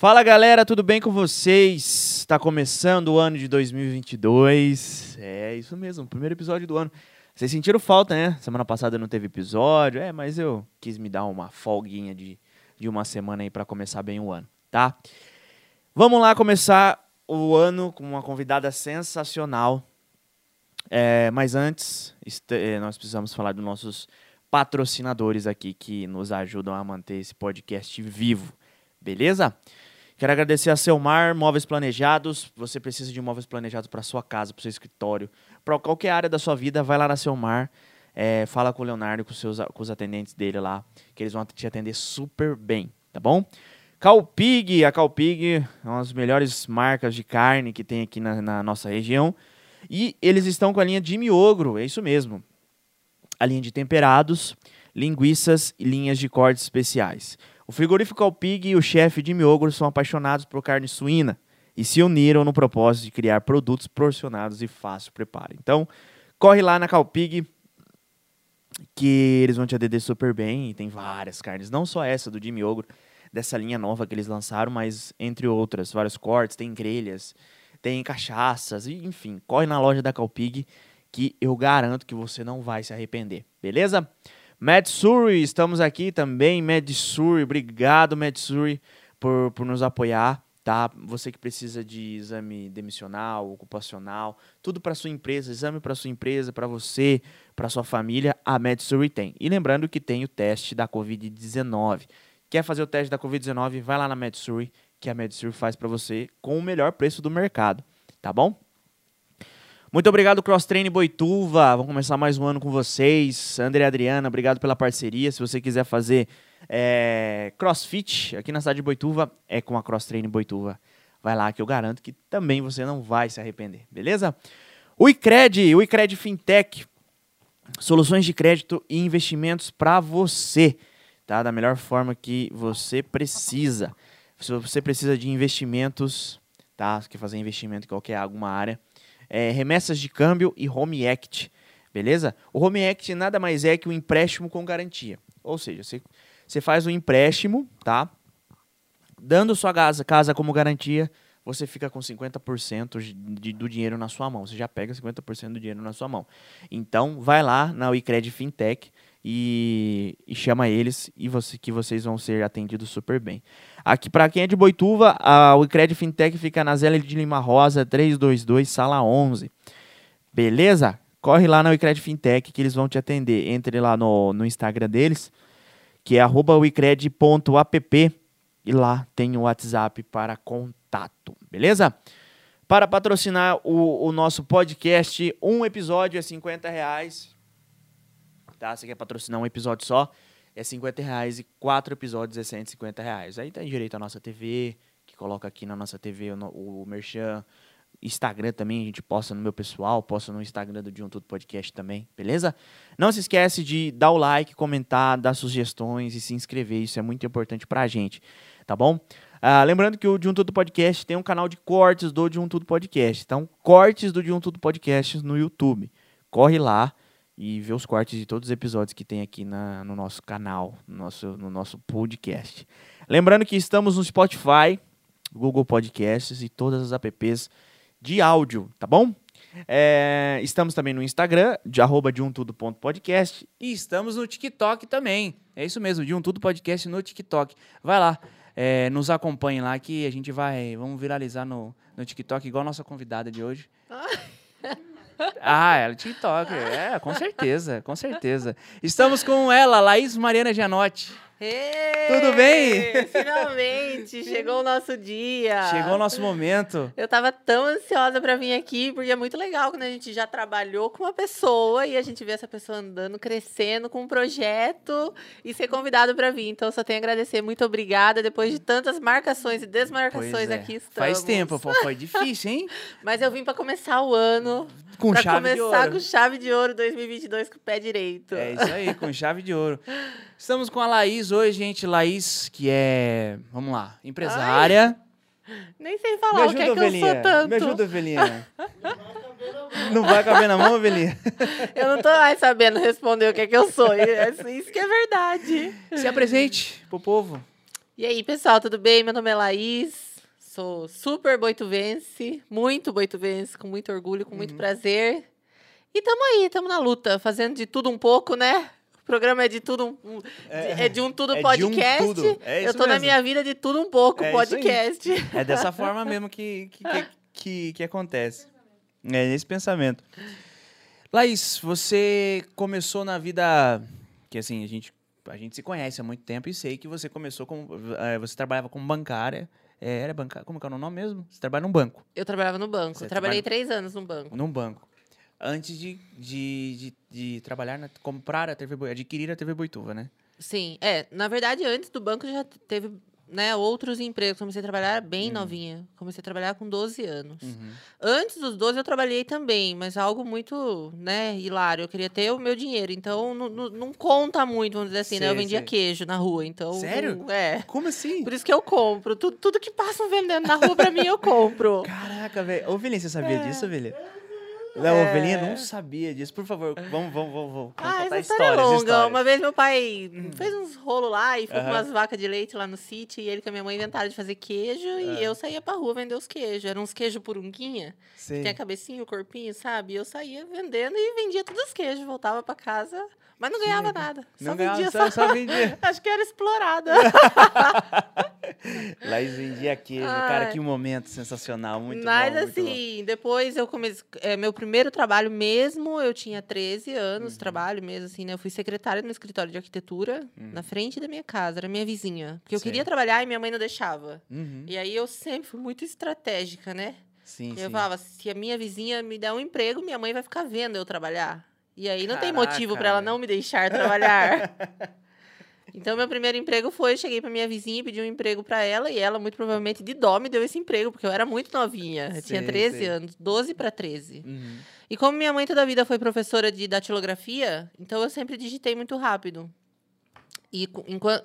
Fala galera, tudo bem com vocês? Está começando o ano de 2022. É isso mesmo, primeiro episódio do ano. Vocês sentiram falta, né? Semana passada não teve episódio, é, mas eu quis me dar uma folguinha de, de uma semana aí para começar bem o ano, tá? Vamos lá começar o ano com uma convidada sensacional. É, mas antes, eh, nós precisamos falar dos nossos patrocinadores aqui que nos ajudam a manter esse podcast vivo, beleza? Quero agradecer a Selmar Móveis Planejados. Você precisa de móveis planejados para sua casa, para seu escritório, para qualquer área da sua vida, vai lá na Selmar, é, fala com o Leonardo, com, seus, com os atendentes dele lá, que eles vão te atender super bem, tá bom? Calpig, a Calpig é uma das melhores marcas de carne que tem aqui na, na nossa região. E eles estão com a linha de miogro, é isso mesmo. A linha de temperados, linguiças e linhas de cortes especiais. O frigorífico Alpig e o chefe de Miogro são apaixonados por carne suína e se uniram no propósito de criar produtos porcionados e fácil preparo. Então, corre lá na Calpig que eles vão te atender super bem. E tem várias carnes, não só essa do Jimmy Ogro, dessa linha nova que eles lançaram, mas entre outras, vários cortes, tem grelhas, tem cachaças, enfim, corre na loja da Calpig que eu garanto que você não vai se arrepender, beleza? Matsuri, estamos aqui também, Matsuri, obrigado Matsuri por, por nos apoiar, tá? Você que precisa de exame demissional, ocupacional, tudo para sua empresa, exame para sua empresa, para você, para sua família, a Matsuri tem. E lembrando que tem o teste da COVID-19. Quer fazer o teste da COVID-19? Vai lá na Matsuri, que a Matsuri faz para você com o melhor preço do mercado, tá bom? Muito obrigado, Cross Train Boituva. Vamos começar mais um ano com vocês. André e Adriana, obrigado pela parceria. Se você quiser fazer é, crossfit aqui na cidade de Boituva, é com a Cross Train Boituva. Vai lá que eu garanto que também você não vai se arrepender, beleza? O ICRED, o ICRED Fintech, soluções de crédito e investimentos para você, tá? Da melhor forma que você precisa. Se você precisa de investimentos, tá? Quer fazer investimento em qualquer alguma área, é, remessas de câmbio e Home Act, beleza? O Home Act nada mais é que um empréstimo com garantia. Ou seja, você, faz um empréstimo, tá? Dando sua casa, casa como garantia, você fica com 50% de, do dinheiro na sua mão. Você já pega 50% do dinheiro na sua mão. Então, vai lá na WeCred Fintech e, e chama eles e você, que vocês vão ser atendidos super bem. Aqui, para quem é de Boituva, a Wicred Fintech fica na Zélia de Lima Rosa, 322, sala 11. Beleza? Corre lá na Wicred Fintech que eles vão te atender. Entre lá no, no Instagram deles, que é wicred.app e lá tem o WhatsApp para contato. Beleza? Para patrocinar o, o nosso podcast, um episódio é 50 reais tá? Você quer patrocinar um episódio só, é 50 reais e quatro episódios é 150 reais. Aí tem direito à nossa TV, que coloca aqui na nossa TV o, o Merchan. Instagram também, a gente posta no meu pessoal, posta no Instagram do De Um Tudo Podcast também, beleza? Não se esquece de dar o like, comentar, dar sugestões e se inscrever, isso é muito importante pra gente, tá bom? Ah, lembrando que o De Um Tudo Podcast tem um canal de cortes do De Um Tudo Podcast, então cortes do De Um Tudo Podcast no YouTube. Corre lá, e ver os cortes de todos os episódios que tem aqui na, no nosso canal, no nosso, no nosso podcast. Lembrando que estamos no Spotify, Google Podcasts e todas as apps de áudio, tá bom? É, estamos também no Instagram, de arroba de um tudo ponto podcast. E estamos no TikTok também. É isso mesmo, de um tudo podcast no TikTok. Vai lá, é, nos acompanhe lá que a gente vai, vamos viralizar no, no TikTok, igual a nossa convidada de hoje. Ah, ela é TikToker. É, com certeza, com certeza. Estamos com ela, Laís Mariana Gianotti. Ei, Tudo bem? Finalmente, chegou o nosso dia. Chegou o nosso momento. Eu tava tão ansiosa para vir aqui, porque é muito legal quando a gente já trabalhou com uma pessoa e a gente vê essa pessoa andando, crescendo com um projeto e ser convidado para vir. Então, só tenho a agradecer. Muito obrigada. Depois de tantas marcações e desmarcações é. aqui estamos. Faz tempo, foi difícil, hein? Mas eu vim para começar o ano. Com pra chave de ouro. começar com chave de ouro 2022 com o pé direito. É isso aí, com chave de ouro. Estamos com a Laís hoje, gente. Laís, que é, vamos lá, empresária. Ai, nem sei falar o que é que ovelhinha. eu sou tanto. Me ajuda, ovelhinha. não vai caber na mão, ovelhinha? Eu não tô mais sabendo responder o que é que eu sou. Isso que é verdade. Se apresente pro povo. E aí, pessoal, tudo bem? Meu nome é Laís. Sou super boituvense, muito boituvense, com muito orgulho, com Uhum. muito prazer. E tamo aí, tamo na luta, fazendo de tudo um pouco, né? O programa é de tudo um, É, é de um tudo é de um podcast. tudo, é Eu tô na mesmo. minha vida de tudo um pouco, É podcast. É dessa forma mesmo que, que, que, que, que acontece. É nesse pensamento. Laís, você começou na vida. Que assim, a gente, a gente se conhece há muito tempo e sei que você começou como. eh, Você trabalhava como bancária. É, era bancária. Como que é o nome mesmo? Você trabalha num banco. Eu trabalhava no banco. Você Trabalhei trabalha- três anos no banco. Num banco. Antes de, de, de, de trabalhar, na, comprar a TV Boi- adquirir a TV Boituva, né? Sim, é. Na verdade, antes do banco já teve né, outros empregos. Comecei a trabalhar bem Uhum. novinha. Comecei a trabalhar com 12 anos. Uhum. Antes dos 12 eu trabalhei também, mas algo muito, né, hilário. Eu queria ter o meu dinheiro, então não, não, não conta muito, vamos dizer assim, né? Eu Sei, vendia sei. queijo na rua, então... Sério? é. Como assim? Por isso que eu compro. Tudo, tudo que passam vendendo na rua pra mim, eu compro. Caraca, velho. Ovelhinha, você sabia É. disso, ovelha? Não, ovelhinha não sabia disso. Por favor, vamos, vamos, vamos. vamos Ah, contar história é longa. histórias. Hum. Uma vez meu pai fez uns rolos lá e foi com Aham. umas vacas de leite lá no sítio. E ele com a minha mãe inventaram de fazer queijo. Ah. E eu saía pra rua vender os queijos. Eram uns queijos purunguinha. Sei. Tem a cabecinha, o corpinho, sabe? E eu saía vendendo e vendia todos os queijos. Voltava pra casa, mas não ganhava nada. Só Não vendia ganhava, só. só, só vendia. Acho que era explorada. Laís vendia queijo. Cara, Ai. que momento sensacional. Muito Mas bom, bom. assim, depois eu comecei. é, meu primeiro trabalho mesmo, eu tinha 13 anos, Uhum. trabalho mesmo, assim, né? Eu fui secretária no escritório de arquitetura, na frente da minha casa, era minha vizinha. Porque eu Uhum. Queria trabalhar e minha mãe não deixava. Uhum. E aí eu sempre fui muito estratégica, né? Sim, eu sim. falava, se a minha vizinha me der um emprego, minha mãe vai ficar vendo eu trabalhar. E aí não tem Caraca, motivo para ela não me deixar trabalhar. então, meu primeiro emprego foi, eu cheguei pra minha vizinha e pedi um emprego para ela, e ela, muito provavelmente, de dó, me deu esse emprego, porque eu era muito novinha. Eu tinha Sei, 13 sei. anos, 12 para 13. Uhum. E como minha mãe toda a vida foi professora de datilografia, então eu sempre digitei muito rápido. E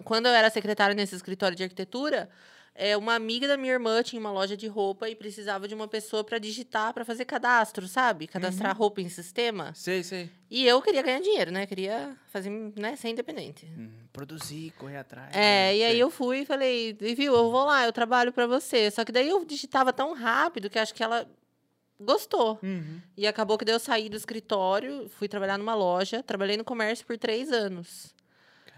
quando eu era secretária nesse escritório de arquitetura, é, uma amiga da minha irmã tinha uma loja de roupa e precisava de uma pessoa para digitar, para fazer cadastro, sabe? Cadastrar Uhum. roupa em sistema. Sei, sei. E eu queria ganhar dinheiro, né? Queria fazer, né, ser independente. Uhum. Produzir, correr atrás. É, né? e aí Sei. eu fui e falei, "E viu, eu vou lá, eu trabalho para você. Só que daí eu digitava tão rápido que acho que ela gostou. Uhum. E acabou que daí eu saí do escritório, fui trabalhar numa loja, trabalhei no comércio por três anos.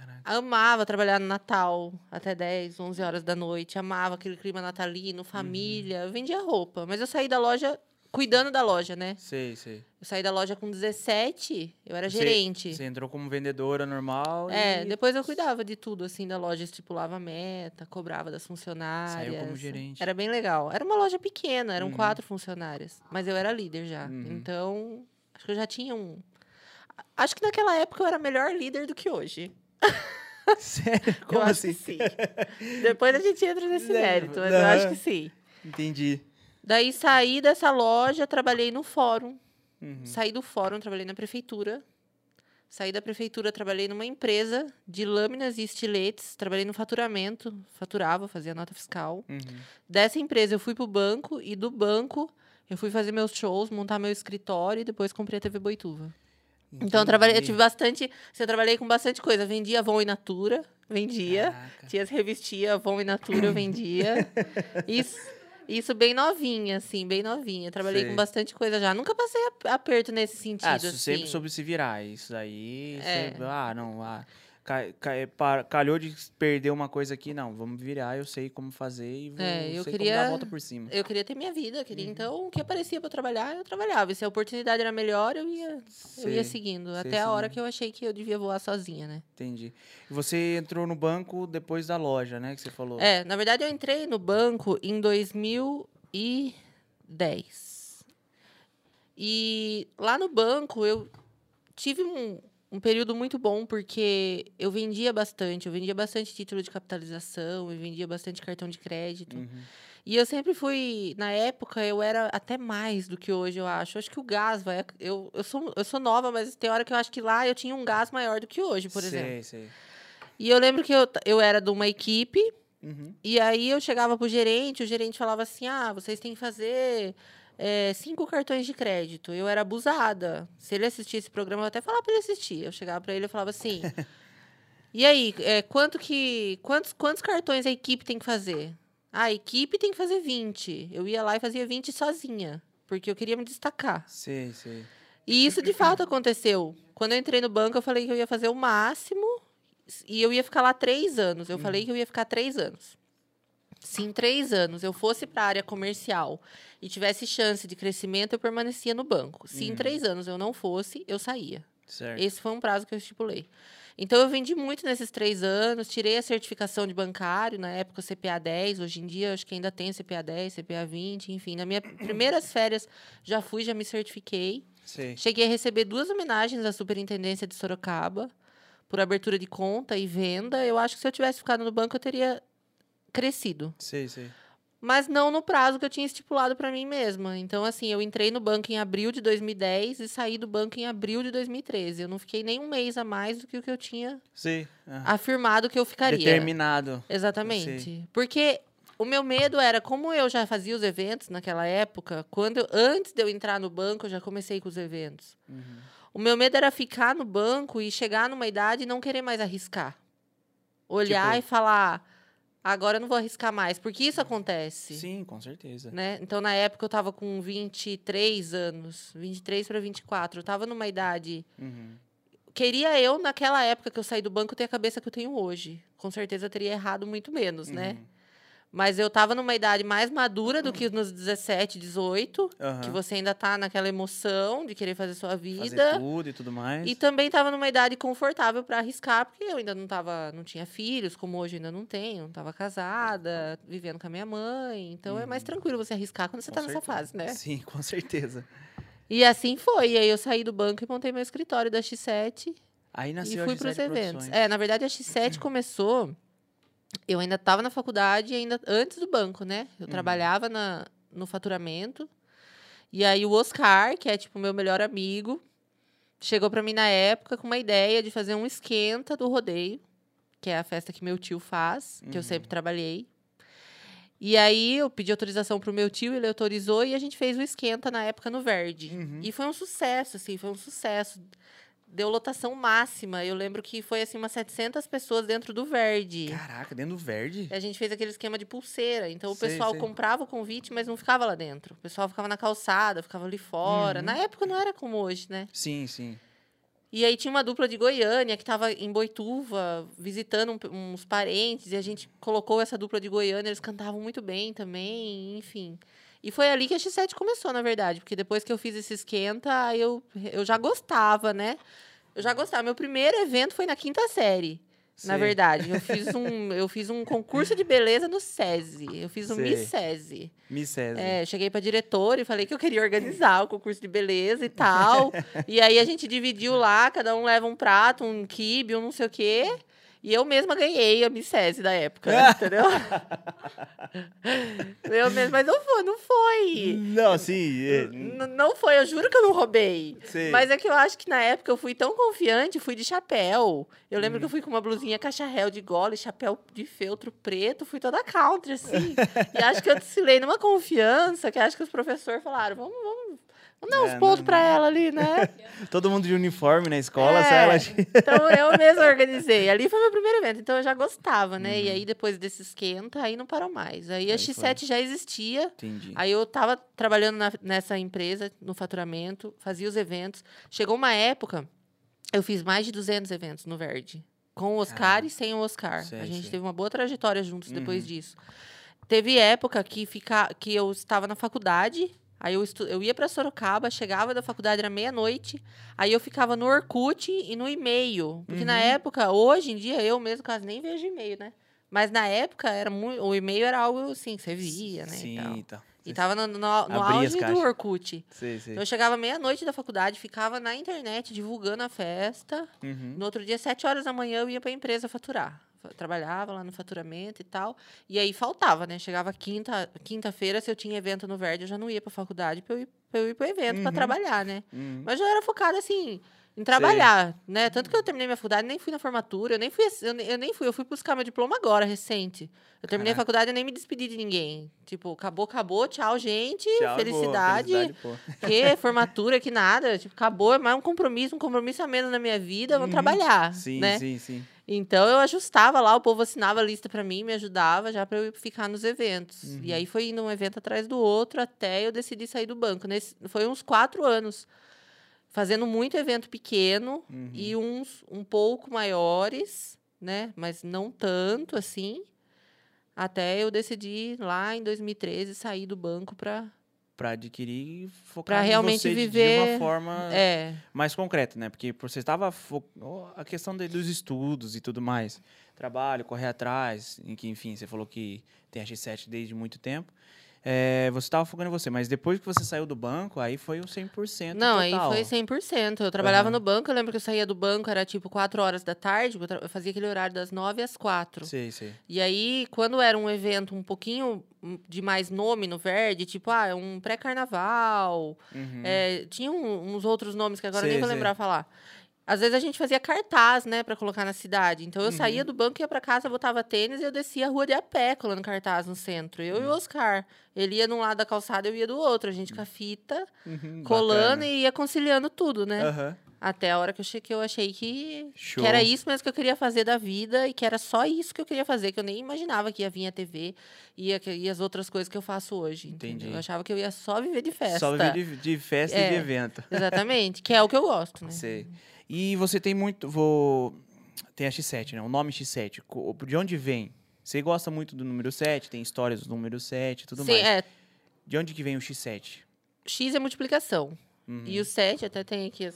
Caraca. Amava trabalhar no Natal, até 10, 11 horas da noite. Amava aquele clima natalino, Uhum. família. Eu vendia roupa, mas eu saí da loja cuidando da loja, né? Sei, sei. Eu saí da loja com 17, eu era Você- gerente. Você entrou como vendedora normal É, e depois eu cuidava de tudo, assim, da loja. Estipulava meta, cobrava das funcionárias. Saiu como gerente. Era bem legal. Era uma loja pequena, eram Uhum. quatro funcionárias. Mas eu era líder já. Uhum. Então, acho que eu já tinha um... Acho que naquela época eu era melhor líder do que hoje. Sério? Como eu assim? sim. Depois a gente entra nesse mérito, mas eu acho que sim. Entendi. Daí saí dessa loja, trabalhei no fórum. Uhum. Saí do fórum, trabalhei na prefeitura. Saí da prefeitura, trabalhei numa empresa de lâminas e estiletes. Trabalhei no faturamento, faturava, fazia nota fiscal. Uhum. Dessa empresa eu fui pro banco e do banco eu fui fazer meus shows, montar meu escritório e depois comprei a TV Boituva. Então eu trabalhei, eu Entendi. tive bastante, assim, eu trabalhei com bastante coisa. Vendia Avon e Natura, vendia. Caraca. Tinha as revistinhas Avon e Natura, eu vendia. Isso, isso bem novinha, assim, bem novinha. Trabalhei Sei. com bastante coisa já. Nunca passei ap- aperto nesse sentido, Ah, assim. sempre soube se virar. Isso aí. É. você- ah, não. Ah, ca- ca- pa- calhou de perder uma coisa aqui, não. Vamos virar, eu sei como fazer e vou É, eu sei queria- como dar a volta por cima. Eu queria ter minha vida, eu Uhum. queria. Então, o que aparecia eu trabalhar, eu trabalhava. E se a oportunidade era melhor, eu ia, eu ia Sei, seguindo. sei até a hora que eu achei que eu devia voar sozinha, né? Entendi. Você entrou no banco depois da loja, né? Que você falou. É, na verdade, eu entrei no banco em 2010. E lá no banco eu tive um, um período muito bom, porque eu vendia bastante. Eu vendia bastante título de capitalização, eu vendia bastante cartão de crédito. Uhum. E eu sempre fui, na época, eu era até mais do que hoje, eu acho. Eu acho que o gás vai. Eu, eu, sou, eu sou nova, mas tem hora que eu acho que lá eu tinha um gás maior do que hoje, por exemplo. Sei, sei. E eu lembro que eu, eu era de uma equipe, Uhum. e aí eu chegava pro gerente, o gerente falava assim: ah, vocês têm que fazer é, cinco cartões de crédito. Eu era abusada. Se ele assistisse esse programa, eu até falava pra ele assistir. Eu chegava pra ele e falava assim. E aí, é, quanto que. Quantos, quantos cartões a equipe tem que fazer? Ah, a equipe tem que fazer 20. Eu ia lá e fazia 20 sozinha. Porque eu queria me destacar. Sei, sei. E isso de fato aconteceu. Quando eu entrei no banco, eu falei que eu ia fazer o máximo e eu ia ficar lá três anos. Eu falei que eu ia ficar três anos. Se em três anos eu fosse para a área comercial e tivesse chance de crescimento, eu permanecia no banco. Se em três anos eu não fosse, eu saía. Certo. Esse foi um prazo que eu estipulei. Então, eu vendi muito nesses três anos, tirei a certificação de bancário, na época CPA 10, hoje em dia acho que ainda tem CPA 10, CPA 20, enfim. Nas minhas primeiras férias já fui, já me certifiquei. Sei. Cheguei a receber duas homenagens à Superintendência de Sorocaba por abertura de conta e venda. Eu acho que se eu tivesse ficado no banco, eu teria crescido. Sei, sei. Mas não no prazo que eu tinha estipulado para mim mesma. Então, assim, eu entrei no banco em abril de 2010 e saí do banco em abril de 2013. Eu não fiquei nem um mês a mais do que o que eu tinha. Ah. afirmado que eu ficaria. Determinado. Exatamente. Porque o meu medo era, como eu já fazia os eventos naquela época, quando eu- antes de eu entrar no banco, eu já comecei com os eventos. O meu medo era ficar no banco e chegar numa idade e não querer mais arriscar. Olhar Tipo- e falar, agora eu não vou arriscar mais, porque isso acontece. Sim, com certeza. Né? Então, na época, eu estava com 23 anos, 23 para 24. Eu estava numa idade Uhum. queria eu, naquela época que eu saí do banco, ter a cabeça que eu tenho hoje. Com certeza eu teria errado muito menos, né? Uhum. Mas eu tava numa idade mais madura do que nos 17, 18, Aham. que você ainda tá naquela emoção de querer fazer sua Fazer vida. tudo e tudo mais. E também tava numa idade confortável para arriscar, porque eu ainda não tava, não tinha filhos, como hoje ainda não tenho, não tava casada, vivendo com a minha mãe. Então é mais tranquilo você arriscar quando você Com tá nessa certeza. fase, né? Sim, com certeza. E assim foi. E aí eu saí do banco e montei meu escritório da X7 Aí e nasceu fui a para os Gisele eventos. Produções. É, na verdade, a X7 começou. Eu ainda estava na faculdade, ainda antes do banco, né? Eu trabalhava na, no faturamento. E aí o Oscar, que é tipo meu melhor amigo, chegou para mim na época com uma ideia de fazer um esquenta do rodeio, que é a festa que meu tio faz, que eu sempre trabalhei. E aí eu pedi autorização pro meu tio, ele autorizou e a gente fez o esquenta na época no Verde. Uhum. E foi um sucesso, assim, foi um sucesso. Deu lotação máxima. Eu lembro que foi assim umas 700 pessoas dentro do Verde. Caraca, dentro do verde? A gente fez aquele esquema de pulseira. Então o Sei, pessoal sei. comprava o convite, mas não ficava lá dentro. O pessoal ficava na calçada, ficava ali fora. Uhum. Na época não era como hoje, né? Sim, sim. E aí tinha uma dupla de Goiânia que estava em Boituva, visitando um- uns parentes, e a gente colocou essa dupla de Goiânia, eles cantavam muito bem também, enfim. E foi ali que a X7 começou, na verdade, porque depois que eu fiz esse esquenta, eu, eu já gostava, né? Eu já gostava. Meu primeiro evento foi na quinta série. Na Sei. verdade, eu fiz, um, eu fiz um concurso de beleza no SESI. Eu fiz um Sei. Miss SESI. Miss César. É, cheguei pra diretora e falei que eu queria organizar o concurso de beleza e tal. e aí a gente dividiu lá, cada um leva um prato, um quibe, um não sei o quê. E eu mesma ganhei a Miss SESI da época, entendeu? eu mesma, mas não foi, não foi. Não, assim. é, não foi, eu juro que eu não roubei. Sei. Mas é que eu acho que na época eu fui tão confiante, fui de chapéu. Eu lembro que eu fui com uma blusinha cacharel de gola chapéu de feltro preto, fui toda country, assim. e acho que eu desfilei numa confiança que acho que os professores falaram: vamos, vamos, dar uns É, pontos não- pra ela ali, né? Todo mundo de uniforme na escola, só É, ela. Então eu mesma organizei. Ali foi meu primeiro evento, então eu já gostava, né? Uhum. E aí depois desse esquenta, aí não parou mais. Aí a Aí X7 já existia. Entendi. Aí eu tava trabalhando na- nessa empresa, no faturamento, fazia os eventos. Chegou uma época, eu fiz mais de 200 eventos no Verde. Com o Oscar Caramba. e sem o Oscar. Sei, a gente sei. teve uma boa trajetória juntos depois Uhum. disso. Teve época que, fica, que eu estava na faculdade, aí eu, estu, eu ia para Sorocaba, chegava da faculdade, era meia-noite, aí eu ficava no Orkut e no e-mail. Porque na Uhum. época, hoje em dia, eu mesmo quase nem vejo e-mail, né? Mas na época, era muito, o e-mail era algo assim, que você via, né? Sim, então. E tava no, no, no auge do. Orkut. Sei, sei. Então eu chegava meia-noite da faculdade, ficava na internet divulgando a festa. Uhum. No outro dia, sete horas da manhã, eu ia pra empresa faturar. Trabalhava lá no faturamento e tal. E aí faltava, né? Chegava quinta- quinta-feira, se eu tinha evento no Verde, eu já não ia pra faculdade pra eu ir, ir pro evento pra Uhum. trabalhar, né? Uhum. Mas eu era focada assim. Em trabalhar, né? Tanto que eu terminei minha faculdade, nem fui na formatura, eu nem fui, eu nem, eu nem fui, eu fui buscar meu diploma agora, recente. Eu terminei Caraca. a faculdade e nem me despedi de ninguém. Tipo, acabou, acabou, tchau, gente, Tchau, boa, felicidade. felicidade. Que formatura, que nada. Tipo, acabou, é mais um compromisso, um compromisso a menos na minha vida, vamos trabalhar, Uhum. Sim, né? sim, sim. Então eu ajustava lá, o povo assinava a lista pra mim, me ajudava já pra eu ficar nos eventos. Uhum. E aí foi indo um evento atrás do outro até eu decidir sair do banco. Nesse, foi uns quatro anos fazendo muito evento pequeno Uhum. e uns um pouco maiores, né? Mas não tanto assim. Até eu decidi lá em 2013 sair do banco pra. Pra adquirir e focar Pra em realmente você de- de viver- uma forma É. mais concreta, né? Porque por você estava fo... a questão de- dos estudos e tudo mais, trabalho, correr atrás, em que enfim, você falou que tem a X7 desde muito tempo. É, você estava focando em você, mas depois que você saiu do banco, aí foi o 100% Não, aí total. foi 100%. Eu trabalhava Aham. no banco, eu lembro que eu saía do banco, era tipo 4 horas da tarde, eu fazia aquele horário das 9 às 4. Sei, sei. E aí, quando era um evento um pouquinho de mais nome no Verde, tipo, ah, um pré-carnaval, Uhum. é, tinha um- uns outros nomes que agora nem vou sei. lembrar falar. Às vezes a gente fazia cartaz, né, pra colocar na cidade. Então eu saía Uhum. do banco, ia pra casa, botava tênis e eu descia a rua de a pé, colando cartaz no centro. Eu e Uhum. o Oscar. Ele ia de um lado da calçada, eu ia do outro. A gente com a fita, Uhum, colando bacana. e ia conciliando tudo, né? Até a hora que eu, che- que eu achei que, que era isso mesmo que eu queria fazer da vida e que era só isso que eu queria fazer, que eu nem imaginava que ia vir a TV e, a- e as outras coisas que eu faço hoje. entendeu? Entendi. Eu achava que eu ia só viver de festa. Só viver de, de festa e de É. evento. Exatamente, que é o que eu gosto, né? Sei. E você tem muito. Vou... Tem a X7, né? O nome X7. Co- De onde vem? Você gosta muito do número 7, tem histórias do número 7 e tudo Sim, mais. é, De onde que vem o X7? X é multiplicação. Uhum. E o 7, até tem aqui, eu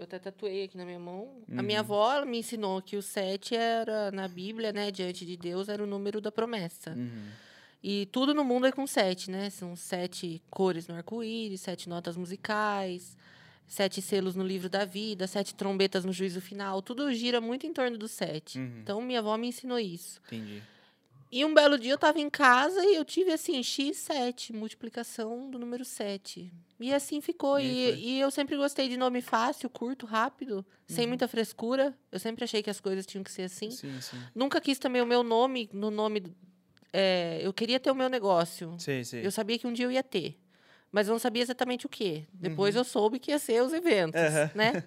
até tatuei aqui na minha mão. A minha Uhum. avó me ensinou que o 7 era, na Bíblia, né, diante de Deus, era o número da promessa. Uhum. E tudo no mundo é com sete, né? São sete cores no arco-íris, sete notas musicais, sete selos no livro da vida, sete trombetas no juízo final. Tudo gira muito em torno do sete. Uhum. Então, minha avó me ensinou isso. Entendi. E um belo dia eu tava em casa e eu tive assim, x7, multiplicação do número 7. E assim ficou. E E, e eu sempre gostei de nome fácil, curto, rápido, sem Uhum. muita frescura. Eu sempre achei que as coisas tinham que ser assim. Sim, sim. Nunca quis também o meu nome no nome. é, eu queria ter o meu negócio. Sei. Eu sabia que um dia eu ia ter. Mas eu não sabia exatamente o quê. Depois Uhum. eu soube que ia ser os eventos, Aham. né?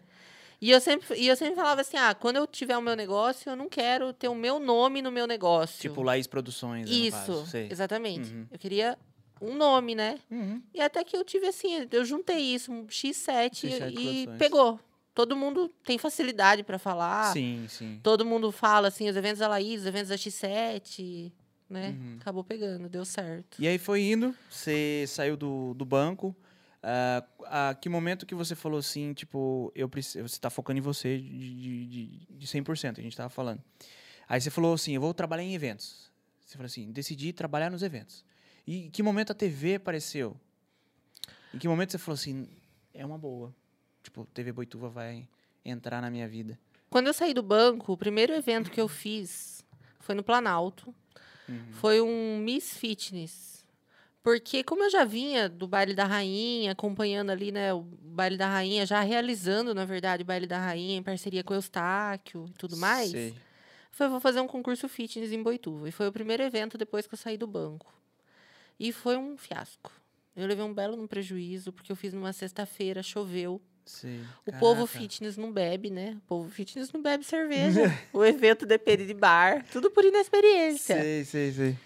E eu, sempre, e eu sempre falava assim, ah, quando eu tiver o meu negócio, eu não quero ter o meu nome no meu negócio. Tipo Laís Produções, né, Isso, exatamente. Uhum. Eu queria um nome, né? Uhum. E até que eu tive assim, eu juntei isso, um X7, X7 e Produções. pegou. Todo mundo tem facilidade para falar. Sim, sim. Todo mundo fala assim, os eventos da Laís, os eventos da X7, né? Uhum. Acabou pegando, deu certo. E aí foi indo, você saiu do, do banco. ah, a que momento que você falou assim, tipo, eu preciso, você tá focando em você de, de, de, de 100%, a gente tava falando. Aí você falou assim, eu vou trabalhar em eventos. Você falou assim, decidi trabalhar nos eventos. E em que momento a TV apareceu? Em que momento você falou assim, é uma boa. Tipo, TV Boituva vai entrar na minha vida. Quando eu saí do banco, o primeiro evento que eu fiz foi no Planalto. Uhum. Foi um Miss Fitness. Porque como eu já vinha do baile da rainha, acompanhando ali, né, o baile da rainha, já realizando, na verdade, o baile da rainha em parceria com o Eustáquio e tudo mais, Sei. foi vou fazer um concurso fitness em Boituva. E foi o primeiro evento depois que eu saí do banco. E foi um fiasco. Eu levei um belo no prejuízo, porque eu fiz numa sexta-feira, choveu. Sei. O povo Caraca. fitness não bebe, né? O povo fitness não bebe cerveja. o evento depende de bar. Tudo por inexperiência. Sei, sei, sei.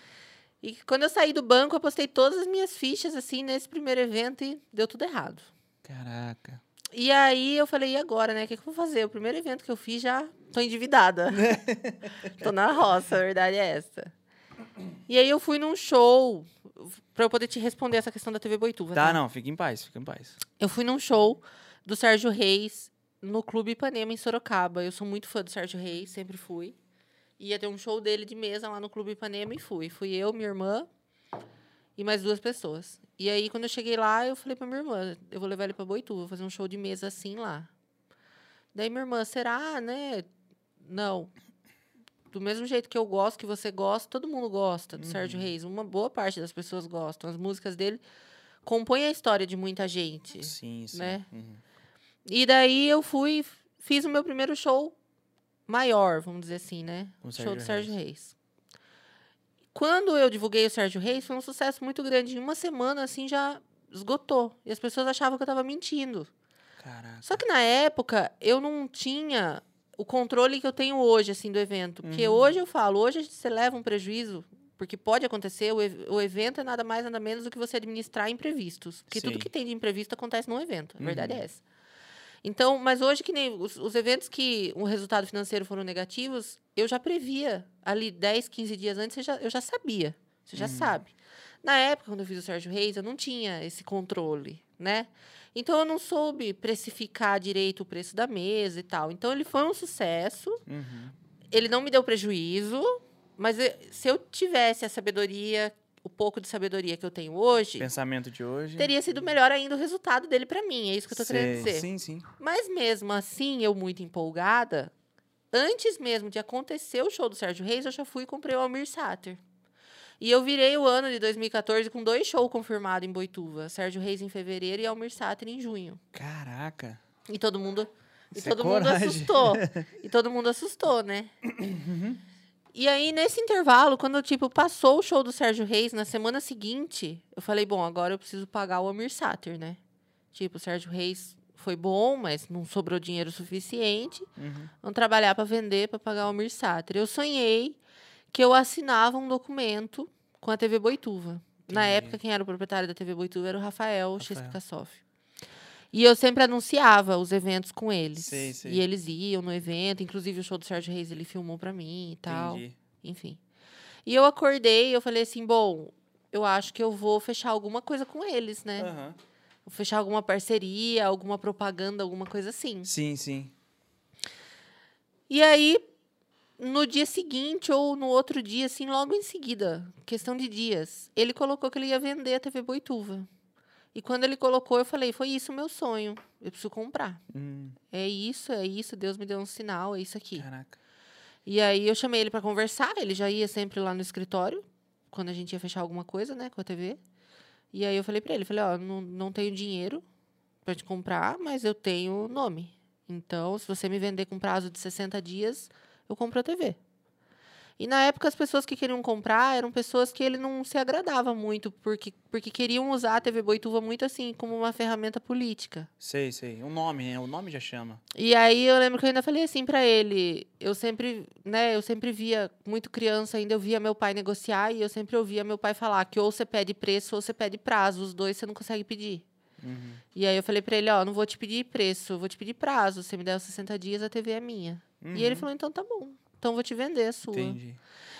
E quando eu saí do banco, eu postei todas as minhas fichas, assim, nesse primeiro evento e deu tudo errado. Caraca. E aí eu falei, e agora, né? O que, que eu vou fazer? O primeiro evento que eu fiz já tô endividada. tô na roça, a verdade é essa. E aí eu fui num show, pra eu poder te responder essa questão da TV Boituva. Tá, não, fica em paz, fica em paz. Eu fui num show do Sérgio Reis no Clube Ipanema, em Sorocaba. Eu sou muito fã do Sérgio Reis, sempre fui. Ia ter um show dele de mesa lá no Clube Ipanema e fui. Fui eu, minha irmã e mais duas pessoas. E aí, quando eu cheguei lá, eu falei pra minha irmã, eu vou levar ele pra Boituva, vou fazer um show de mesa assim lá. Daí minha irmã, será, né? Não. Do mesmo jeito que eu gosto, que você gosta, todo mundo gosta do Sérgio Reis. Uma boa parte das pessoas gostam. As músicas dele compõem a história de muita gente. Sim, sim. Né? Uhum. E daí eu fui, fiz o meu primeiro show maior, vamos dizer assim, né? O show Sérgio do Sérgio Reis. Quando eu divulguei o Sérgio Reis, foi um sucesso muito grande. Em uma semana, assim, já esgotou. E as pessoas achavam que eu tava mentindo. Caraca. Só que na época, eu não tinha o controle que eu tenho hoje, assim, do evento. Porque Uhum. hoje eu falo, hoje você leva um prejuízo, porque pode acontecer, o, ev- o evento é nada mais, nada menos do que você administrar imprevistos. Porque Sim. tudo que tem de imprevisto acontece num evento. A verdade Uhum. é essa. Então, mas hoje que nem os, os eventos que o resultado financeiro foram negativos, eu já previa ali 10, 15 dias antes, eu já, eu já sabia. Você já Uhum. sabe. Na época, quando eu fiz o Sérgio Reis, eu não tinha esse controle, né? Então, eu não soube precificar direito o preço da mesa e tal. Então, ele foi um sucesso. Uhum. Ele não me deu prejuízo, mas eu- se eu tivesse a sabedoria, o pouco de sabedoria que eu tenho hoje, Pensamento de hoje. teria sido melhor ainda o resultado dele para mim. É isso que eu tô querendo dizer. Sim, sim. Mas mesmo assim, eu muito empolgada, antes mesmo de acontecer o show do Sérgio Reis, eu já fui e comprei o Almir Sater. E eu virei o ano de 2014 com dois shows confirmados em Boituva. Sérgio Reis em fevereiro e Almir Sater em junho. Caraca. E todo mundo, e Isso é todo mundo coragem. assustou. e todo mundo assustou, né? E aí, nesse intervalo, quando, tipo, passou o show do Sérgio Reis, na semana seguinte, eu falei, bom, agora eu preciso pagar o Almir Sater, né? Tipo, o Sérgio Reis foi bom, mas não sobrou dinheiro suficiente. Uhum. Vamos trabalhar para vender, para pagar o Almir Sater. Eu sonhei que eu assinava um documento com a TV Boituva. Na época, quem era o proprietário da TV Boituva era o Rafael, Rafael. Rafael. E eu sempre anunciava os eventos com eles. Sei, sei. E eles iam no evento, inclusive o show do Sérgio Reis ele filmou para mim e tal. Entendi. Enfim. E eu acordei e eu falei assim, bom, eu acho que eu vou fechar alguma coisa com eles, né? Aham. Vou fechar alguma parceria, alguma propaganda, alguma coisa assim. Sim, sim. E aí, no dia seguinte ou no outro dia, assim, logo em seguida, questão de dias, ele colocou que ele ia vender a TV Boituva. E quando ele colocou, eu falei, foi isso o meu sonho. Eu preciso comprar. Hum, É isso, é isso, Deus me deu um sinal, é isso aqui. caraca. E aí eu chamei ele para conversar, ele já ia sempre lá no escritório, quando a gente ia fechar alguma coisa, né, com a TV. E aí eu falei para ele, falei, ó, não, não tenho dinheiro para te comprar, mas eu tenho nome. Então, se você me vender com prazo de 60 dias, eu compro a TV. E na época as pessoas que queriam comprar eram pessoas que ele não se agradava muito, porque, porque queriam usar a TV Boituva muito assim, como uma ferramenta política. Sei, sei. O nome, né? O nome já chama. E aí eu lembro que eu ainda falei assim pra ele, eu sempre, né, eu sempre via muito criança ainda eu via meu pai negociar e eu sempre ouvia meu pai falar que ou você pede preço ou você pede prazo, os dois você não consegue pedir. Uhum. E aí eu falei pra ele, ó, não vou te pedir preço, eu vou te pedir prazo, você me der os 60 dias, a TV é minha. E ele Uhum. falou, então tá bom. Então vou te vender a sua. Entendi.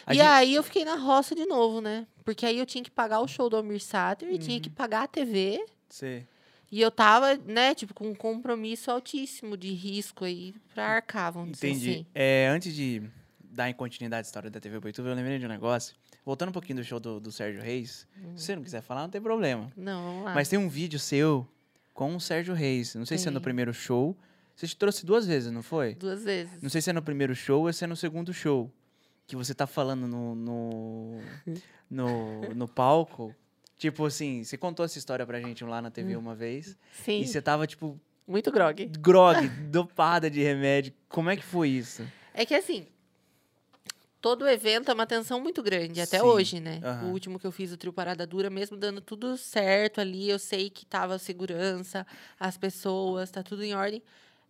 A E gente- aí eu fiquei na roça de novo, né? Porque aí eu tinha que pagar o show do Almir Sater e tinha que Uhum. pagar a TV. Sei. E eu tava, né, tipo, com um compromisso altíssimo de risco aí pra arcar, vamos Entendi. dizer assim. É, antes de dar em continuidade à história da TV Boituva, eu lembrei de um negócio. Voltando um pouquinho do show do, do Sérgio Reis. Se você não quiser falar, não tem problema. Não, vamos lá. Mas tem um vídeo seu com o Sérgio Reis. Não sei se é no Tem. primeiro show. Você te trouxe duas vezes, não foi? Duas vezes. Não sei se é no primeiro show ou se é no segundo show. Que você tá falando no, no, no, no palco. Tipo assim, você contou essa história pra gente lá na TV uma vez. Sim, E você tava, tipo, muito grog. grog, dopada de remédio. Como é que foi isso? É que assim, todo evento é uma tensão muito grande, até Sim. hoje, né? Aham. O último que eu fiz, o Trio Parada Dura, mesmo dando tudo certo ali, eu sei que tava a segurança, as pessoas, tá tudo em ordem.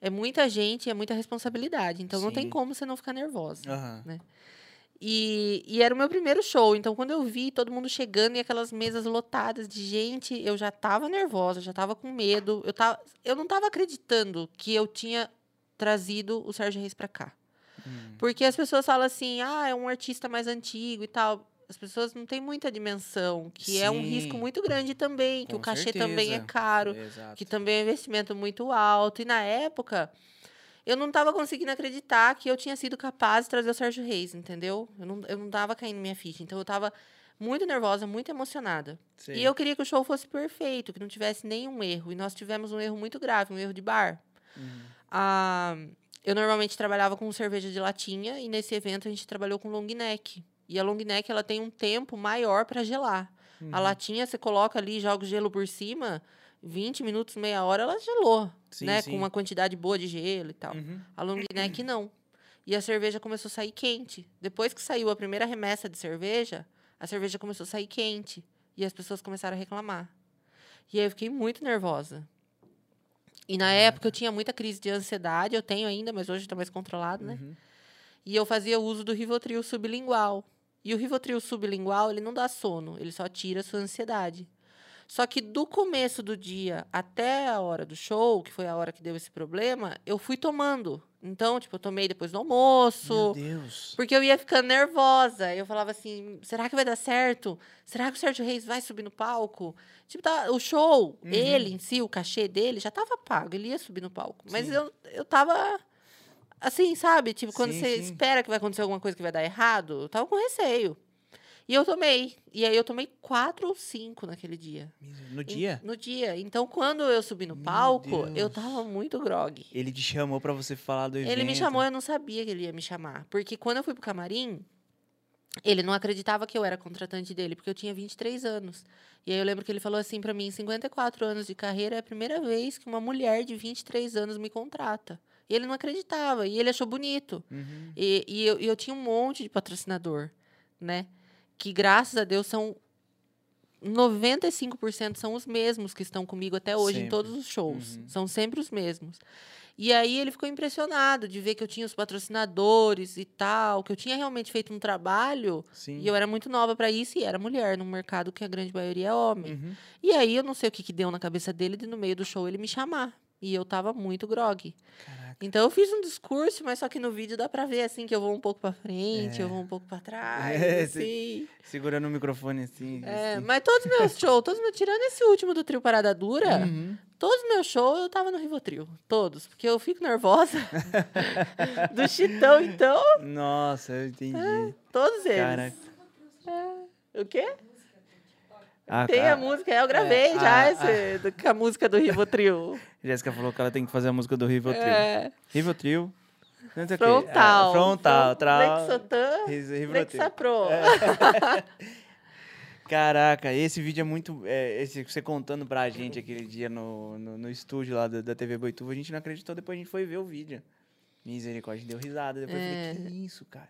É muita gente, é muita responsabilidade. Então não tem Sim. como você não ficar nervosa. Aham. E, e era o meu primeiro show. Então, quando eu vi todo mundo chegando e aquelas mesas lotadas de gente, eu já tava nervosa, já tava com medo. Eu, tava, eu não tava acreditando que eu tinha trazido o Sérgio Reis pra cá. Hum. Porque as pessoas falam assim, ah, é um artista mais antigo e tal. As pessoas não têm muita dimensão, que é um Sim. risco muito grande também, que Com o cachê também é certeza. caro Exato. que também é um investimento muito alto. E na época, eu não estava conseguindo acreditar que eu tinha sido capaz de trazer o Sérgio Reis, entendeu? Eu não, eu não tava caindo minha ficha. Então eu estava muito nervosa, muito emocionada. Sei. E eu queria que o show fosse perfeito, que não tivesse nenhum erro. E nós tivemos um erro muito grave, um erro de bar. Uhum. Ah, eu normalmente trabalhava com cerveja de latinha e nesse evento a gente trabalhou com long neck. E a long neck ela tem um tempo maior para gelar. A Uhum. latinha você coloca ali, joga o gelo por cima, 20 minutos, meia hora, ela gelou, Sim, né? sim. Com uma quantidade boa de gelo e tal. Uhum. A long neck não. E a cerveja começou a sair quente. Depois que saiu a primeira remessa de cerveja, a cerveja começou a sair quente. E as pessoas começaram a reclamar. E aí eu fiquei muito nervosa. E na época eu tinha muita crise de ansiedade, eu tenho ainda, mas hoje está mais controlado, né? Uhum. E eu fazia uso do Rivotril sublingual. E o Rivotril sublingual, ele não dá sono, ele só tira a sua ansiedade. Só que do começo do dia até a hora do show, que foi a hora que deu esse problema, eu fui tomando. Então, tipo, eu tomei depois do Meu almoço. Deus. Porque eu ia ficando nervosa. Eu falava assim: será que vai dar certo? Será que o Sérgio Reis vai subir no palco? Tipo, tá, o show, Uhum. ele em si, o cachê dele, já tava pago, ele ia subir no palco. Mas Sim. eu, eu tava. Assim, sabe? Tipo, quando Sim, você sim. espera que vai acontecer alguma coisa que vai dar errado, eu tava com receio. E eu tomei. E aí eu tomei quatro ou cinco naquele dia. No dia? No dia. Então, quando eu subi no Meu palco, eu tava muito grog. Ele te chamou pra você falar do evento. Ele me chamou, eu não sabia que ele ia me chamar. Porque quando eu fui pro camarim, ele não acreditava que eu era contratante dele, porque eu tinha 23 anos. E aí eu lembro que ele falou assim pra mim, 54 anos de carreira é a primeira vez que uma mulher de 23 anos me contrata. E ele não acreditava, e ele achou bonito. Uhum. E, e eu, eu tinha um monte de patrocinador, né? Que graças a Deus são 95% são os mesmos que estão comigo até hoje em Sempre. todos os shows. Uhum. São sempre os mesmos. E aí ele ficou impressionado de ver que eu tinha os patrocinadores e tal, que eu tinha realmente feito um trabalho Sim. e eu era muito nova para isso e era mulher num mercado que a grande maioria é homem. Uhum. E aí eu não sei o que, que deu na cabeça dele de no meio do show ele me chamar. E eu tava muito grog. Caraca. Então eu fiz um discurso, mas só que no vídeo dá pra ver assim que eu vou um pouco pra frente, É. eu vou um pouco pra trás, É, assim. Segurando o microfone assim. É, assim. mas todos os meus shows, todos meus, tirando esse último do trio Parada Dura, Uhum. todos os meus shows eu tava no Rivotril. Todos. Porque eu fico nervosa. do Chitão, então, Nossa, eu entendi. todos eles. Caraca. É. O quê? Ah, Tem a cara, música, é, eu gravei É, já a- esse, do- com a música do Rivotril. Jéssica falou que ela tem que fazer a música do Rivotril. É, Rivotril. Não sei o quê. frontal. Ah, frontal. Tra... Lexotan. Lexapro. Caraca, esse vídeo é muito. É, esse, você contando pra gente aquele dia no, no, no estúdio lá da, da TV Boituva, a gente não acreditou, depois a gente foi ver o vídeo. Misericórdia, a gente deu risada. Depois eu É. falei, que isso, cara?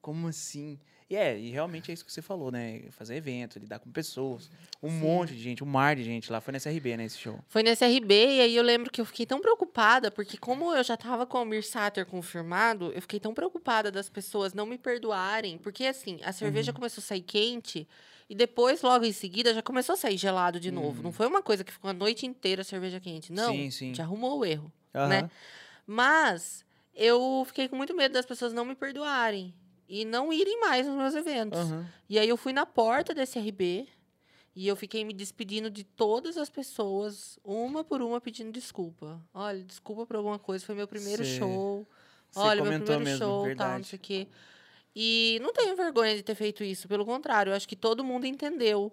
Como assim? E é, e realmente é isso que você falou, né? Fazer evento, lidar com pessoas. Um monte de gente, um mar de gente lá. Foi nessa RB, né, esse show. Foi nesse RB, e aí eu lembro que eu fiquei tão preocupada, porque como eu já tava com o Almir Sater confirmado, eu fiquei tão preocupada das pessoas não me perdoarem. Porque, assim, a cerveja Uhum. começou a sair quente, e depois, logo em seguida, já começou a sair gelado de novo. Uhum. Não foi uma coisa que ficou a noite inteira a cerveja quente. Não, Sim, sim. te arrumou o erro, Aham. né? Mas eu fiquei com muito medo das pessoas não me perdoarem. E não irem mais nos meus eventos. Aham. E aí eu fui na porta desse RB e eu fiquei me despedindo de todas as pessoas, uma por uma pedindo desculpa. Olha, desculpa por alguma coisa, foi meu primeiro Cê- show. Olha, meu primeiro mesmo, show, tal, não verdade. sei o quê. E não tenho vergonha de ter feito isso, pelo contrário, eu acho que todo mundo entendeu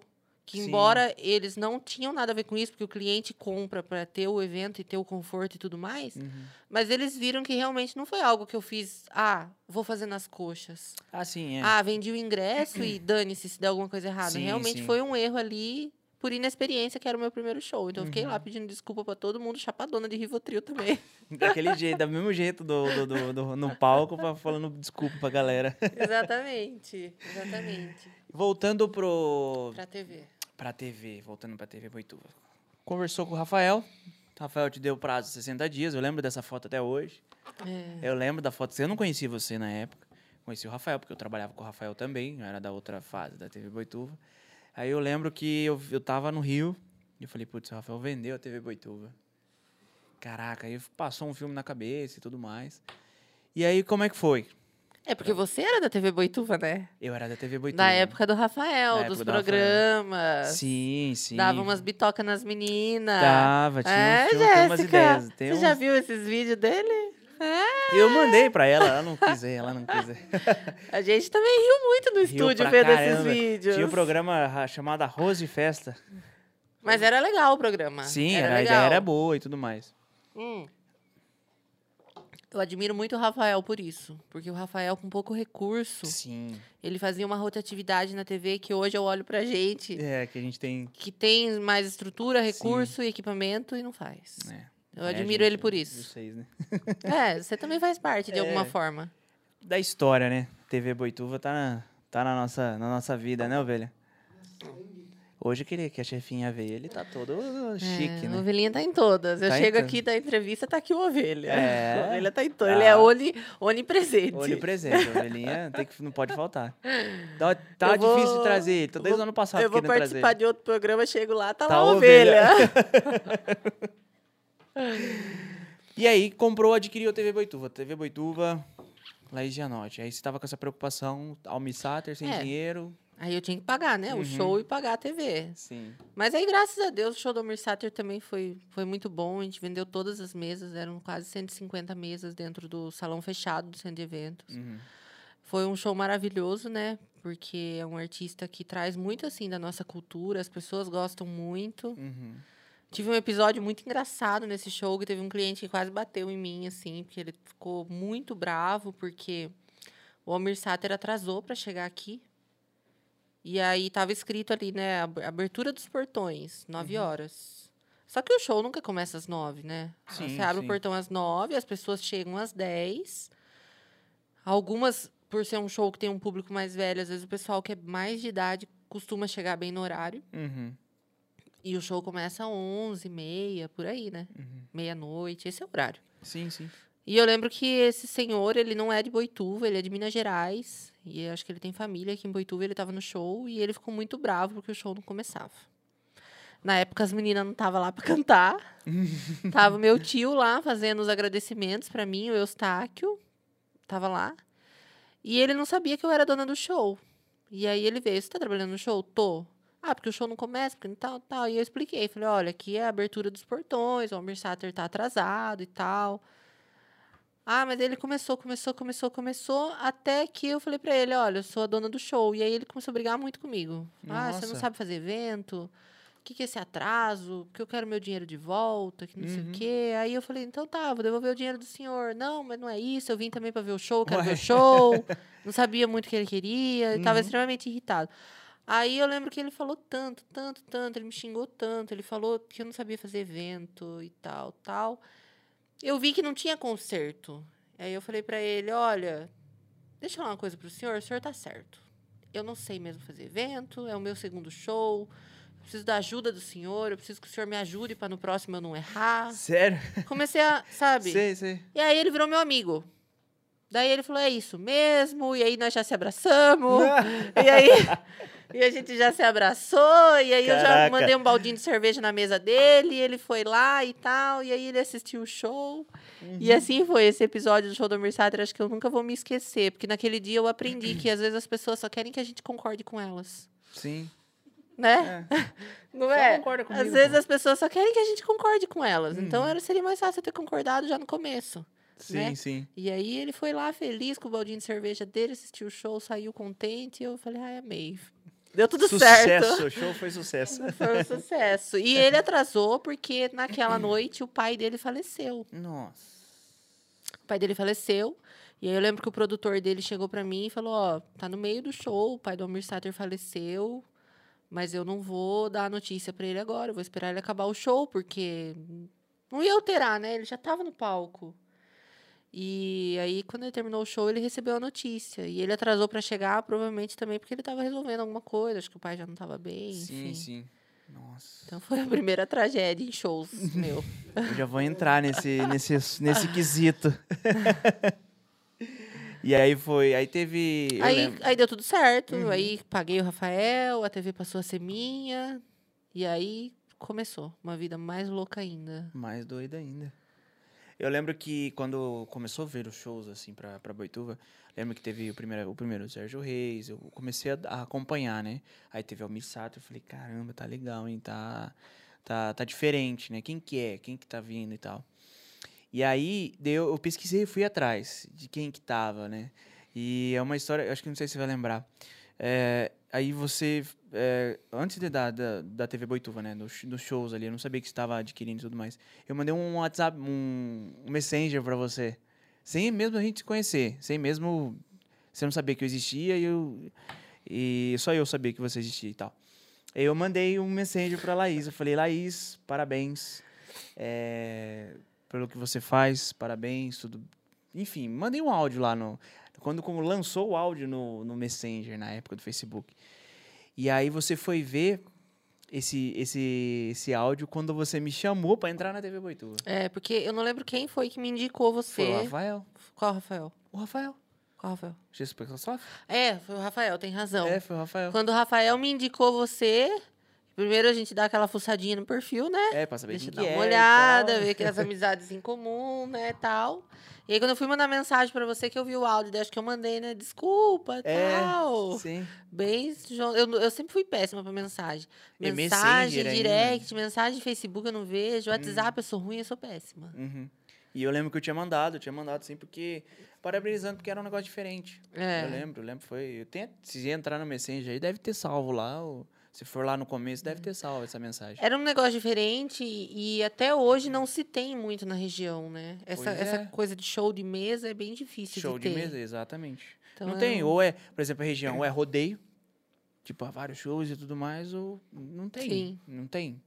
que Sim. embora eles não tinham nada a ver com isso, porque o cliente compra para ter o evento e ter o conforto e tudo mais, Uhum. mas eles viram que realmente não foi algo que eu fiz, ah, vou fazer nas coxas. Ah, sim, é. Ah, vendi o ingresso e dane-se se der alguma coisa errada. Sim, Realmente sim. foi um erro ali por inexperiência, que era o meu primeiro show. Então eu fiquei Uhum. lá pedindo desculpa pra todo mundo, chapadona de Rivotril também. Daquele jeito, do mesmo jeito do, do, do- no palco, falando desculpa pra galera. exatamente, exatamente. Voltando pro, Pra TV. Pra TV, voltando pra TV Boituva. Conversou com o Rafael. O Rafael te deu prazo de 60 dias, eu lembro dessa foto até hoje. É. Eu lembro da foto, eu não conhecia você na época. Conheci o Rafael, porque eu trabalhava com o Rafael também, eu era da outra fase da TV Boituva. Aí eu lembro que eu, eu tava no Rio, e eu falei, putz, o Rafael vendeu a TV Boituva. Caraca, aí passou um filme na cabeça e tudo mais. E aí, como é que foi? É porque você era da TV Boituva, né? Eu era da TV Boituva. Na época do Rafael, dos do Rafael. programas. Sim, sim. Dava umas bitocas nas meninas. Dava, tinha, é, tinha, umas ideias. Tem Você já uns- viu esses vídeos dele? É. Eu mandei pra ela, ela não quis ver, ela não quis ver. A gente também riu muito no Riu estúdio vendo esses caramba. vídeos. Tinha um programa ra- chamado Arroz de Festa. Mas era legal o programa. Sim, era era, a legal. ideia era boa e tudo mais. Hum. Eu admiro muito o Rafael por isso. Porque o Rafael, com pouco recurso, Sim. ele fazia uma rotatividade na TV que hoje eu olho pra gente, É, que a gente tem. que tem mais estrutura, recurso e equipamento e não faz. É. Eu É, admiro gente, ele por isso. Vocês, né? É, você também faz parte de É. alguma forma. Da história, né? TV Boituva tá na, tá na, nossa, na nossa vida, né, ovelha? Hoje que, ele, que a chefinha veio, ele tá todo chique, é, né? A ovelhinha tá em todas. Eu Tá em chego aqui da entrevista, tá aqui o ovelha. É. A ovelha tá em todas. Tá. Ele é oni, onipresente. Olho presente, a ovelhinha tem que, não pode faltar. Tá, tá Eu vou- difícil de trazer tô desde o ano passado Eu vou querendo trazer participar de outro programa, chego lá, tá, Tá lá a a ovelha. E aí, comprou, adquiriu a TV Boituva. TV Boituva, Laís Gianotti. Aí você tava com essa preocupação, Almissater, sem É. dinheiro. Aí eu tinha que pagar, né? Uhum. O show e pagar a TV. Sim. Mas aí, graças a Deus, o show do Almir Sater também foi, foi muito bom. A gente vendeu todas as mesas, eram quase 150 mesas dentro do salão fechado do centro de eventos. Uhum. Foi um show maravilhoso, né? Porque é um artista que traz muito, assim, da nossa cultura. As pessoas gostam muito. Uhum. Tive um episódio muito engraçado nesse show, que teve um cliente que quase bateu em mim, assim, porque ele ficou muito bravo, porque o Almir Sater atrasou para chegar aqui. E aí tava escrito ali, né, ab- abertura dos portões, nove Uhum. horas. Só que o show nunca começa às nove, né? Sim, Você abre sim. o portão às nove, as pessoas chegam às dez. Algumas, por ser um show que tem um público mais velho, às vezes o pessoal que é mais de idade costuma chegar bem no horário. Uhum. E o show começa às 11, meia, por aí, né? Uhum. Meia-noite, esse é o horário. Sim, sim. E eu lembro que esse senhor, ele não é de Boituva, ele é de Minas Gerais. E acho que ele tem família aqui em Boituva, ele estava no show e ele ficou muito bravo porque o show não começava. Na época as meninas não estavam lá para cantar. tava o meu tio lá fazendo os agradecimentos para mim, o Eustáquio. Tava lá. E ele não sabia que eu era dona do show. E aí ele veio, você tá trabalhando no show? Tô. Ah, porque o show não começa, porque tal, tal. E eu expliquei, falei, olha, aqui é a abertura dos portões, o Almir Sater tá atrasado e tal. Ah, mas ele começou, começou, começou, começou, até que eu falei pra ele, olha, eu sou a dona do show. E aí ele começou a brigar muito comigo. Ah, você não Nossa. sabe fazer evento? O que, que é esse atraso? Que eu quero meu dinheiro de volta, que não sei Uhum. o quê. Aí eu falei, então tá, vou devolver o dinheiro do senhor. Não, mas não é isso, eu vim também pra ver o show, quero ver Ué. o show. Não sabia muito o que ele queria, estava Uhum. extremamente irritado. Aí eu lembro que ele falou tanto, tanto, tanto, ele me xingou tanto, ele falou que eu não sabia fazer evento e tal, tal. Eu vi que não tinha conserto. Aí eu falei pra ele, olha, deixa eu falar uma coisa pro senhor, o senhor tá certo. Eu não sei mesmo fazer evento, é o meu segundo show. eu Preciso da ajuda do senhor, eu preciso que o senhor me ajude para no próximo eu não errar. Sério? Comecei a, sabe? Sei, sei. E aí ele virou meu amigo. Daí ele falou, é isso mesmo. E aí nós já se abraçamos. e aí e a gente já se abraçou. E aí eu já Caraca. mandei um baldinho de cerveja na mesa dele. E ele foi lá e tal. E aí ele assistiu o show. E assim foi esse episódio do show do Almir Sater. Acho que eu nunca vou me esquecer. Porque naquele dia eu aprendi que às vezes as pessoas só querem que a gente concorde com elas. Sim. Né? É. Não Só é? concorda comigo, Às vezes pô. as pessoas só querem que a gente concorde com elas. Então Uhum. era, seria mais fácil eu ter concordado já no começo. Sim, né? sim. E aí ele foi lá feliz com o baldinho de cerveja dele, assistiu o show, saiu contente. E eu falei, ai, amei. Deu tudo certo. sucesso, o show foi sucesso. Foi um sucesso. E ele atrasou porque naquela noite o pai dele faleceu. Nossa. O pai dele faleceu. E aí eu lembro que o produtor dele chegou pra mim e falou: Ó, tá no meio do show, o pai do Almir Sater faleceu, mas eu não vou dar a notícia pra ele agora, eu vou esperar ele acabar o show, porque não ia alterar, né? Ele já tava no palco. E aí, quando ele terminou o show, ele recebeu a notícia. E ele atrasou pra chegar, provavelmente também porque ele tava resolvendo alguma coisa, acho que o pai já não tava bem, Sim, enfim. sim. Nossa. Então foi a primeira tragédia em shows, meu. Eu já vou entrar nesse, nesse, nesse quesito. e aí foi. Aí teve. Aí, aí deu tudo certo. Uhum. Aí paguei o Rafael, a TV passou a ser minha. E aí começou uma vida mais louca ainda. Mais doida ainda. Eu lembro que quando começou a ver os shows, assim, pra, pra Boituva, lembro que teve o primeiro, o primeiro Sérgio Reis, eu comecei a, a acompanhar, né? Aí teve o Almissato, eu falei, caramba, tá legal, hein? Tá, tá, tá diferente, né? Quem que é? Quem que tá vindo e tal. E aí, eu, eu pesquisei e fui atrás de quem que tava, né? E é uma história, acho que não sei se você vai lembrar. É, aí você, é, antes de, da, da, da TV Boituva, né, dos, shows ali, eu não sabia que estava adquirindo e tudo mais. Eu mandei um WhatsApp, um, um Messenger pra você. Sem mesmo a gente se conhecer. Sem mesmo. Você não sabia que eu existia e eu. E só eu sabia que você existia e tal. Eu mandei um mensagem pra Laís. Eu falei, Laís, parabéns. é, pelo que você faz, parabéns, tudo. Enfim, mandei um áudio lá no. Quando como lançou o áudio no, no Messenger, na época do Facebook. E aí você foi ver esse, esse, esse áudio quando você me chamou pra entrar na TV Boituva. É, porque eu não lembro quem foi que me indicou você. Foi o Rafael. Qual Rafael? O Rafael. Qual Rafael? Jesus Microsoft? É, foi o Rafael, tem razão. É, foi o Rafael. Quando o Rafael me indicou você, primeiro a gente dá aquela fuçadinha no perfil, né? É, pra saber Deixa quem dar que uma é olhada, ver que as amizades em comum, né, tal. E aí, quando eu fui mandar mensagem pra você, que eu vi o áudio, daí acho que eu mandei, né, desculpa, É, tal. Sim. Bem, eu, eu sempre fui péssima pra mensagem. Mensagem, Messenger ainda. direct, mensagem Facebook eu não vejo, Hum. WhatsApp eu sou ruim, eu sou péssima. Uhum. E eu lembro que eu tinha mandado, eu tinha mandado sim, porque. Parabenizando, porque era um negócio diferente. É. Eu lembro, eu lembro. Foi. Eu tenho, se entrar no Messenger aí, deve ter salvo lá. Ou, se for lá no começo, deve ter salvo essa mensagem. Era um negócio diferente e e até hoje não se tem muito na região, né? Essa, Pois essa é. coisa de show de mesa é bem difícil Show de de mesa, exatamente. Então, não é tem. Ou é, por exemplo, a região, ou é rodeio, tipo, há vários shows e tudo mais, ou não tem. Sim. Não tem.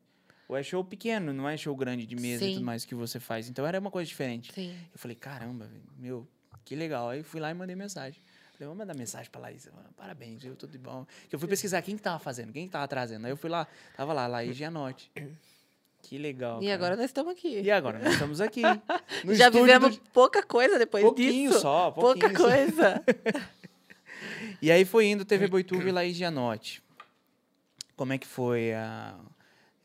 Ou é show pequeno, não é show grande de mesa e Sim. tudo mais que você faz. Então era uma coisa diferente. Sim. Eu falei, caramba, meu, que legal. Aí fui lá e mandei mensagem. Falei, vou mandar mensagem pra Laís. Parabéns, viu? Tudo de bom. Eu fui pesquisar quem que tava fazendo, quem que tava trazendo. Aí eu fui lá, tava lá, Laís Gianotti. Que legal. E cara. agora nós estamos aqui. E agora? Nós estamos aqui. Já vivemos do- pouca coisa depois pouquinho disso. só, Pouca pouquinho só. coisa. E aí foi indo TV Boituva e Laís Gianotti. Como é que foi a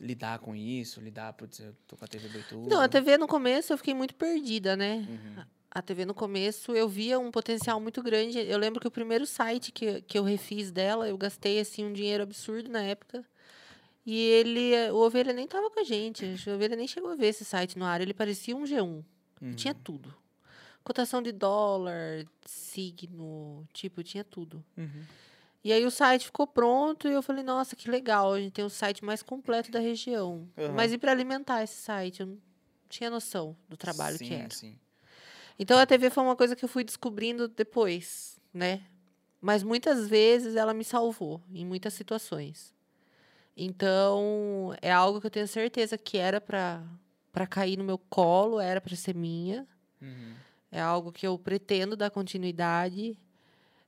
lidar com isso? Lidar, putz, eu tô com a TV Boituva. Não, a TV no começo eu fiquei muito perdida, né? Uhum. A TV no começo eu via um potencial muito grande. Eu lembro que o primeiro site que, que eu refiz dela, eu gastei assim um dinheiro absurdo na época. E ele, o Ovelha nem tava com a gente. O Ovelha nem chegou a ver esse site no ar. Ele parecia um G1. Uhum. Tinha tudo. Cotação de dólar, signo, tipo, tinha tudo. Uhum. E aí o site ficou pronto e eu falei, nossa, que legal, a gente tem o site mais completo da região. Aham. Mas e para alimentar esse site? Eu não tinha noção do trabalho sim, que era. Sim. Então a TV foi uma coisa que eu fui descobrindo depois, né? Mas muitas vezes ela me salvou em muitas situações. Então é algo que eu tenho certeza que era para para cair no meu colo, era para ser minha. Uhum. É algo que eu pretendo dar continuidade.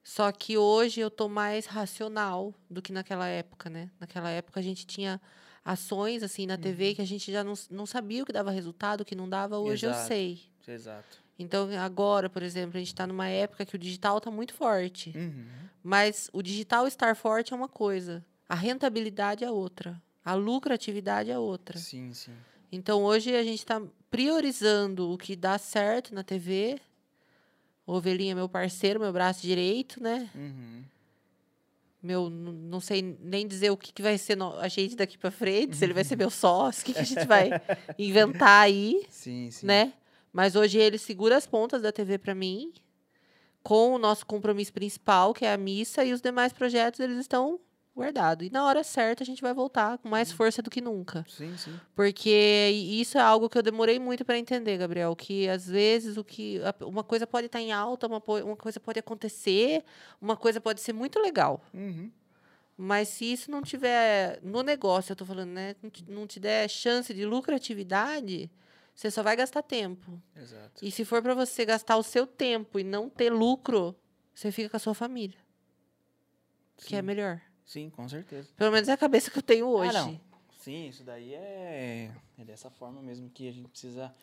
Só que hoje eu tô mais racional do que naquela época, né? Naquela época a gente tinha ações assim na Uhum. TV que a gente já não, não sabia o que dava resultado, o que não dava, hoje eu Exato. sei. Exato. Então, agora, por exemplo, a gente está numa época que o digital está muito forte. Uhum. Mas o digital estar forte é uma coisa, a rentabilidade é outra, a lucratividade é outra. Sim, sim. Então, hoje a gente está priorizando o que dá certo na TV. Ovelhinha meu parceiro, meu braço direito, né? Uhum. Meu, não sei nem dizer o que, que vai ser no- a gente daqui para frente, se ele vai ser meu sócio, o que, que a gente vai inventar aí. Sim, sim. né? Mas hoje ele segura as pontas da TV para mim, com o nosso compromisso principal, que é a missa, e os demais projetos eles estão guardados. E na hora certa a gente vai voltar com mais força do que nunca. Sim, sim. Porque isso é algo que eu demorei muito para entender, Gabriel, que às vezes o que uma coisa pode estar em alta, uma, uma coisa pode acontecer, uma coisa pode ser muito legal. Uhum. Mas se isso não tiver no negócio, eu tô falando, né, não te, não te der chance de lucratividade, você só vai gastar tempo. Exato. E se for para você gastar o seu tempo e não ter lucro, você fica com a sua família, que é Sim. melhor. Sim, com certeza. Pelo menos é a cabeça que eu tenho hoje. Ah, não. Sim, isso daí é, é dessa forma mesmo que a gente precisa,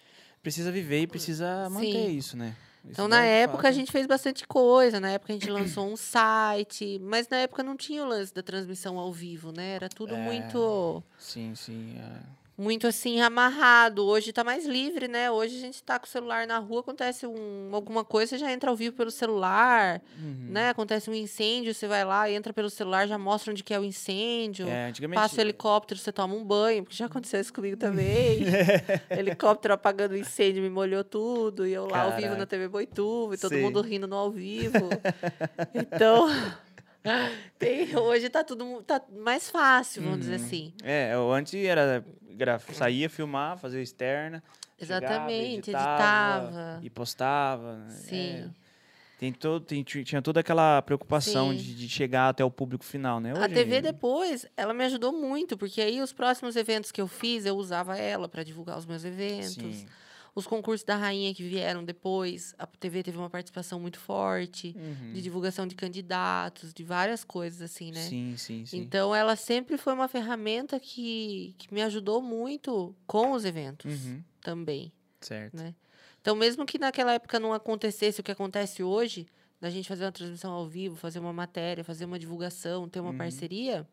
precisa viver e precisa manter Sim. isso, né? Isso Então, na de época, a fato, gente fez bastante coisa. Na época, a gente lançou um site. Mas na época não tinha o lance da transmissão ao vivo, né? Era tudo É. muito, Sim, sim. é. Muito assim, amarrado. Hoje tá mais livre, né? Hoje a gente tá com o celular na rua, acontece um, alguma coisa, você já entra ao vivo pelo celular, Uhum. né? Acontece um incêndio, você vai lá, entra pelo celular, já mostra onde que é o incêndio. É, antigamente. Passa o helicóptero, você toma um banho, porque já aconteceu isso comigo também. helicóptero apagando o incêndio, me molhou tudo. E eu lá ao vivo Caraca. na TV Boituva, e todo Sei. mundo rindo no ao vivo. Então, Tem- hoje tá tudo tá mais fácil, vamos dizer Uhum. assim. É, eu antes era. gra- Saía filmar, fazia externa. chegava, Exatamente, editava editava. E postava. né? Sim. É, tem todo, tem- tinha toda aquela preocupação de, de chegar até o público final, né? A Hoje- TV depois, ela me ajudou muito, porque aí os próximos eventos que eu fiz, eu usava ela para divulgar os meus eventos. Sim. Os concursos da rainha que vieram depois, a TV teve uma participação muito forte Uhum. de divulgação de candidatos, de várias coisas assim, né? Sim, sim, sim. Então ela sempre foi uma ferramenta que, que me ajudou muito com os eventos Uhum, também. certo. né? Então, mesmo que naquela época não acontecesse o que acontece hoje, da gente fazer uma transmissão ao vivo, fazer uma matéria, fazer uma divulgação, ter uma Uhum. parceria,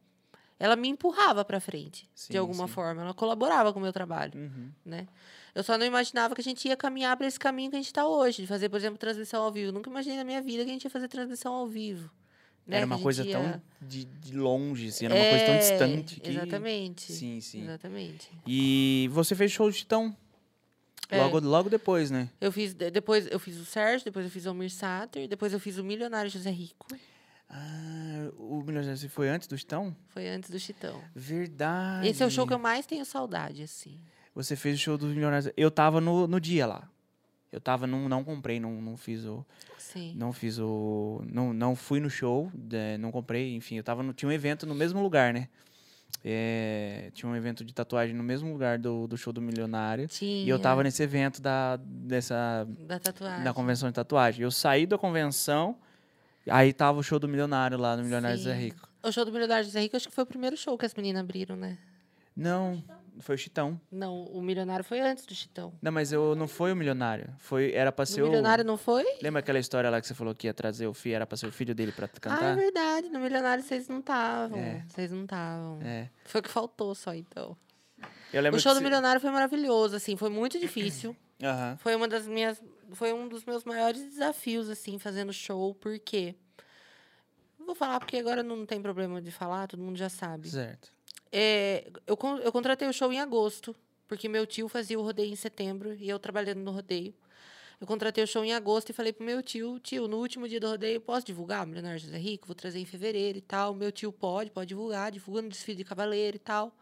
ela me empurrava para frente, Sim, de alguma sim. forma. Ela colaborava com o meu trabalho, Uhum. né? Eu só não imaginava que a gente ia caminhar para esse caminho que a gente está hoje, de fazer, por exemplo, transmissão ao vivo. Nunca imaginei na minha vida que a gente ia fazer transmissão ao vivo. Né? Era uma coisa ia- tão de, de longe, assim, era uma coisa tão É, distante. Que... Exatamente. Sim, sim. Exatamente. E você fez show de Titão. É. Logo, logo depois, né? Eu fiz, de- depois eu fiz o Sérgio, depois eu fiz o Almir Sater, depois eu fiz o Milionário José Rico. Ah, o Milionário você foi antes do Titão? Foi antes do Chitão. Verdade. Esse é o show que eu mais tenho saudade, assim. Você fez o show dos Milionários. Eu tava no, no dia lá. Eu tava, não, não comprei, não, não fiz o. Sim. Não fiz o. Não, não fui no show, né, não comprei, enfim, eu tava no, tinha um evento no mesmo lugar, né? É, tinha um evento de tatuagem no mesmo lugar do, do show do Milionário. Tinha. E eu tava nesse evento da, dessa, Da tatuagem. da convenção de tatuagem. Eu saí da convenção, aí tava o show do Milionário lá, no Milionário Sim. Zé Rico. O show do Milionário José Rico, acho que foi o primeiro show que as meninas abriram, né? Não, foi o Chitão. Não, o Milionário foi antes do Chitão. Não, mas eu não foi o Milionário. Foi, era pra ser o. Milionário não foi? Lembra aquela história lá que você falou que ia trazer o filho, era pra ser o filho dele pra Ah, é cantar? verdade. No Milionário vocês não estavam. É. Vocês não estavam. É. Foi o que faltou só, então. Eu lembro O show do Milionário foi maravilhoso, assim. Foi muito difícil. Aham. Foi uma das minhas. Foi um dos meus maiores desafios, assim, fazendo show, porque. Vou falar porque agora não tem problema de falar, todo mundo já sabe. Certo. É, eu, eu contratei o show em agosto, porque meu tio fazia o rodeio em setembro e eu trabalhando no rodeio. Eu contratei o show em agosto e falei pro meu tio, tio, no último dia do rodeio, posso divulgar Milionário José Rico? Vou trazer em fevereiro e tal. Meu tio pode, pode divulgar, divulga no desfile de cavaleiro e tal.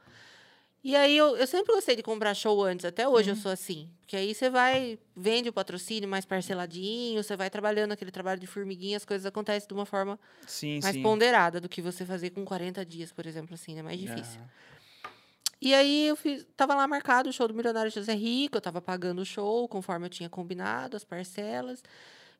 E aí eu, eu sempre gostei de comprar show antes, até hoje eu sou assim. Porque aí você vai, vende o patrocínio mais parceladinho, você vai trabalhando aquele trabalho de formiguinha, as coisas acontecem de uma forma Sim, mais sim. ponderada do que você fazer com 40 dias, por exemplo, assim, é mais difícil. Aham. E aí eu fiz, tava lá marcado o show do Milionário José Rico, eu tava pagando o show conforme eu tinha combinado, as parcelas.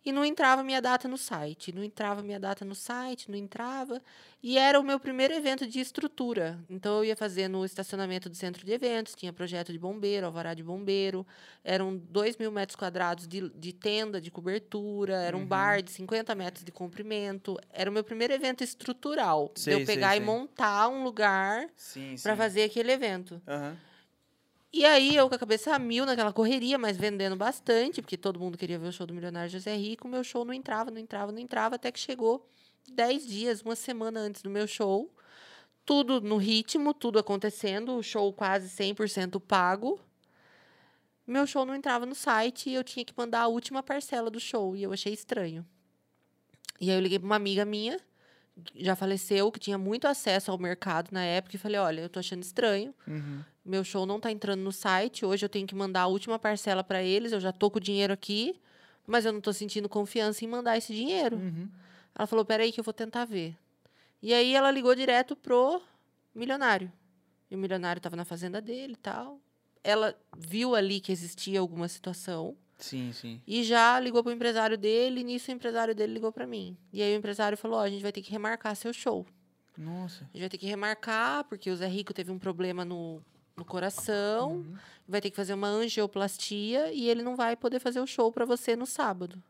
E não entrava minha data no site, não entrava minha data no site, não entrava. E era o meu primeiro evento de estrutura. Então eu ia fazer no estacionamento do centro de eventos, tinha projeto de bombeiro, alvará de bombeiro, eram 2 mil metros quadrados de, de tenda, de cobertura, era um bar de 50 metros de comprimento. Era o meu primeiro evento estrutural. de eu pegar sei. e montar um lugar para fazer aquele evento. Aham. E aí, eu com a cabeça a mil naquela correria, mas vendendo bastante, porque todo mundo queria ver o show do Milionário José Rico. Meu show não entrava, não entrava, não entrava, até que chegou 10 dias, uma semana antes do meu show. Tudo no ritmo, tudo acontecendo, o show quase 100% pago. Meu show não entrava no site e eu tinha que mandar a última parcela do show, e eu achei estranho. E aí eu liguei para uma amiga minha, já faleceu, que tinha muito acesso ao mercado na época, e falei: olha, eu tô achando estranho Uhum. Meu show não tá entrando no site. Hoje eu tenho que mandar a última parcela para eles. Eu já tô com o dinheiro aqui, mas eu não tô sentindo confiança em mandar esse dinheiro. Uhum. Ela falou: peraí, que eu vou tentar ver. E aí ela ligou direto pro milionário. E o milionário estava na fazenda dele e tal. Ela viu ali que existia alguma situação Sim, sim. e já ligou pro empresário dele. E nisso o empresário dele ligou para mim. E aí o empresário falou: ó, a gente vai ter que remarcar seu show. Nossa. A gente vai ter que remarcar, porque o Zé Rico teve um problema no, no coração. Uhum. Vai ter que fazer uma angioplastia e ele não vai poder fazer o show para você no sábado.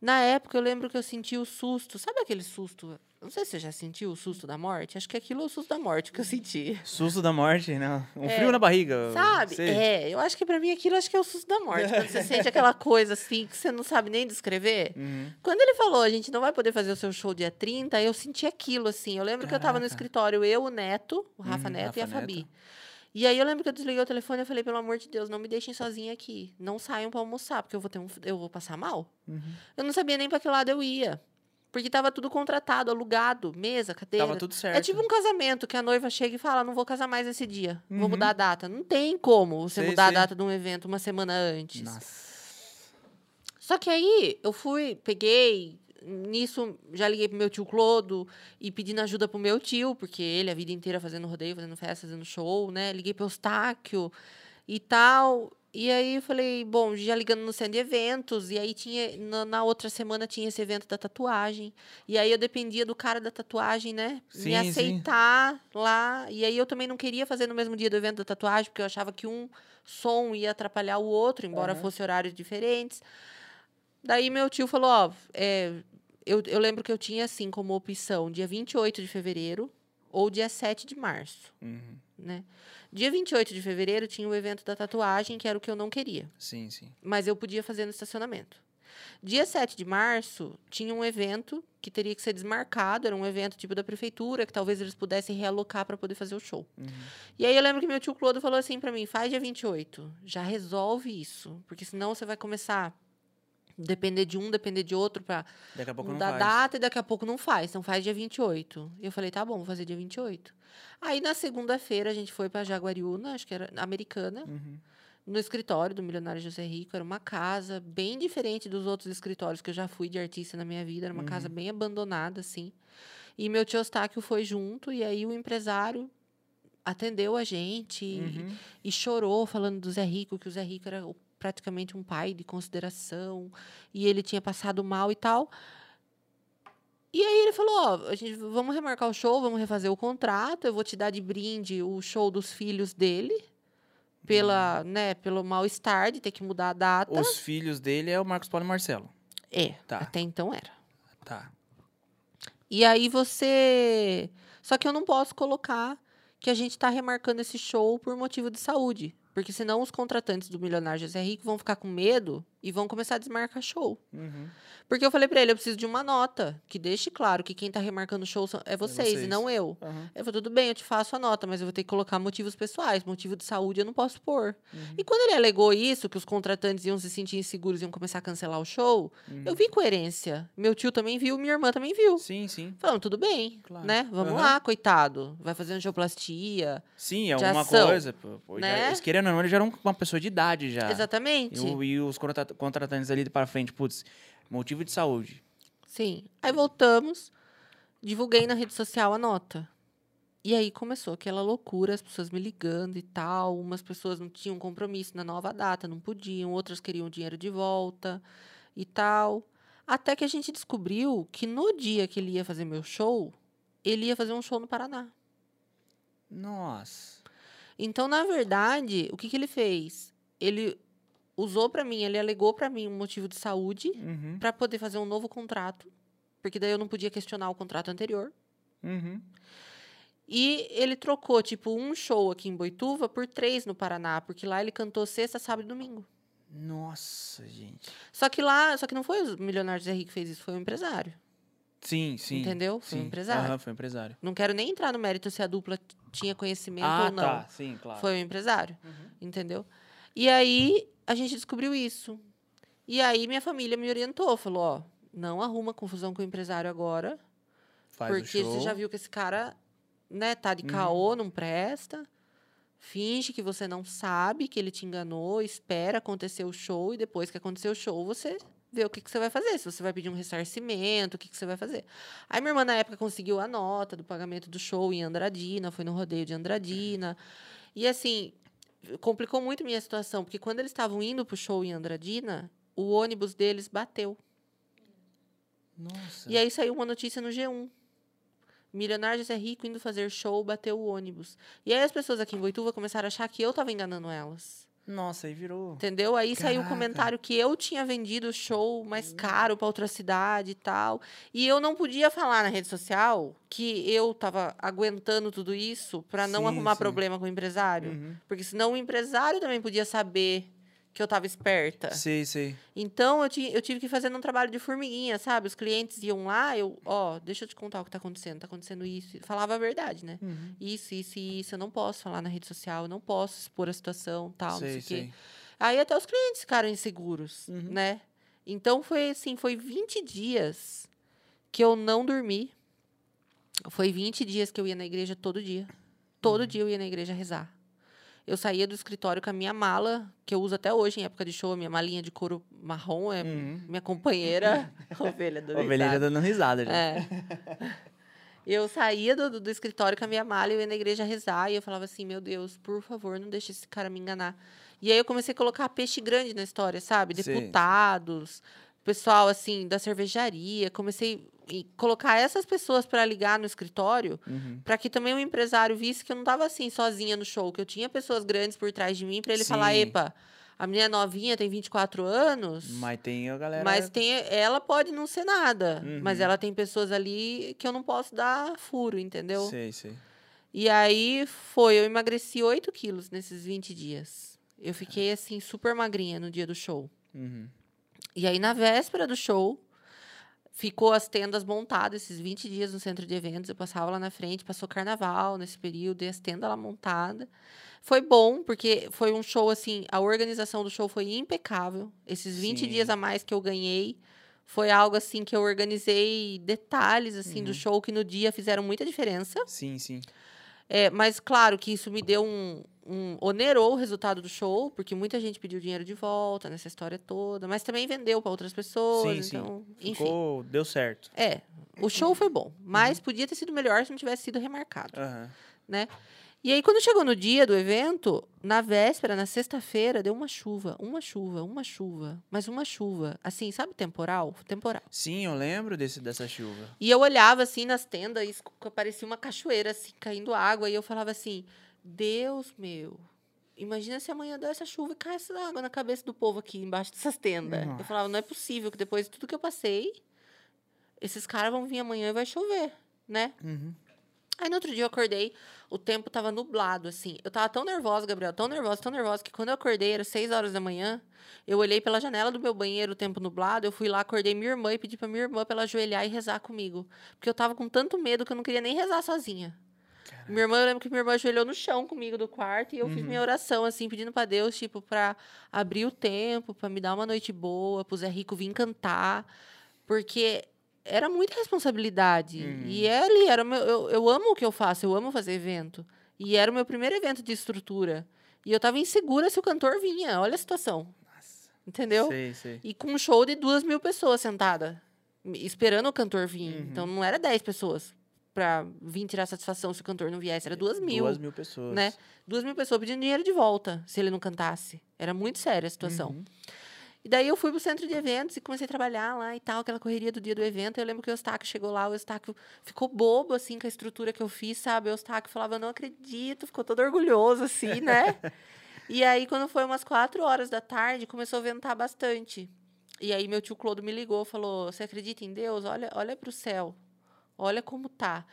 Na época, eu lembro que eu senti o susto. Sabe aquele susto? Não sei se você já sentiu o susto da morte. Acho que aquilo é o susto da morte que eu senti. Susto da morte, não. Um É. frio na barriga. Sabe? sei. É, eu acho que para mim aquilo acho que é o susto da morte. Quando você sente aquela coisa assim que você não sabe nem descrever. Uhum. Quando ele falou, a gente não vai poder fazer o seu show dia 30, eu senti aquilo, assim. Eu lembro que eu tava no Caraca. escritório, eu, o Neto, o Rafa Uhum, Neto e a Rafa Fabi. E aí eu lembro que eu desliguei o telefone e falei, pelo amor de Deus, não me deixem sozinha aqui. Não saiam para almoçar, porque eu vou ter um, eu vou passar mal. Uhum. Eu não sabia nem para que lado eu ia. Porque tava tudo contratado, alugado, mesa, cadeira. Tava tudo certo. É tipo um casamento que a noiva chega e fala: não vou casar mais esse dia. Vou Uhum. mudar a data. Não tem como você Sei, mudar sei. a data de um evento uma semana antes. Nossa. Só que aí eu fui, peguei. Nisso, já liguei pro meu tio Clodo e pedindo ajuda pro meu tio, porque ele a vida inteira fazendo rodeio, fazendo festa, fazendo show, né? Liguei pro Eustáquio e tal. E aí eu falei, bom, já ligando no centro de eventos, e aí tinha, na, na outra semana tinha esse evento da tatuagem. E aí eu dependia do cara da tatuagem, né? Sim, Me sim. aceitar lá. E aí eu também não queria fazer no mesmo dia do evento da tatuagem, porque eu achava que um som ia atrapalhar o outro, embora Aham. fosse horários diferentes. Daí meu tio falou, ó, é, eu, eu lembro que eu tinha assim como opção dia 28 de fevereiro ou dia 7 de março, Uhum. né? Dia 28 de fevereiro tinha o evento da tatuagem, que era o que eu não queria, Sim, sim. mas eu podia fazer no estacionamento. Dia 7 de março tinha um evento que teria que ser desmarcado, era um evento tipo da prefeitura, que talvez eles pudessem realocar para poder fazer o show. Uhum. E aí eu lembro que meu tio Clodo falou assim pra mim: faz dia 28, já resolve isso, porque senão você vai começar depender de um, depender de outro pra Daqui a pouco não mudar a faz. data e daqui a pouco não faz. Então faz dia 28. Eu falei: tá bom, vou fazer dia 28. Aí na segunda-feira a gente foi pra Jaguariúna, acho que era americana, Uhum. no escritório do Milionário José Rico. Era uma casa bem diferente dos outros escritórios que eu já fui de artista na minha vida. Era uma Uhum. casa bem abandonada, assim. E meu tio Eustáquio foi junto, e aí o empresário atendeu a gente e- Uhum. e chorou falando do Zé Rico, que o Zé Rico era o- praticamente um pai de consideração e ele tinha passado mal e tal. E aí ele falou, ó, a gente vamos remarcar o show, vamos refazer o contrato, eu vou te dar de brinde o show dos filhos dele pela, né, pelo mal-estar de ter que mudar a data. Os filhos dele é o Marcos Paulo e Marcelo. É, Tá. até então era. Tá. E aí você. Só que eu não posso colocar que a gente está remarcando esse show por motivo de saúde. Porque senão os contratantes do Milionário José Rico vão ficar com medo e vão começar a desmarcar show. Uhum. Porque eu falei pra ele, eu preciso de uma nota que deixe claro que quem tá remarcando show é vocês, vocês. e não eu. Uhum. Ele falou, tudo bem, eu te faço a nota, mas eu vou ter que colocar motivos pessoais. Motivo de saúde eu não posso pôr. Uhum. E quando ele alegou isso, que os contratantes iam se sentir inseguros e iam começar a cancelar o show, Uhum. eu vi coerência. Meu tio também viu, minha irmã também viu. Sim, sim. Falamos, tudo bem, Claro. né? Vamos lá, coitado. Vai fazer angioplastia. Sim, é uma ação, coisa. pô, pô, já- né? eles querendo ou não, ele já era um- uma pessoa de idade já. Exatamente. E, e os contrata- contratantes ali para frente, putz, motivo de saúde. Sim. Aí voltamos, divulguei na rede social a nota. E aí começou aquela loucura, as pessoas me ligando e tal. Umas pessoas não tinham compromisso na nova data, não podiam, outras queriam o dinheiro de volta e tal. Até que a gente descobriu que no dia que ele ia fazer meu show, ele ia fazer um show no Paraná. Nossa. Então, na verdade, o que, que ele fez? Ele usou pra mim, ele alegou pra mim um motivo de saúde Uhum. pra poder fazer um novo contrato, porque daí eu não podia questionar o contrato anterior. Uhum. E ele trocou, tipo, um show aqui em Boituva por três no Paraná, porque lá ele cantou sexta, sábado e domingo. Nossa, gente. Só que lá, só que não foi o milionário Zé Rico que fez isso, foi o empresário. Sim, sim. Entendeu? Foi um sim. empresário. Aham, foi um empresário. Não quero nem entrar no mérito se a dupla tinha conhecimento ah, ou não. tá. Sim, claro. Foi o empresário. Uhum. Entendeu? E aí a gente descobriu isso. E aí minha família me orientou, falou, ó, não arruma confusão com o empresário agora, Faz porque você já viu que esse cara, né, tá de Uhum. caô, não presta. Finge que você não sabe que ele te enganou, espera acontecer o show e depois que acontecer o show, você vê o que, que você vai fazer. Se você vai pedir um ressarcimento, o que, que você vai fazer. Aí minha irmã, na época, conseguiu a nota do pagamento do show em Andradina, foi no rodeio de Andradina. E assim, complicou muito minha situação, porque quando eles estavam indo pro show em Andradina, o ônibus deles bateu. Nossa. E aí saiu uma notícia no G1. Milionário José Rico indo fazer show, bateu o ônibus. E aí as pessoas aqui em Boituva começaram a achar que eu tava enganando elas. Nossa, aí virou. Entendeu? Aí saiu o Caraca. comentário que eu tinha vendido o show mais caro para outra cidade e tal. E eu não podia falar na rede social que eu tava aguentando tudo isso para não Sim, arrumar sim. problema com o empresário. Uhum. Porque senão o empresário também podia saber que eu tava esperta. Sei, sei. Então, eu, ti- eu tive que fazer um trabalho de formiguinha, sabe? Os clientes iam lá, eu, ó, deixa eu te contar o que tá acontecendo, tá acontecendo isso. Falava a verdade, né? Uhum. Isso, isso e isso, eu não posso falar na rede social, eu não posso expor a situação, tal, sei, não sei o quê. Aí até os clientes ficaram inseguros, Uhum. né? Então, foi assim, foi 20 dias que eu não dormi. Foi 20 dias que eu ia na igreja todo dia. Todo Uhum. dia eu ia na igreja rezar. Eu saía do escritório com a minha mala, que eu uso até hoje em época de show, a minha malinha de couro marrom, é Uhum. minha companheira, ovelha do Ovelhinha tá dando risada já. é. Eu saía do, do- escritório com a minha mala, eu ia na igreja rezar e eu falava assim, meu Deus, por favor, não deixe esse cara me enganar. E aí eu comecei a colocar peixe grande na história, sabe? Sim. Deputados, pessoal assim da cervejaria, comecei a colocar essas pessoas para ligar no escritório, Uhum. para que também o empresário visse que eu não estava assim sozinha no show, que eu tinha pessoas grandes por trás de mim para ele falar, Sim. epa, a menina novinha tem 24 anos, Mas tem a galera. mas tem, ela pode não ser nada, mas Uhum. ela tem pessoas ali que eu não posso dar furo, entendeu? Sei, sei. E aí foi, eu emagreci 8 quilos nesses 20 dias. Eu fiquei assim, super magrinha no dia do show. Uhum. E aí, na véspera do show, ficou as tendas montadas, esses 20 dias no centro de eventos. Eu passava lá na frente, passou carnaval nesse período, e as tendas lá montadas. Foi bom, porque foi um show assim, a organização do show foi impecável. Esses 20 Sim. dias a mais que eu ganhei foi algo assim que eu organizei detalhes assim do show que no dia fizeram muita diferença. Sim, sim. É, mas claro que isso me deu um, um onerou o resultado do show, porque muita gente pediu dinheiro de volta nessa história toda, mas também vendeu para outras pessoas, Sim, sim. então, enfim. Ficou. Deu certo. É, o show foi bom, mas podia ter sido melhor se não tivesse sido remarcado, Aham. né? E aí quando chegou no dia do evento, na véspera, na sexta-feira, deu uma chuva, uma chuva, uma chuva, mas uma chuva, assim, sabe temporal? Temporal. Sim, eu lembro desse, dessa chuva. E eu olhava assim nas tendas e parecia uma cachoeira, assim, caindo água. E eu falava assim: Deus meu, imagina se amanhã der essa chuva e cai essa água na cabeça do povo aqui embaixo dessas tendas. Eu Nossa. falava: não é possível que depois de tudo que eu passei, esses caras vão vir amanhã e vai chover, né? Uhum. Aí no outro dia eu acordei, o tempo tava nublado, assim. Eu tava tão nervosa, Gabriel, tão nervosa, tão nervosa, que quando eu acordei, era seis horas da manhã, eu olhei pela janela do meu banheiro, o tempo nublado, eu fui lá, acordei minha irmã e pedi pra minha irmã pra ela ajoelhar e rezar comigo. Porque eu tava com tanto medo que eu não queria nem rezar sozinha. Minha irmã, eu lembro que minha irmã ajoelhou no chão comigo do quarto e eu fiz minha oração, assim, pedindo pra Deus, tipo, pra abrir o tempo, pra me dar uma noite boa, pro Zé Rico vir cantar. Porque era muita responsabilidade. E é ali, era o meu, eu, eu amo o que eu faço, eu amo fazer evento. E era o meu primeiro evento de estrutura. E eu tava insegura se o cantor vinha. Olha a situação. Entendeu? Sei, sei. E com um show de duas mil pessoas sentadas, esperando o cantor vir. Uhum. Então não era dez pessoas pra vir tirar satisfação se o cantor não viesse, era duas mil. Duas mil pessoas. né? Duas mil pessoas pedindo dinheiro de volta se ele não cantasse. Era muito séria a situação. Uhum. E daí eu fui pro centro de eventos e comecei a trabalhar lá e tal, aquela correria do dia do evento. Eu lembro que o Eustáquio chegou lá, o Eustáquio ficou bobo, assim, com a estrutura que eu fiz, sabe? O Eustáquio falava, não acredito, ficou todo orgulhoso, assim, né? e aí, quando foi umas quatro horas da tarde, começou a ventar bastante. E aí, meu tio Clodo me ligou, falou, você acredita em Deus? Olha, olha pro céu, olha como tá.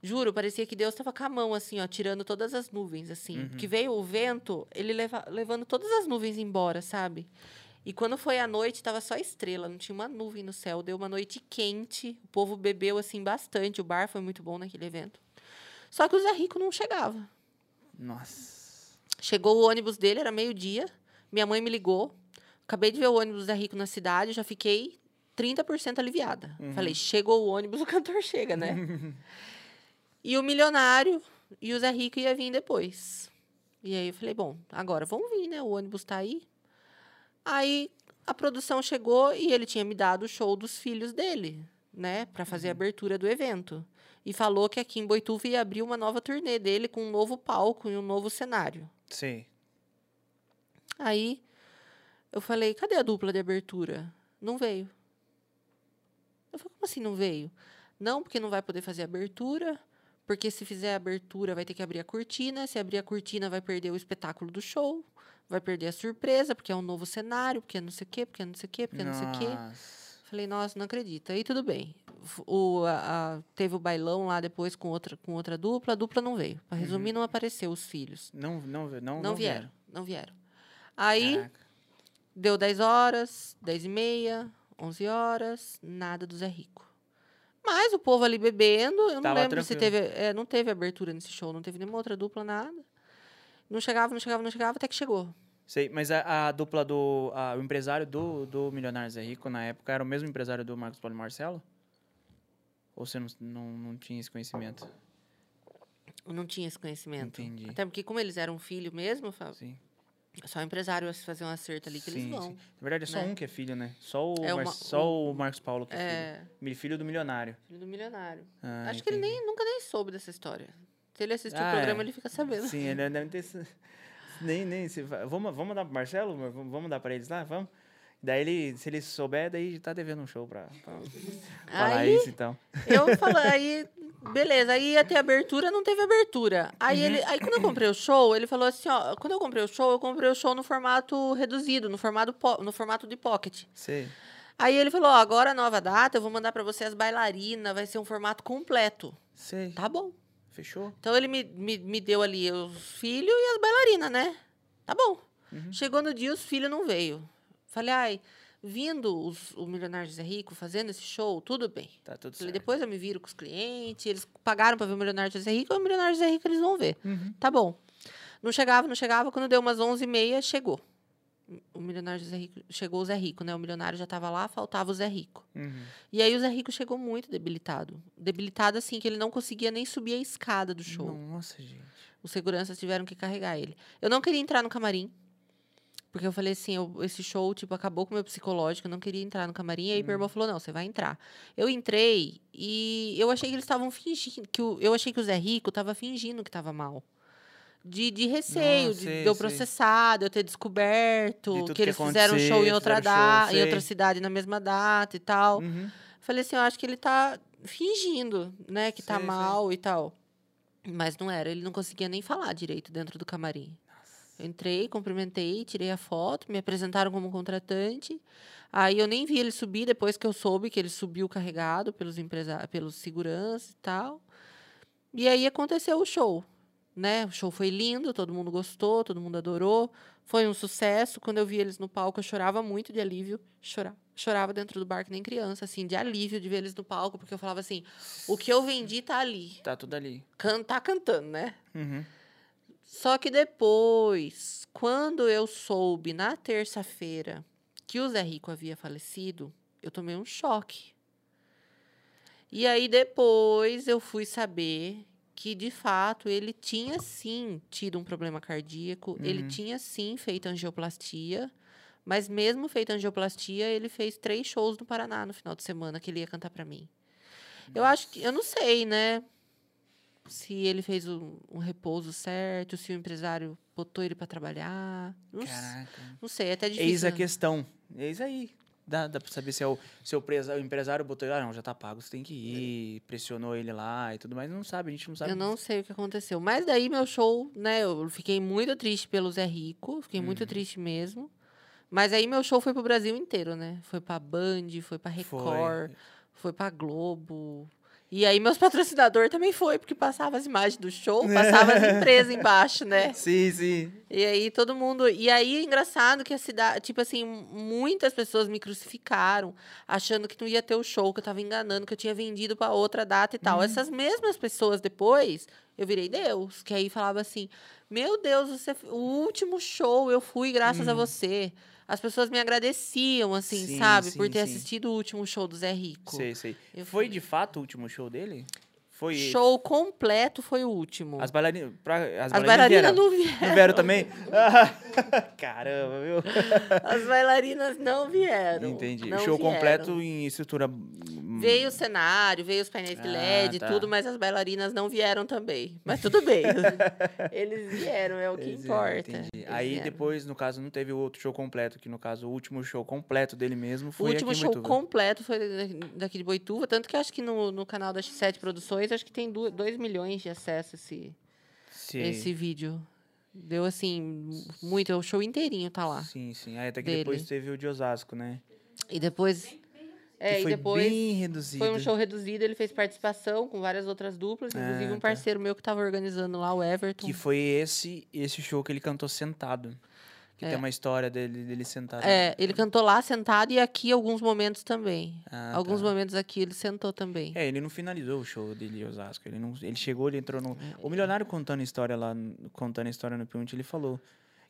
Juro, parecia que Deus estava com a mão, assim, ó, tirando todas as nuvens, assim. Que veio o vento, ele leva, levando todas as nuvens embora, sabe? E quando foi à noite, tava só estrela, não tinha uma nuvem no céu. Deu uma noite quente, o povo bebeu, assim, bastante. O bar foi muito bom naquele evento. Só que o Zé Rico não chegava. Nossa. Chegou o ônibus dele, era meio-dia. Minha mãe me ligou. Acabei de ver o ônibus do Zé Rico na cidade, já fiquei 30% aliviada. Falei, chegou o ônibus, o cantor chega, né? e o milionário e o Zé Rico ia vir depois. E aí eu falei, bom, agora vão vir, né? O ônibus tá aí. Aí a produção chegou e ele tinha me dado o show dos filhos dele, né? Pra fazer a abertura do evento. E falou que aqui em Boituva ia abrir uma nova turnê dele com um novo palco e um novo cenário. Sei. Aí eu falei, cadê a dupla de abertura? Não veio. Eu falei, como assim não veio? Não, porque não vai poder fazer abertura, porque se fizer a abertura vai ter que abrir a cortina, se abrir a cortina vai perder o espetáculo do show, vai perder a surpresa, porque é um novo cenário, porque não sei o quê, porque é não sei o quê, porque é não sei o quê. Nossa. Falei, nossa, não acredito. Aí tudo bem. O, a- a- teve o bailão lá depois com outra, com outra dupla, a dupla não veio. Para resumir, não apareceu os filhos. Não, não, não, Não, vieram, não vieram. Aí Caraca. Deu 10 horas, 10 e meia, 11 horas, nada do Zé Rico. Mas o povo ali bebendo, eu não Tava lembro se tranquilo. teve. é, não teve abertura nesse show, não teve nenhuma outra dupla, nada. Não chegava, não chegava, não chegava, até que chegou. Sei, mas a, a dupla do. a- o empresário do, do Milionário Zé Rico na época era o mesmo empresário do Marcos Paulo e Marcelo? Ou você não, não, não tinha esse conhecimento? Eu não tinha esse conhecimento. Entendi. Até porque, como eles eram filho mesmo, falava, Sim. só o empresário fazer um acerto ali que sim, eles vão. sim. Na verdade, é só né? um que é filho, né? Só o, É Mar- só o Marcos Paulo que é, É, filho. Mi- Filho do milionário. filho do milionário. Ah, Acho que ele entendi. nem, nunca nem soube dessa história. Se ele assistiu Ah, o programa, é. ele fica sabendo. Sim, ele deve ter. Nem, nem. se va- Vamos, vamos dar pro Marcelo? Vamos dar pra eles lá? Vamos? Daí ele, se ele souber, daí tá devendo um show pra, pra falar Aí, isso então. eu falo, aí, beleza, aí ia ter abertura, não teve abertura. Aí, Uhum. ele, aí quando eu comprei o show, ele falou assim, ó, quando eu comprei o show, eu comprei o show no formato reduzido, no formato, no formato de pocket. Sei. Aí ele falou, ó, agora a nova data, eu vou mandar pra você as bailarinas, vai ser um formato completo. Sei. Tá bom. Fechou? Então ele me, me, me deu ali os filhos e as bailarinas, né? Tá bom. Uhum. Chegou no dia, os filhos não veio. Falei, ai, vindo os, o Milionário José Rico fazendo esse show, tudo bem. Tá tudo Falei, certo. depois eu me viro com os clientes, eles pagaram pra ver o Milionário José Rico, o Milionário José Rico eles vão ver. Uhum. Tá bom. Não chegava, não chegava, quando deu umas 11h30, chegou. O Milionário José Rico, chegou o Zé Rico, né? O milionário já tava lá, faltava o Zé Rico. Uhum. E aí o Zé Rico chegou muito debilitado. Debilitado assim, que ele não conseguia nem subir a escada do show. Nossa, gente. Os seguranças tiveram que carregar ele. Eu não queria entrar no camarim. Porque eu falei assim, eu- esse show, tipo, acabou com o meu psicológico, eu não queria entrar no camarim. E aí meu irmão falou, não, você vai entrar. Eu entrei e eu achei que eles estavam fingindo, que o, eu achei que o Zé Rico tava fingindo que tava mal. De, de receio, Não, de, sei, de eu processar, de eu ter descoberto De que, eles fizeram um show em outra, fizeram show, data, em outra cidade na mesma data e tal. Uhum. Falei assim, eu acho que ele tá fingindo, né, que tá Sei, sei. mal e tal. Mas não era, ele não conseguia nem falar direito dentro do camarim. Eu entrei, cumprimentei, tirei a foto, me apresentaram como contratante. Aí eu nem vi ele subir depois que eu soube que ele subiu carregado pelos empresa pelos seguranças e tal. E aí aconteceu o show, né? O show foi lindo, todo mundo gostou, todo mundo adorou. Foi um sucesso. Quando eu vi eles no palco, eu chorava muito de alívio. Chorava, chorava dentro do bar que nem criança, assim, de alívio de ver eles no palco, porque eu falava assim: o que eu vendi tá ali. Tá tudo ali. Can tá cantando, né? Uhum. Só que depois, quando eu soube na terça-feira que o Zé Rico havia falecido, eu tomei um choque. E aí depois eu fui saber que de fato ele tinha sim tido um problema cardíaco, ele Uhum. tinha sim feito angioplastia, mas mesmo feito angioplastia, ele fez três shows no Paraná no final de semana que ele ia cantar pra mim. Eu acho que eu não sei, né? Se ele fez um, um repouso certo, se o empresário botou ele pra trabalhar. Não, Caraca. não sei, é até difícil. Eis a né? questão. Eis aí. Dá, dá pra saber se é o, se é o, presa- o empresário botou ele, ah, não, já tá pago, você tem que ir, pressionou ele lá e tudo mais. Não sabe, a gente não sabe. Eu não sei o que aconteceu. Mas daí meu show, né? Eu fiquei muito triste pelo Zé Rico. Fiquei Uhum. muito triste mesmo. Mas aí meu show foi pro Brasil inteiro, né? Foi pra Band, foi pra Record, foi, pra Globo. E aí meus patrocinadores também foi, porque passava as imagens do show, passava as empresas embaixo, né? Sim, sim. E aí todo mundo. E aí é engraçado que a cidade. Tipo assim, muitas pessoas me crucificaram, achando que não ia ter o show, que eu tava enganando, que eu tinha vendido para outra data e tal. Essas mesmas pessoas depois, eu virei Deus. Que aí falava assim: Meu Deus, você, o último show eu fui graças a você. As pessoas me agradeciam, assim, Sim, sabe? sim, por ter sim. assistido o último show do Zé Rico. Sei, sei. Eu Foi de fato o último show dele? Foi. Show completo foi o último. As bailarinas. Pra, as, As bailarinas vieram? não vieram. Não vieram também? Caramba, viu? As bailarinas não vieram. Entendi. não show vieram. completo em estrutura. hum, Veio o cenário, veio os painéis de Ah, LED, tá. tudo, mas as bailarinas não vieram também. Mas tudo bem. Eles vieram, é o que Eles- importa. entendi. Aí vieram. depois, no caso, não teve o outro show completo, que no caso, o último show completo dele mesmo O foi último aqui em show completo foi da- daqui de Boituva, tanto que acho que no, no canal da X7 Produções, acho que tem 2 milhões de acessos esse, Sim. esse vídeo. Deu assim, muito, o show inteirinho tá lá. Sim, sim. Aí até que dele. depois teve o de Osasco, né? E depois. É, que e foi depois. bem reduzido. Foi um show reduzido, ele fez participação com várias outras duplas, inclusive Ah, um tá. parceiro meu que tava organizando lá, o Everton. Que foi esse esse show que ele cantou sentado. Que tem uma história dele, dele sentado. É, ele cantou lá sentado e aqui alguns momentos também. Ah, alguns tá. momentos aqui ele sentou também. É, ele não finalizou o show dele em Osasco. Ele, não, ele chegou, ele entrou no. O milionário contando a história lá, contando a história no Punch, ele falou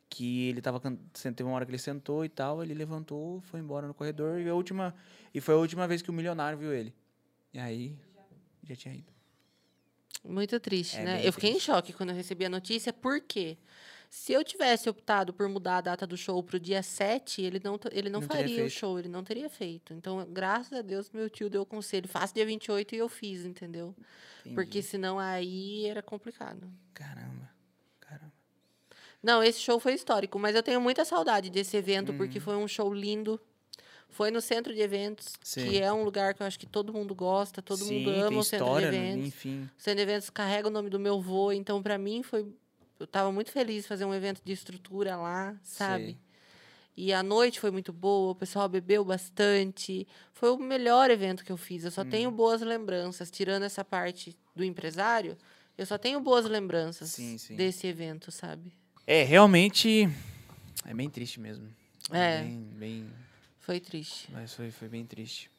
que ele tava. Teve uma hora que ele sentou e tal, ele levantou, foi embora no corredor e a última. E foi a última vez que o milionário viu ele. E aí. já tinha ido. Muito triste, É né? Eu fiquei triste. em choque quando eu recebi a notícia, por quê? Se eu tivesse optado por mudar a data do show pro dia 7, ele não, ele não, Não faria o show, ele não teria feito. Então, graças a Deus, meu tio deu o conselho. Faça dia 28 e eu fiz, entendeu? Entendi. Porque senão aí era complicado. Caramba. Caramba. Não, esse show foi histórico, mas eu tenho muita saudade desse evento, Uhum. porque foi um show lindo. Foi no centro de eventos, Sim. que é um lugar que eu acho que todo mundo gosta, todo Sim, mundo ama o centro de história, né? eventos. enfim. O Centro de Eventos carrega o nome do meu vô, então para mim foi. Eu estava muito feliz de fazer um evento de estrutura lá, sabe? Sei. E a noite foi muito boa, o pessoal bebeu bastante. Foi o melhor evento que eu fiz. Eu só tenho Hum. boas lembranças, tirando essa parte do empresário, eu só tenho boas lembranças Sim, sim. desse evento, sabe? É, realmente. É bem triste mesmo. É. Bem, bem. Foi triste. Mas foi, foi bem triste.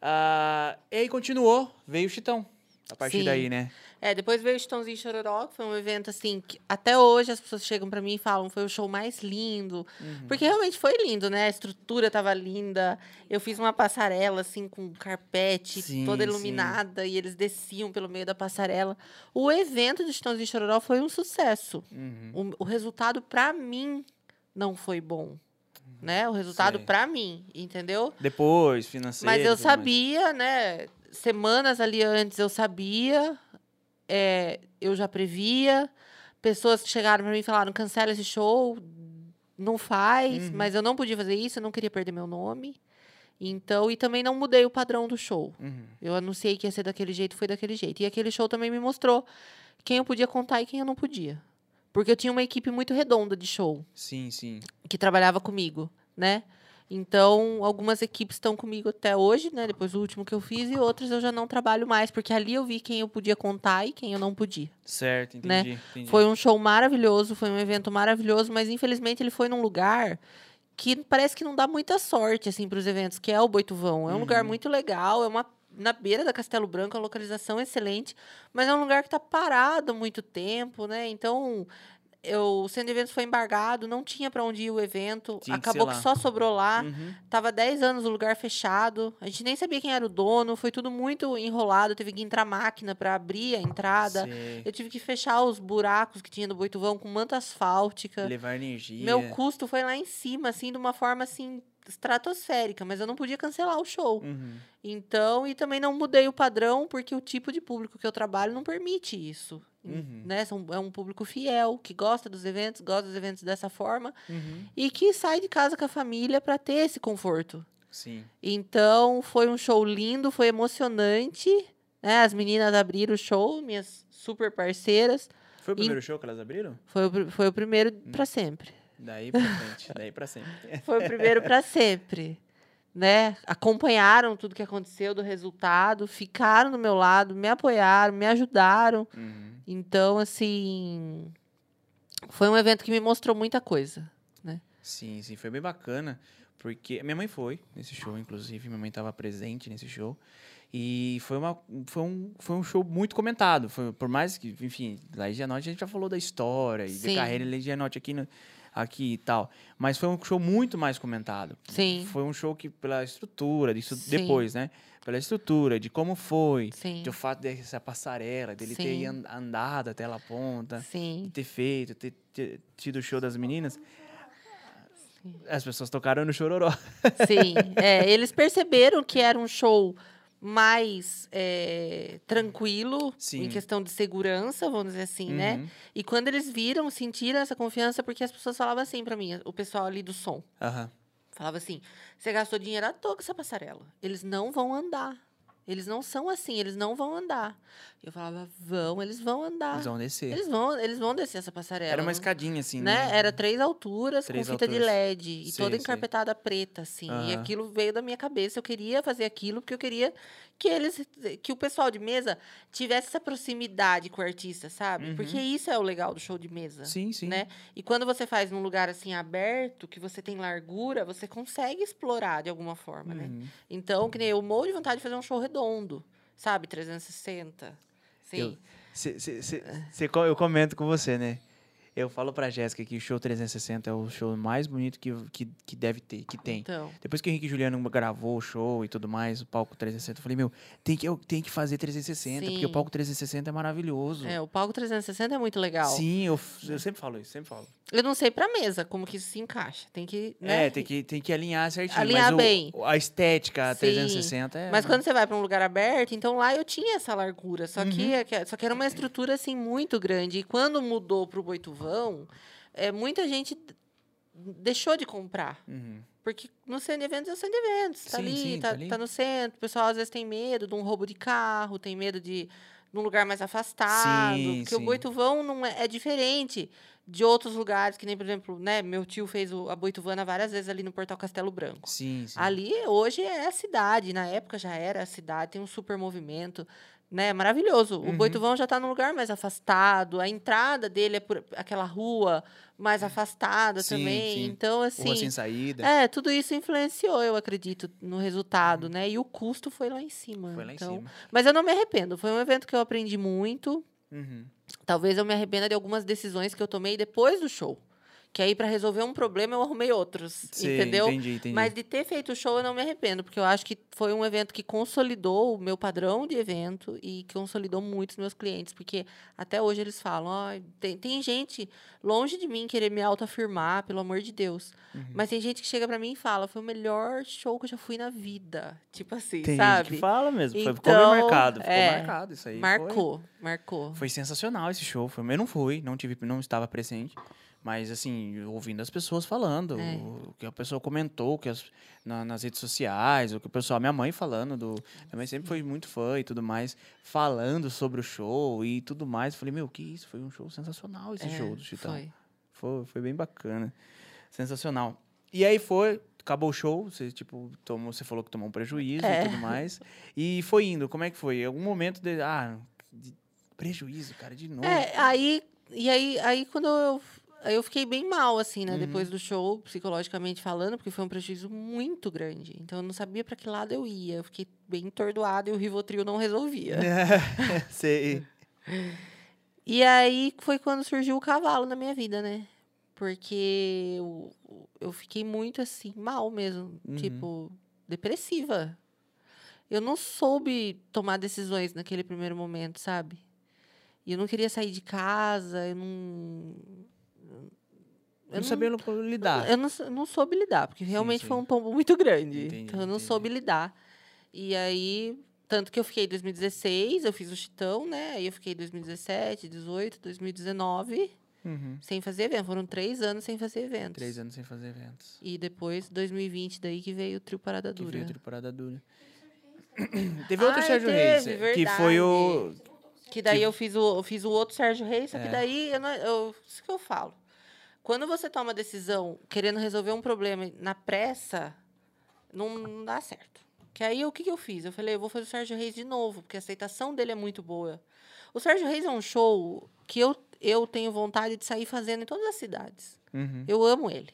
Ah, e aí continuou, veio o Chitão. A partir Sim. daí, né? É, depois veio o Chitãozinho Chororó, que foi um evento assim, que até hoje as pessoas chegam pra mim e falam, foi o show mais lindo. Uhum. Porque realmente foi lindo, né? A estrutura tava linda. Eu fiz uma passarela assim com carpete, Sim, toda sim. iluminada, e eles desciam pelo meio da passarela. O evento do Chitãozinho Chororó foi um sucesso. Uhum. O, o resultado pra mim não foi bom, né? O resultado pra mim, entendeu? Depois, financeiro. Mas eu mais. sabia, né? Semanas ali antes eu sabia, é, eu já previa. Pessoas que chegaram pra mim e falaram: cancela esse show, não faz. Uhum. Mas eu não podia fazer isso, eu não queria perder meu nome. Então, e também não mudei o padrão do show. Uhum. Eu anunciei que ia ser daquele jeito, foi daquele jeito. E aquele show também me mostrou quem eu podia contar e quem eu não podia. Porque eu tinha uma equipe muito redonda de show Sim, sim. que trabalhava comigo, né? Então, algumas equipes estão comigo até hoje, né? Depois do último que eu fiz, e outras eu já não trabalho mais, porque ali eu vi quem eu podia contar e quem eu não podia. Certo, Né? entendi. entendi. Foi um show maravilhoso, foi um evento maravilhoso, mas infelizmente ele foi num lugar que parece que não dá muita sorte, assim, para os eventos, que é o Boituvão. É um lugar Uhum. muito legal, é uma na beira da Castelo Branco, a localização excelente, mas é um lugar que está parado há muito tempo, né? Então, eu, o centro de eventos foi embargado, não tinha para onde ir o evento, Tinha que acabou que, lá. só sobrou lá. Uhum. Tava 10 anos o lugar fechado. A gente nem sabia quem era o dono. Foi tudo muito enrolado. Teve que entrar máquina para abrir a entrada. Sei. Eu tive que fechar os buracos que tinha no Boituvão com manta asfáltica. Levar energia. Meu custo foi lá em cima, assim, de uma forma assim estratosférica, mas eu não podia cancelar o show. Uhum. Então, e também não mudei o padrão, porque o tipo de público que eu trabalho não permite isso. Uhum. Né? É um público fiel, que gosta dos eventos, gosta dos eventos dessa forma, Uhum. e que sai de casa com a família para ter esse conforto. Sim. Então, foi um show lindo, foi emocionante. Né? As meninas abriram o show, minhas super parceiras. Foi o primeiro show que elas abriram? Foi o, foi o primeiro Hum. para sempre. Daí pra frente. daí pra sempre. Foi o primeiro para sempre. Né? Acompanharam tudo que aconteceu do resultado, ficaram do meu lado, me apoiaram, me ajudaram. Uhum. Então, assim, foi um evento que me mostrou muita coisa. Sim, sim, foi bem bacana, porque minha mãe foi nesse show, inclusive, minha mãe estava presente nesse show. E foi, uma, foi, um, foi um show muito comentado. Foi, por mais que, enfim, lá em Gianotti a gente já falou da história e Sim. da carreira de Gianotti aqui, no, aqui e tal. Mas foi um show muito mais comentado. Sim. Foi um show que, pela estrutura, disso Sim. depois, né? Pela estrutura, de como foi, Sim. de o fato dessa passarela, dele ter Sim. an- andado até a ponta Sim. ter feito, ter, ter tido o show das meninas, as pessoas tocaram no chororó. Sim, é, eles perceberam que era um show mais é, tranquilo, Sim. em questão de segurança, vamos dizer assim, né? Uhum. E quando eles viram, sentiram essa confiança, porque as pessoas falavam assim pra mim, o pessoal ali do som, Aham. falava assim: você gastou dinheiro à toa com essa passarela. Eles não vão andar. Eles não são assim, eles não vão andar. Eu falava, vão, eles vão andar. Eles vão descer. Eles vão, eles vão descer essa passarela. Era uma escadinha, assim, né? né? Era três alturas Três com fita de. LED e Sei, toda sei. encarpetada preta, assim. E Aham. aquilo veio da minha cabeça. Eu queria fazer aquilo porque eu queria que eles, que o pessoal de mesa tivesse essa proximidade com o artista, sabe? Uhum. Porque isso é o legal do show de mesa. Sim, sim. Né? E quando você faz num lugar assim aberto, que você tem largura, você consegue explorar de alguma forma, né? Uhum. Então, que nem eu morro de vontade de fazer um show redondo, sabe? 360. Sim. Eu- Cê- cê- cê- co- eu comento com você, né? Eu falo pra Jéssica que o show 360 é o show mais bonito que, que, que deve ter, que tem. Então, Depois que o Henrique e Juliano gravou o show e tudo mais, o palco 360, eu falei, meu, tem que, eu, tem que fazer 360, porque o Sim. palco 360 é maravilhoso. é, o palco 360 é muito legal. Sim, eu, eu sempre falo isso, sempre falo. Eu não sei pra mesa como que isso se encaixa. Tem que, né? É, tem que, tem que alinhar certinho. Alinhar o- bem. A estética Sim. 360 é. Mas quando você vai pra um lugar aberto, então lá eu tinha essa largura, só Uhum. que é que- só que era uma estrutura assim muito grande. E quando mudou pro Boituvão, é, muita gente deixou de comprar. Uhum. Porque no centro de eventos é o centro de eventos. Tá Sim, ali, sim, tá, tá tá no centro. O pessoal às vezes tem medo de um roubo de carro, tem medo de num lugar mais afastado. Sim, porque o sim. Boituvão não é, é diferente de outros lugares, que nem, por exemplo, né, meu tio fez o- a Boituvana várias vezes ali no Portal Castelo Branco. Sim, sim. Ali hoje é a cidade, na época já era a cidade, tem um super movimento, né? Maravilhoso. O Uhum. Boituvão já está num lugar mais afastado, a entrada dele é por aquela rua mais afastada Sim, também. sim. Então, Rua assim. sem saída. É, tudo isso influenciou, eu acredito, no resultado, né? E o custo foi lá em cima. Uhum. Foi lá em então, cima. Mas eu não me arrependo. Foi um evento que eu aprendi muito. Uhum. Talvez eu me arrependa de algumas decisões que eu tomei depois do show. Que aí, para resolver um problema, eu arrumei outros. Sim, entendeu? Entendi, entendi. Mas de ter feito o show, eu não me arrependo, porque eu acho que foi um evento que consolidou o meu padrão de evento e consolidou muito os meus clientes, porque até hoje eles falam, ó, tem, tem gente longe de mim querer me autoafirmar, pelo amor de Deus. Uhum. Mas tem gente que chega pra mim e fala, foi o melhor show que eu já fui na vida. Tipo assim, Tem sabe? gente que fala mesmo. Foi, ficou Então, bem marcado. Ficou é, marcado isso aí. foi- Marcou, marcou. Foi sensacional esse show. Foi, eu não fui, não tive, não estava presente. Mas, assim, ouvindo as pessoas falando, É. o que a pessoa comentou que as- na- nas redes sociais, o que o pessoal, minha mãe falando, do, minha mãe sempre foi muito fã e tudo mais, falando sobre o show e tudo mais. Falei, meu, que isso? Foi um show sensacional esse É, show do Chitão. Foi. Foi, foi bem bacana. Sensacional. E aí foi, acabou o show, você, tipo, tomou, você falou que tomou um prejuízo É. e tudo mais. E foi indo, como é que foi? Em algum momento de, ah, de prejuízo, cara, de novo. É, aí, e aí, aí quando eu, eu fiquei bem mal, assim, né? Uhum. Depois do show, psicologicamente falando, porque foi um prejuízo muito grande. Então eu não sabia para que lado eu ia. Eu fiquei bem entordoada e o Rivotril não resolvia. Sei. E aí foi quando surgiu o cavalo na minha vida, né? Porque eu, eu fiquei muito assim, mal mesmo. Uhum. Tipo, depressiva. Eu não soube tomar decisões naquele primeiro momento, sabe? E eu não queria sair de casa, eu não. Eu não sabia lidar. Eu não, sou- não soube lidar, porque realmente sim. foi um tombo muito grande. Entendi, então eu não entendi. soube lidar. E aí, tanto que eu fiquei em 2016, eu fiz o Chitão, né? Aí eu fiquei em 2017, 18, 2019, Uhum. sem fazer evento. Foram três anos sem fazer eventos. Três anos sem fazer eventos. E depois, 2020, daí que veio o Trio Parada Que Dura. veio a temporada dura. Teve outro Ai, Sérgio teve, Reis, que foi o... Que daí Que- eu fiz o, eu fiz o outro Sérgio Reis, só que É. daí eu, não, eu, isso que eu falo. Quando você toma decisão querendo resolver um problema na pressa, não, não dá certo. Que aí o que, que eu fiz? Eu falei, eu vou fazer o Sérgio Reis de novo, porque a aceitação dele é muito boa. O Sérgio Reis é um show que eu, eu tenho vontade de sair fazendo em todas as cidades. Uhum. Eu amo ele.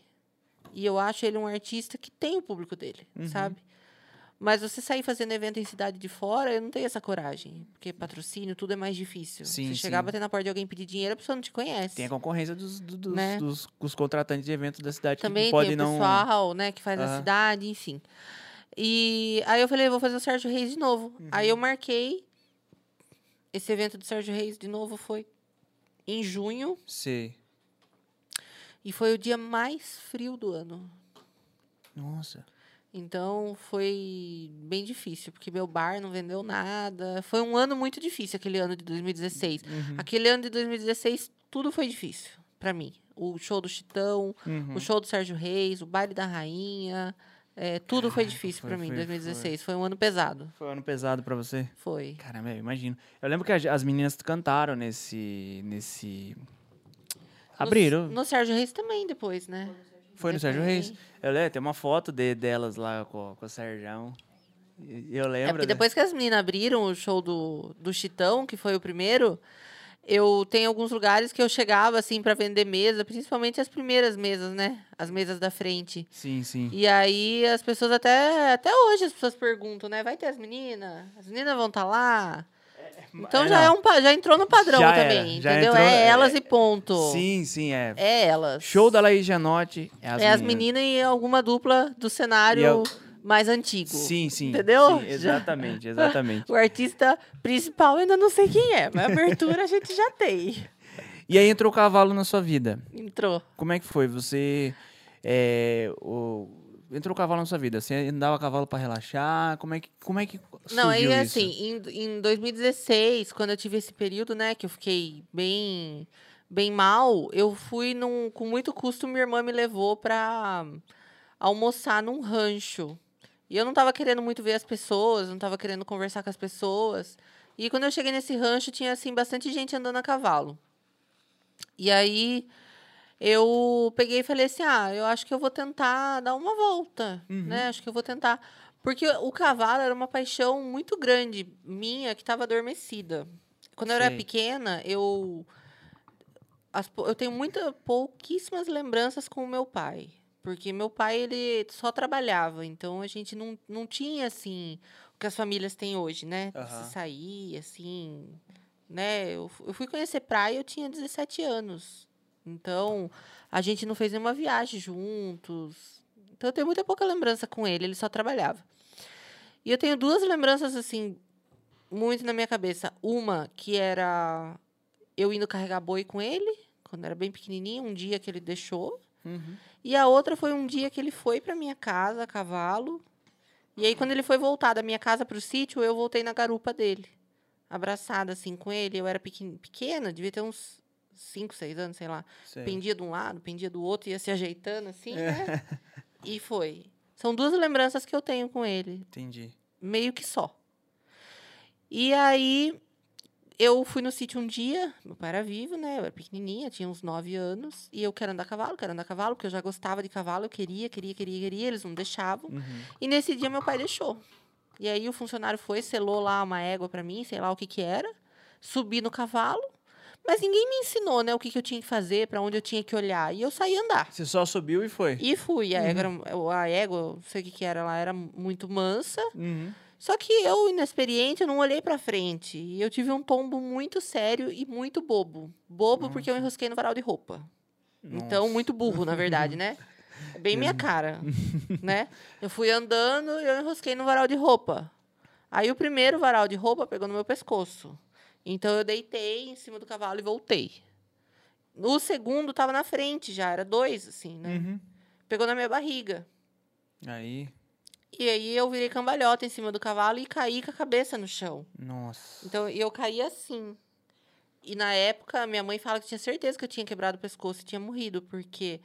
E eu acho ele um artista que tem o público dele, Uhum. sabe? Mas você sair fazendo evento em cidade de fora, eu não tenho essa coragem. Porque patrocínio, tudo é mais difícil. Sim, você chegar, sim. bater na porta de alguém pedir dinheiro, a pessoa não te conhece. Tem a concorrência dos, do- dos, Né? dos, dos contratantes de eventos da cidade Também que pode tem o não... pessoal, né, que faz a cidade, enfim. E aí eu falei, vou fazer o Sérgio Reis de novo. Uhum. Aí eu marquei. Esse evento do Sérgio Reis de novo foi em junho. Sei. E foi o dia mais frio do ano. Nossa. Então foi bem difícil, porque meu bar não vendeu nada. Foi um ano muito difícil, aquele ano de 2016. Uhum. Aquele ano de 2016, tudo foi difícil para mim. O show do Chitão, Uhum. o show do Sérgio Reis, o baile da rainha. é, tudo foi difícil foi- para mim em foi- 2016. Foi. um ano pesado. Foi um ano pesado pra você? Foi. Caramba, eu imagino. Eu lembro que as meninas cantaram nesse... nesse... Abriram. No, no Sérgio Reis também, depois, né? Foi no Sérgio. Reis. Eu lembro, tem uma foto de, delas lá com, com o Sérgio. E Eu É lembro. porque né? depois que as meninas abriram o show do, do Chitão, que foi o primeiro, eu tenho alguns lugares que eu chegava assim para vender mesa, principalmente as primeiras mesas, né? As mesas da frente. Sim, sim. E aí as pessoas até até hoje as pessoas perguntam, né? Vai ter as meninas? As meninas vão estar lá? Então É, já, é um, já entrou no padrão Já era, também, já entendeu? entrou- é elas é- e ponto. Sim, sim, é. É elas. Show da Laís Gianotti. É as, é as meninas. meninas e alguma dupla do cenário eu- mais antigo. Sim, sim. Entendeu? Sim, exatamente, exatamente. O artista principal ainda não sei quem é, mas a abertura a gente já tem. E aí entrou o cavalo na sua vida. Entrou. Como é que foi? Você. é, o- Entrou o cavalo na sua vida. Você andava a cavalo pra relaxar? Como é que, como é que Não, aí assim, em, em 2016, quando eu tive esse período, né, que eu fiquei bem bem mal, eu fui num, com muito custo, minha irmã me levou pra almoçar num rancho. E eu não tava querendo muito ver as pessoas, não tava querendo conversar com as pessoas. E quando eu cheguei nesse rancho, tinha assim bastante gente andando a cavalo. E aí eu peguei e falei assim: "Ah, eu acho que eu vou tentar dar uma volta, né? Acho que eu vou tentar porque o cavalo era uma paixão muito grande minha que estava adormecida. Quando eu era pequena, eu as eu tenho muita pouquíssimas lembranças com o meu pai, porque meu pai ele só trabalhava, então a gente não, não tinha assim o que as famílias têm hoje, né? Aham. Se sair assim, né? Eu, eu fui conhecer praia, eu tinha 17 anos. Então, a gente não fez nenhuma viagem juntos. Então, eu tenho muita pouca lembrança com ele, ele só trabalhava. E eu tenho duas lembranças, assim, muito na minha cabeça. Uma que era eu indo carregar boi com ele, quando era bem pequenininho, um dia que ele deixou. Uhum. E a outra foi um dia que ele foi para minha casa a cavalo. E aí, quando ele foi voltar da minha casa para o sítio, eu voltei na garupa dele. Abraçada, assim, com ele. Eu era pequen- pequena, devia ter uns 5, 6 anos, sei lá. Sei. Pendia de um lado, pendia do outro, ia se ajeitando, assim, né? E foi. São duas lembranças que eu tenho com ele Entendi. meio que só. E aí eu fui no sítio um dia, meu pai era vivo, né? Eu era pequenininha, tinha uns nove anos, e eu quero andar a cavalo, quero andar a cavalo, porque eu já gostava de cavalo, eu queria, queria, queria, queria, eles não deixavam. Uhum. E nesse dia meu pai deixou. E aí o funcionário foi, selou lá uma égua para mim, sei lá o que que era, subi no cavalo, mas ninguém me ensinou, né, o que que eu tinha que fazer, para onde eu tinha que olhar. E eu saí andar. Você só subiu e foi. E fui. A égua, era- a égua, não sei o que que era, ela era muito mansa. Uhum. Só que eu, inexperiente, eu não olhei pra frente. E eu tive um tombo muito sério e muito bobo. Bobo porque eu enrosquei no varal de roupa. Então, Nossa. muito burro, na verdade, né? Bem minha cara, né? Eu fui andando e eu enrosquei no varal de roupa. Aí o primeiro varal de roupa pegou no meu pescoço. Então eu deitei em cima do cavalo e voltei. O segundo tava na frente já, era dois, assim, né? Uhum. Pegou na minha barriga. Aí, E aí eu virei cambalhota em cima do cavalo e caí com a cabeça no chão. nossa. Então, eu caí assim. E na época, minha mãe fala que tinha certeza que eu tinha quebrado o pescoço e tinha morrido, porque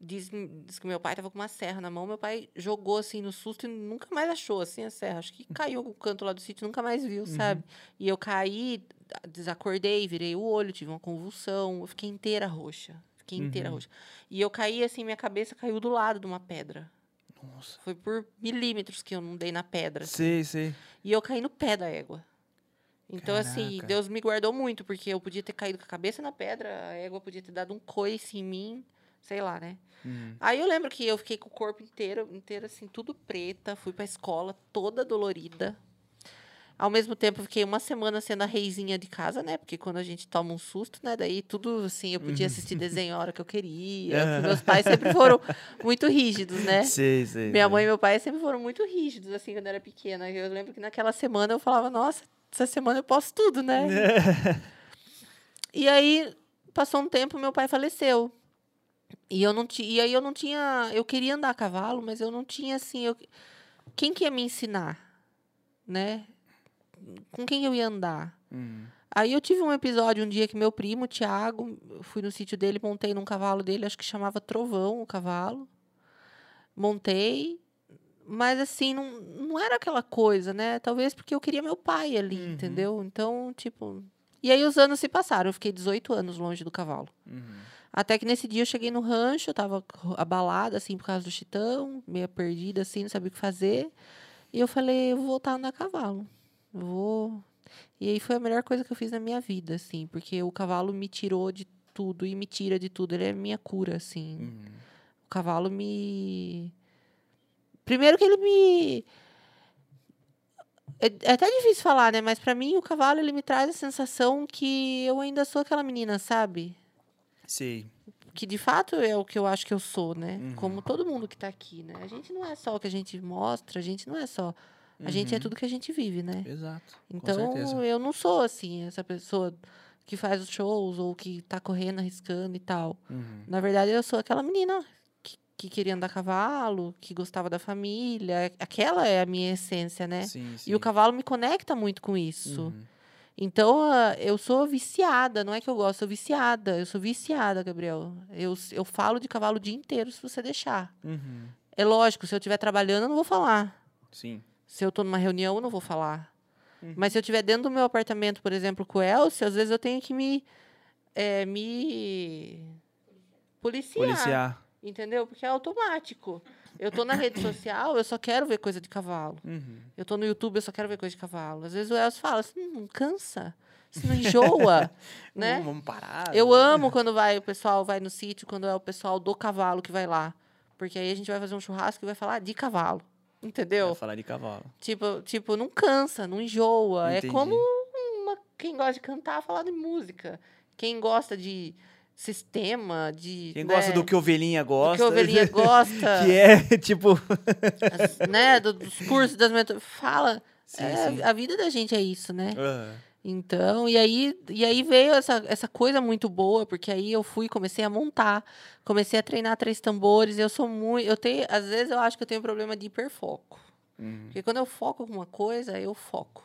diz, diz que meu pai tava com uma serra na mão, meu pai jogou assim no susto e nunca mais achou assim a serra. Acho que caiu o canto lá do sítio, nunca mais viu, sabe? E eu caí, desacordei, virei o olho, tive uma convulsão, eu fiquei inteira roxa. Fiquei inteira Uhum. roxa. E eu caí assim, minha cabeça caiu do lado de uma pedra. Nossa. Foi por milímetros que eu não dei na pedra. Sei, sei. E eu caí no pé da égua. Então, assim, Caraca. Deus me guardou muito, porque eu podia ter caído com a cabeça na pedra, a égua podia ter dado um coice em mim, sei lá, né? Uhum. Aí eu lembro que eu fiquei com o corpo inteiro, inteiro assim, tudo preta, fui pra escola toda dolorida. Ao mesmo tempo, fiquei uma semana sendo a reizinha de casa, né? Porque quando a gente toma um susto, né? Daí tudo assim, eu podia assistir desenho a hora que eu queria. Meus pais sempre foram muito rígidos, né? Sei, sei. Minha sei. mãe e meu pai sempre foram muito rígidos, assim, quando eu era pequena. Eu lembro que naquela semana eu falava, nossa, essa semana eu posso tudo, né? e aí, passou um tempo, meu pai faleceu. E eu não. E aí eu não tinha. Eu queria andar a cavalo, mas eu não tinha assim. Eu, quem que ia me ensinar? Né? Com quem eu ia andar? Uhum. Aí eu tive um episódio um dia que meu primo, o Thiago, eu fui no sítio dele, montei num cavalo dele, acho que chamava Trovão o cavalo. Montei, mas assim, não, não era aquela coisa, né? Talvez porque eu queria meu pai ali, Uhum. entendeu? Então, tipo. E aí os anos se passaram, eu fiquei 18 anos longe do cavalo. Uhum. Até que nesse dia eu cheguei no rancho, eu tava abalada, assim, por causa do chitão, meio perdida, assim, não sabia o que fazer. E eu falei, eu vou voltar a andar a cavalo. Vou. E aí foi a melhor coisa que eu fiz na minha vida, assim, porque o cavalo me tirou de tudo e me tira de tudo. Ele é minha cura, assim. Uhum. O cavalo me. Primeiro que ele me. É, é até difícil falar, né? Mas pra mim o cavalo ele me traz a sensação que eu ainda sou aquela menina, sabe? Sei. Que de fato é o que eu acho que eu sou, né? Uhum. Como todo mundo que tá aqui, né? A gente não é só o que a gente mostra, a gente não é só. A gente é Uhum. tudo que a gente vive, né? Exato. Então, eu não sou assim, essa pessoa que faz os shows ou que tá correndo, arriscando e tal. Uhum. Na verdade, eu sou aquela menina que, que queria andar a cavalo, que gostava da família. Aquela é a minha essência, né? Sim, sim. E o cavalo me conecta muito com isso. Uhum. Então, ah, eu sou viciada, não é que eu gosto, eu sou viciada. Eu sou viciada, Gabriel. Eu, eu falo de cavalo o dia inteiro se você deixar. Uhum. É lógico, se eu estiver trabalhando, eu não vou falar. Sim. Se eu tô numa reunião, eu não vou falar. Uhum. Mas se eu estiver dentro do meu apartamento, por exemplo, com o Elcio, às vezes eu tenho que me. eh, me. policiar. Policiar. Entendeu? Porque é automático. Eu tô na rede social, eu só quero ver coisa de cavalo. Uhum. Eu tô no YouTube, eu só quero ver coisa de cavalo. Às vezes o Elcio fala, você não cansa? Você não enjoa? né? Vamos, vamos parar. Eu né? amo quando vai, o pessoal vai no sítio, quando é o pessoal do cavalo que vai lá. Porque aí a gente vai fazer um churrasco e vai falar de cavalo. Entendeu? Vai falar de cavalo. Tipo, tipo, não cansa, não enjoa. Entendi. É como uma- quem gosta de cantar falar de música. Quem gosta de sistema, de. Quem né, gosta do que ovelhinha do gosta. que ovelhinha gosta, que é, tipo... as- né, do- dos cursos das mentorias. Fala. Sim, É, sim. A vida da gente é isso, né? Aham. Então, e aí, e aí veio essa, essa coisa muito boa, porque aí eu fui, comecei a montar, comecei a treinar três tambores. Eu sou muito. Eu tenho, às vezes eu acho que eu tenho problema de hiperfoco. Uhum. Porque quando eu foco alguma coisa, eu foco.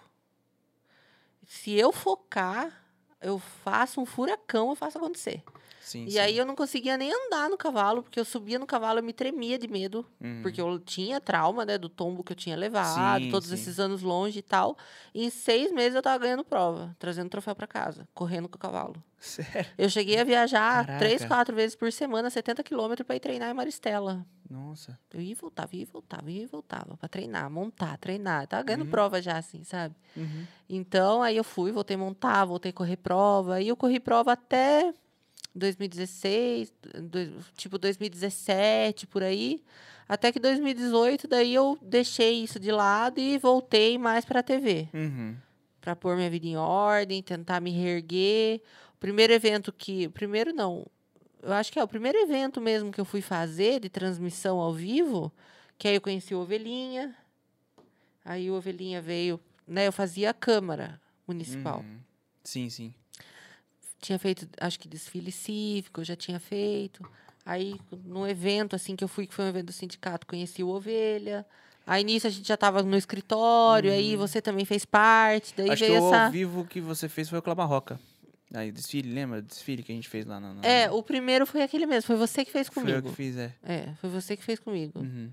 Se eu focar, eu faço um furacão, eu faço acontecer. Sim, E sim. aí eu não conseguia nem andar no cavalo, porque eu subia no cavalo, eu me tremia de medo. Uhum. Porque eu tinha trauma, né, do tombo que eu tinha levado, Sim, todos esses anos longe e tal. E em seis meses eu tava ganhando prova, trazendo troféu para casa, correndo com o cavalo. Sério? Eu cheguei a viajar três, Caraca. quatro vezes por semana, 70 quilômetros para ir treinar em Maristela. Nossa. Eu ia e voltava, ia e voltava, ia e voltava para treinar, montar, treinar. Eu tava ganhando Uhum. prova já, assim, sabe? Uhum. Então, aí eu fui, voltei a montar, voltei a correr prova. E eu corri prova até 2016, dois- tipo 2017, por aí. Até que 2018, daí eu deixei isso de lado e voltei mais para a TV. Uhum. Para pôr minha vida em ordem, tentar me reerguer. O primeiro evento que... Primeiro não. Eu acho que é o primeiro evento mesmo que eu fui fazer de transmissão ao vivo, que aí eu conheci o Ovelhinha. Aí o Ovelhinha veio, né? Eu fazia a Câmara Municipal. Uhum. Sim, sim. Tinha feito, acho que desfile cívico, eu já tinha feito. Aí, no evento, assim, que eu fui, que foi um evento do sindicato, conheci o Ovelha. Aí, nisso, a gente já estava no escritório, aí você também fez parte. Daí Uhum. Acho que veio o essa... ao vivo que você fez foi o Clamarroca. Aí, desfile, lembra? Desfile que a gente fez lá na... na- É, o primeiro foi aquele mesmo, foi você que fez Foi eu comigo. que fiz, é. É, foi você que fez comigo. Uhum.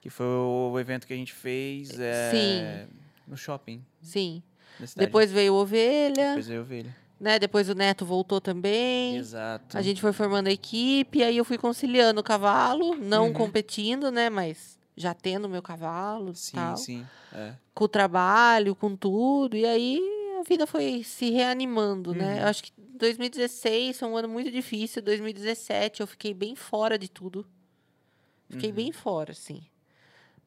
Que foi o evento que a gente fez é, no shopping Sim. Depois veio o Ovelha, Depois veio ovelha. Né? Depois o Neto voltou também. Exato. A gente foi formando a equipe, aí eu fui conciliando o cavalo, não Uhum. competindo, né? Mas já tendo meu cavalo Sim, tal. sim. É. Com o trabalho, com tudo. E aí a vida foi se reanimando, né? Uhum. Eu acho que 2016 foi um ano muito difícil. 2017 eu fiquei bem fora de tudo. Fiquei Uhum. bem fora, assim.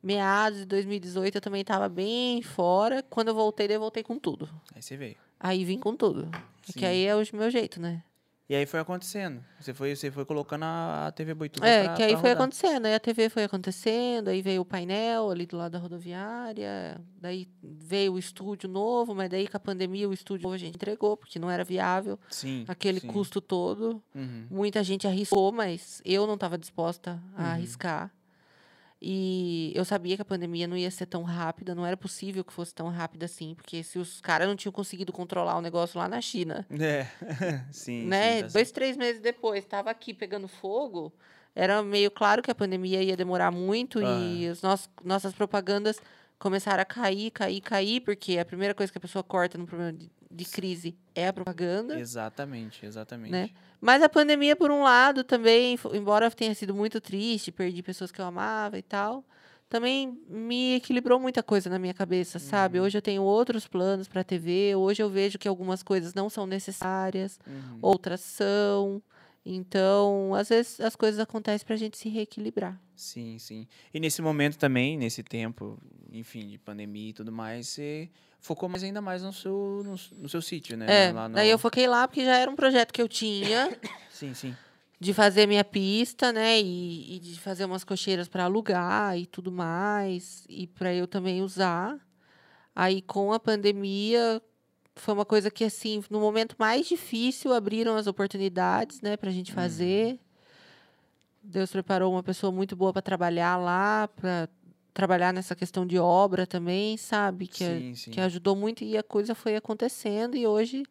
Meados de 2018 eu também estava bem fora. Quando eu voltei, eu voltei com tudo. Aí você veio. Aí vim com tudo. Sim. Que aí é o meu jeito, né? E aí foi acontecendo. Você foi, você foi colocando a, a TV Boituva É, pra, que aí foi acontecendo. Aí a TV foi acontecendo, aí veio o painel ali do lado da rodoviária, daí veio o estúdio novo, mas daí com a pandemia o estúdio novo a gente entregou, porque não era viável Sim. aquele sim. custo todo. Uhum. Muita gente arriscou, mas eu não estava disposta a Uhum. arriscar. E eu sabia que a pandemia não ia ser tão rápida, não era possível que fosse tão rápida assim, porque se os caras não tinham conseguido controlar o negócio lá na China, É. sim, né? sim. tá Dois, três meses depois, estava aqui pegando fogo. Era meio claro que a pandemia ia demorar muito e Aham. as nossas propagandas começaram a cair, cair, cair, porque a primeira coisa que a pessoa corta no problema de, de crise é a propaganda. Exatamente, exatamente. Né? Mas a pandemia, por um lado, também, embora tenha sido muito triste, perdi pessoas que eu amava e tal, também me equilibrou muita coisa na minha cabeça, sabe? Uhum. Hoje eu tenho outros planos para a TV, hoje eu vejo que algumas coisas não são necessárias, Uhum. outras são. Então, às vezes as coisas acontecem para a gente se reequilibrar. Sim, sim. E nesse momento também, nesse tempo, enfim, de pandemia e tudo mais, você focou mais ainda mais no seu, no, no seu sítio, né? É, no- daí eu foquei lá porque já era um projeto que eu tinha Sim, sim. de fazer minha pista, né? E, e de fazer umas cocheiras para alugar e tudo mais, e para eu também usar. Aí com a pandemia foi uma coisa que assim, no momento mais difícil abriram as oportunidades, né, pra gente fazer. Deus preparou uma pessoa muito boa para trabalhar lá, para trabalhar nessa questão de obra também, sabe? Que, a- sim, sim. que ajudou muito e a coisa foi acontecendo e hoje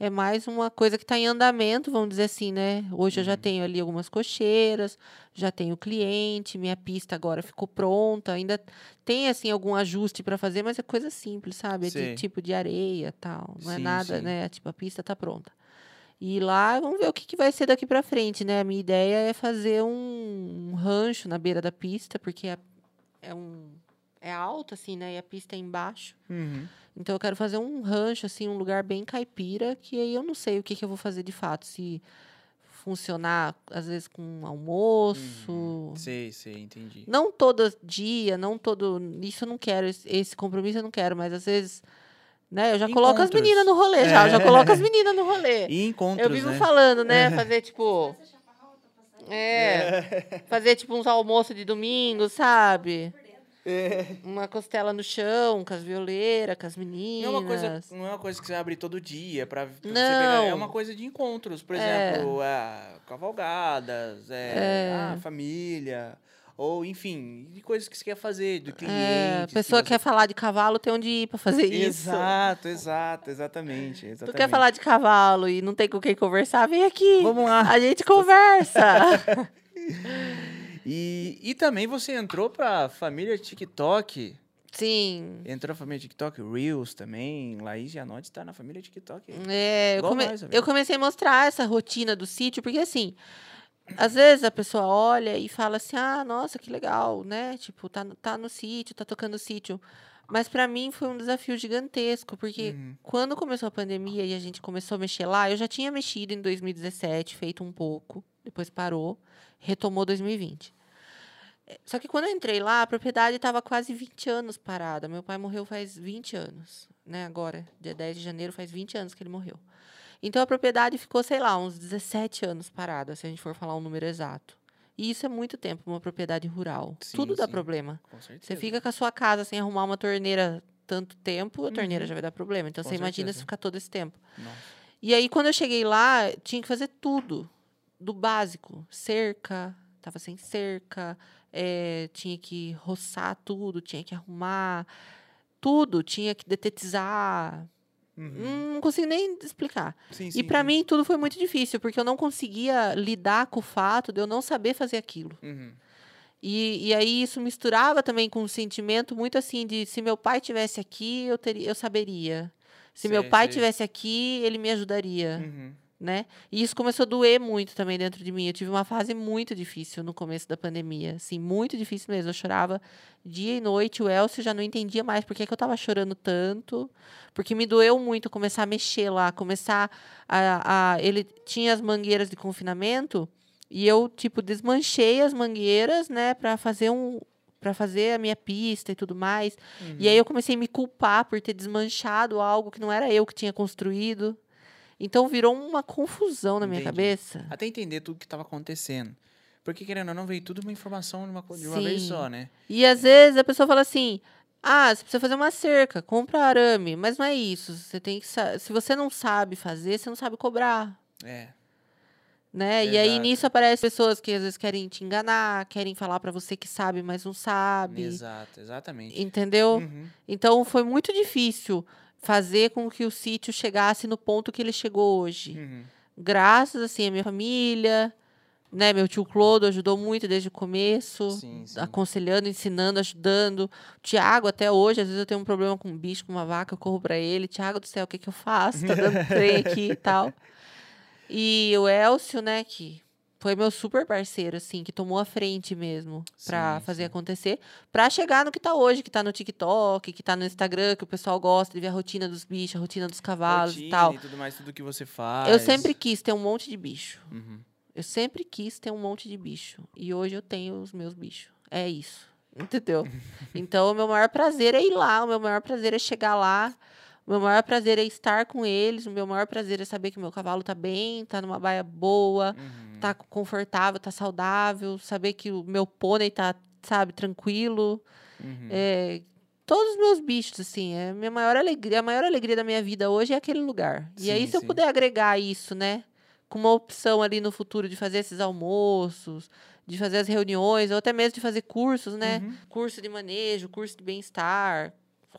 é mais uma coisa que está em andamento, vamos dizer assim, né? Hoje eu já tenho ali algumas cocheiras, já tenho cliente, minha pista agora ficou pronta, ainda tem assim algum ajuste para fazer, mas é coisa simples, sabe? É de tipo de areia, tal, não é Sim, nada, sim. né? Tipo a pista tá pronta. E lá, vamos ver o que, que vai ser daqui para frente, né? A minha ideia é fazer um, um rancho na beira da pista, porque é, é um é alto assim, né? E a pista é embaixo. Uhum. Então eu quero fazer um rancho, assim, um lugar bem caipira, que aí eu não sei o que, que eu vou fazer de fato. Se funcionar, às vezes, com almoço. Uhum. Sei, sei, entendi. Não todo dia, não todo. Isso eu não quero, esse, esse compromisso eu não quero, mas às vezes. Né, eu já coloco as Encontros. meninas no rolê, já. Eu já É. coloco as meninas no rolê. E encontros, Eu vivo né? falando, né? Fazer tipo. É. Fazer tipo uns almoços de domingo, sabe? Uma costela no chão, com as violeiras, com as meninas. Não é, uma coisa, não é uma coisa que você abre todo dia pra, pra você Não. pegar. É uma coisa de encontros. Por É. exemplo, ah, cavalgadas, é, ah, família. Ou, enfim, de coisas que você quer fazer, do cliente. É, a pessoa quer falar de cavalo, tem onde ir pra fazer isso. Exato, exato, exatamente. Tu exatamente. quer falar de cavalo e não tem com quem conversar? Vem aqui. Vamos lá. A gente conversa. E, e também você entrou pra família TikTok. Sim. Entrou na família TikTok, Reels também. Laís Gianotti tá na família TikTok. É, eu, come- nós, eu comecei a mostrar essa rotina do sítio, porque assim, às vezes a pessoa olha e fala assim: ah, nossa, que legal, né? Tipo, tá, tá no sítio, tá tocando sítio. Mas pra mim foi um desafio gigantesco, porque Uhum. quando começou a pandemia e a gente começou a mexer lá, eu já tinha mexido em 2017, feito um pouco, depois parou, retomou 2020. É, Só que quando eu entrei lá, a propriedade estava quase 20 anos parada. Meu pai morreu faz 20 anos, né? Agora, dia 10 de janeiro, faz 20 anos que ele morreu. Então a propriedade ficou, sei lá, uns 17 anos parada, se a gente for falar um número exato. E isso é muito tempo, uma propriedade rural. Sim, Tudo dá sim. problema. Com certeza. Você fica com a sua casa sem arrumar uma torneira tanto tempo, a torneira Uhum. já vai dar problema. Então Com você imagina certeza. se ficar todo esse tempo. Nossa. E aí, quando eu cheguei lá, tinha que fazer tudo. Do básico. Cerca, tava sem cerca, eh, tinha que roçar tudo, tinha que arrumar tudo, tinha que detetizar. Uhum. Não consigo nem explicar. Sim, E sim, pra sim. mim tudo foi muito difícil, porque eu não conseguia lidar com o fato de eu não saber fazer aquilo. Uhum. E, e aí isso misturava também com um sentimento muito assim de se meu pai tivesse aqui, eu teria, eu saberia. Se meu Sei, pai sei. tivesse aqui, ele me ajudaria, Uhum. Né? E isso começou a doer muito também dentro de mim. Eu tive uma fase muito difícil no começo da pandemia, assim, muito difícil mesmo. Eu chorava dia e noite. O Elcio já não entendia mais por que, que eu estava chorando tanto, porque me doeu muito começar a mexer lá, começar a, a ele tinha as mangueiras de confinamento e eu tipo desmanchei as mangueiras, né, para fazer um para fazer a minha pista e tudo mais. E aí eu comecei a me culpar por ter desmanchado algo que não era eu que tinha construído. Então virou uma confusão na minha Entendi. cabeça. Até entender tudo que estava acontecendo. Porque, querendo ou não, veio tudo uma informação de uma, de uma vez só, né? E às vezes a pessoa fala assim: "Ah, você precisa fazer uma cerca, compra arame", mas não é isso. Você tem que se você não sabe fazer, você não sabe cobrar, É. né? E aí nisso aparecem pessoas que às vezes querem te enganar, querem falar pra você que sabe, mas não sabe. Exato, exatamente. Entendeu? Uhum. Então foi muito difícil fazer com que o sítio chegasse no ponto que ele chegou hoje. Uhum. Graças assim à minha família, né, meu tio Clodo ajudou muito desde o começo, Sim, sim. aconselhando, ensinando, ajudando. O Tiago até hoje, às vezes eu tenho um problema com um bicho, com uma vaca, eu corro pra ele, Tiago do céu, o que que eu faço? Tá dando trem aqui e tal. E o Elcio, né, que foi meu super parceiro, assim, que tomou a frente mesmo pra Sim, fazer acontecer, pra chegar no que tá hoje, que tá no TikTok, que tá no Instagram, que o pessoal gosta de ver a rotina dos bichos, a rotina dos cavalos e Rotina tal. E tudo mais, tudo que você faz. Eu sempre quis ter um monte de bicho. Uhum. Eu sempre quis ter um monte de bicho. E hoje eu tenho os meus bichos. É isso. Entendeu? então, o meu maior prazer é ir lá. O meu maior prazer é chegar lá. O meu maior prazer é estar com eles. O meu maior prazer é saber que o meu cavalo tá bem, tá numa baia boa, Uhum. tá confortável, tá saudável. Saber que o meu pônei tá, sabe, tranquilo. Uhum. É, todos os meus bichos, assim, é a minha maior alegria, a maior alegria da minha vida hoje é aquele lugar. e aí, Sim, se eu sim. puder agregar isso, né, com uma opção ali no futuro de fazer esses almoços, de fazer as reuniões, ou até mesmo de fazer cursos, né? Uhum. Curso de manejo, curso de bem-estar,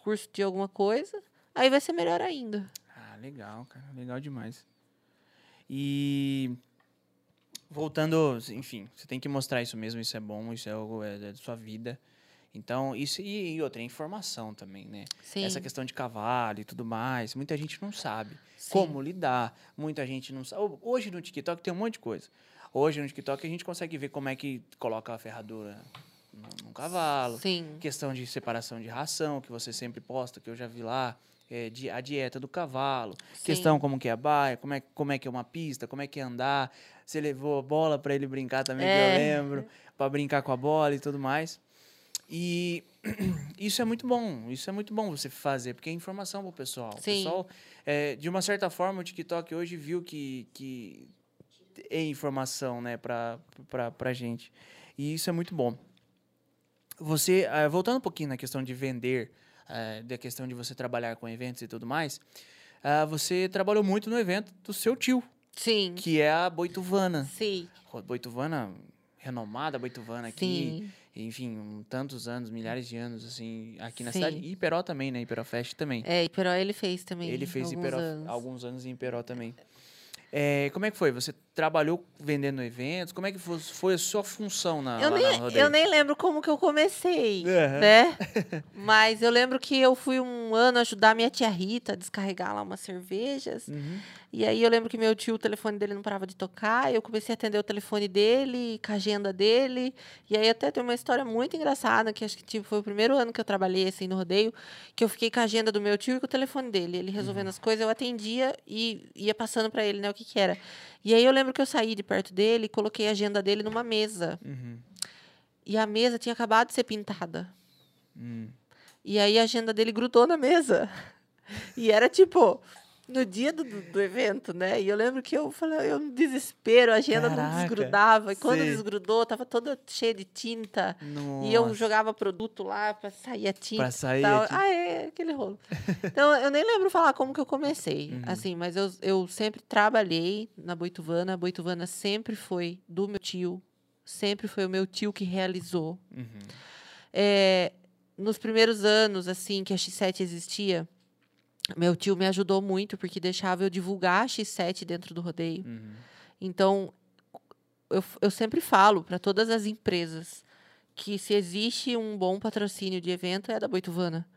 curso de alguma coisa, aí vai ser melhor ainda. Ah, legal, cara. Legal demais. E voltando, enfim, você tem que mostrar isso mesmo, isso é bom, isso é algo é, da sua vida. Então, isso e, e outra, é informação também, né? Sim. Essa questão de cavalo e tudo mais, muita gente não sabe sim. como lidar, muita gente não sabe. Hoje no TikTok tem um monte de coisa. Hoje no TikTok a gente consegue ver como é que coloca a ferradura no, no cavalo, Sim. questão de separação de ração, que você sempre posta, que eu já vi lá, é, di- a dieta do cavalo, Sim. questão como que é a baia, como é, como é que é uma pista, como é que é andar, você levou a bola para ele brincar também, que eu É. lembro, para brincar com a bola e tudo mais. E isso é muito bom, isso é muito bom você fazer, porque é informação pro pessoal. O pessoal, é, de uma certa forma, o TikTok hoje viu que, que é informação, né, pra, pra, pra gente. E isso é muito bom. Você, ah, voltando um pouquinho na questão de vender, ah, da questão de você trabalhar com eventos e tudo mais, ah, você trabalhou muito no evento do seu tio, Sim. que é a Boituvana. Sim. Boituvana, renomada Boituvana aqui, Sim. enfim, um, tantos anos, milhares de anos, assim, aqui na Sim. cidade. E Iperó também, né? Iperó Fest também. É, Iperó ele fez também. Ele fez alguns Iperó anos. alguns anos em Iperó também. É, como é que foi? Você trabalhou vendendo eventos? Como é que fo- foi a sua função na, Eu nem, na eu nem lembro como que eu comecei, Aham. né? Mas eu lembro que eu fui um ano ajudar minha tia Rita a descarregar lá umas cervejas. Uhum. E aí eu lembro que meu tio, o telefone dele não parava de tocar. Eu comecei a atender o telefone dele, com a agenda dele. E aí até tem uma história muito engraçada, que acho que tipo, foi o primeiro ano que eu trabalhei assim no rodeio, que eu fiquei com a agenda do meu tio e com o telefone dele. Ele resolvendo as coisas, eu atendia e ia passando para ele, né, o que que era. E aí eu lembro que eu saí de perto dele e coloquei a agenda dele numa mesa. Uhum. E a mesa tinha acabado de ser pintada. Hum. E aí a agenda dele grudou na mesa. E era tipo no dia do, do, evento, né? E eu lembro que eu falei, eu no desespero, a agenda não Caraca, desgrudava. E quando sei. desgrudou, tava toda cheia de tinta. Nossa. E eu jogava produto lá pra sair a tinta. Pra sair a tinta. Ah, é, aquele rolo. Então, eu nem lembro falar como que eu comecei, Uhum. assim, mas eu, eu sempre trabalhei na Boituvana. A Boituvana sempre foi do meu tio, sempre foi o meu tio que realizou. Uhum. É, nos primeiros anos, assim, que a X7 existia, meu tio me ajudou muito, porque deixava eu divulgar a X7 dentro do rodeio. Uhum. Então, eu, eu sempre falo para todas as empresas que se existe um bom patrocínio de evento é da Boituvana.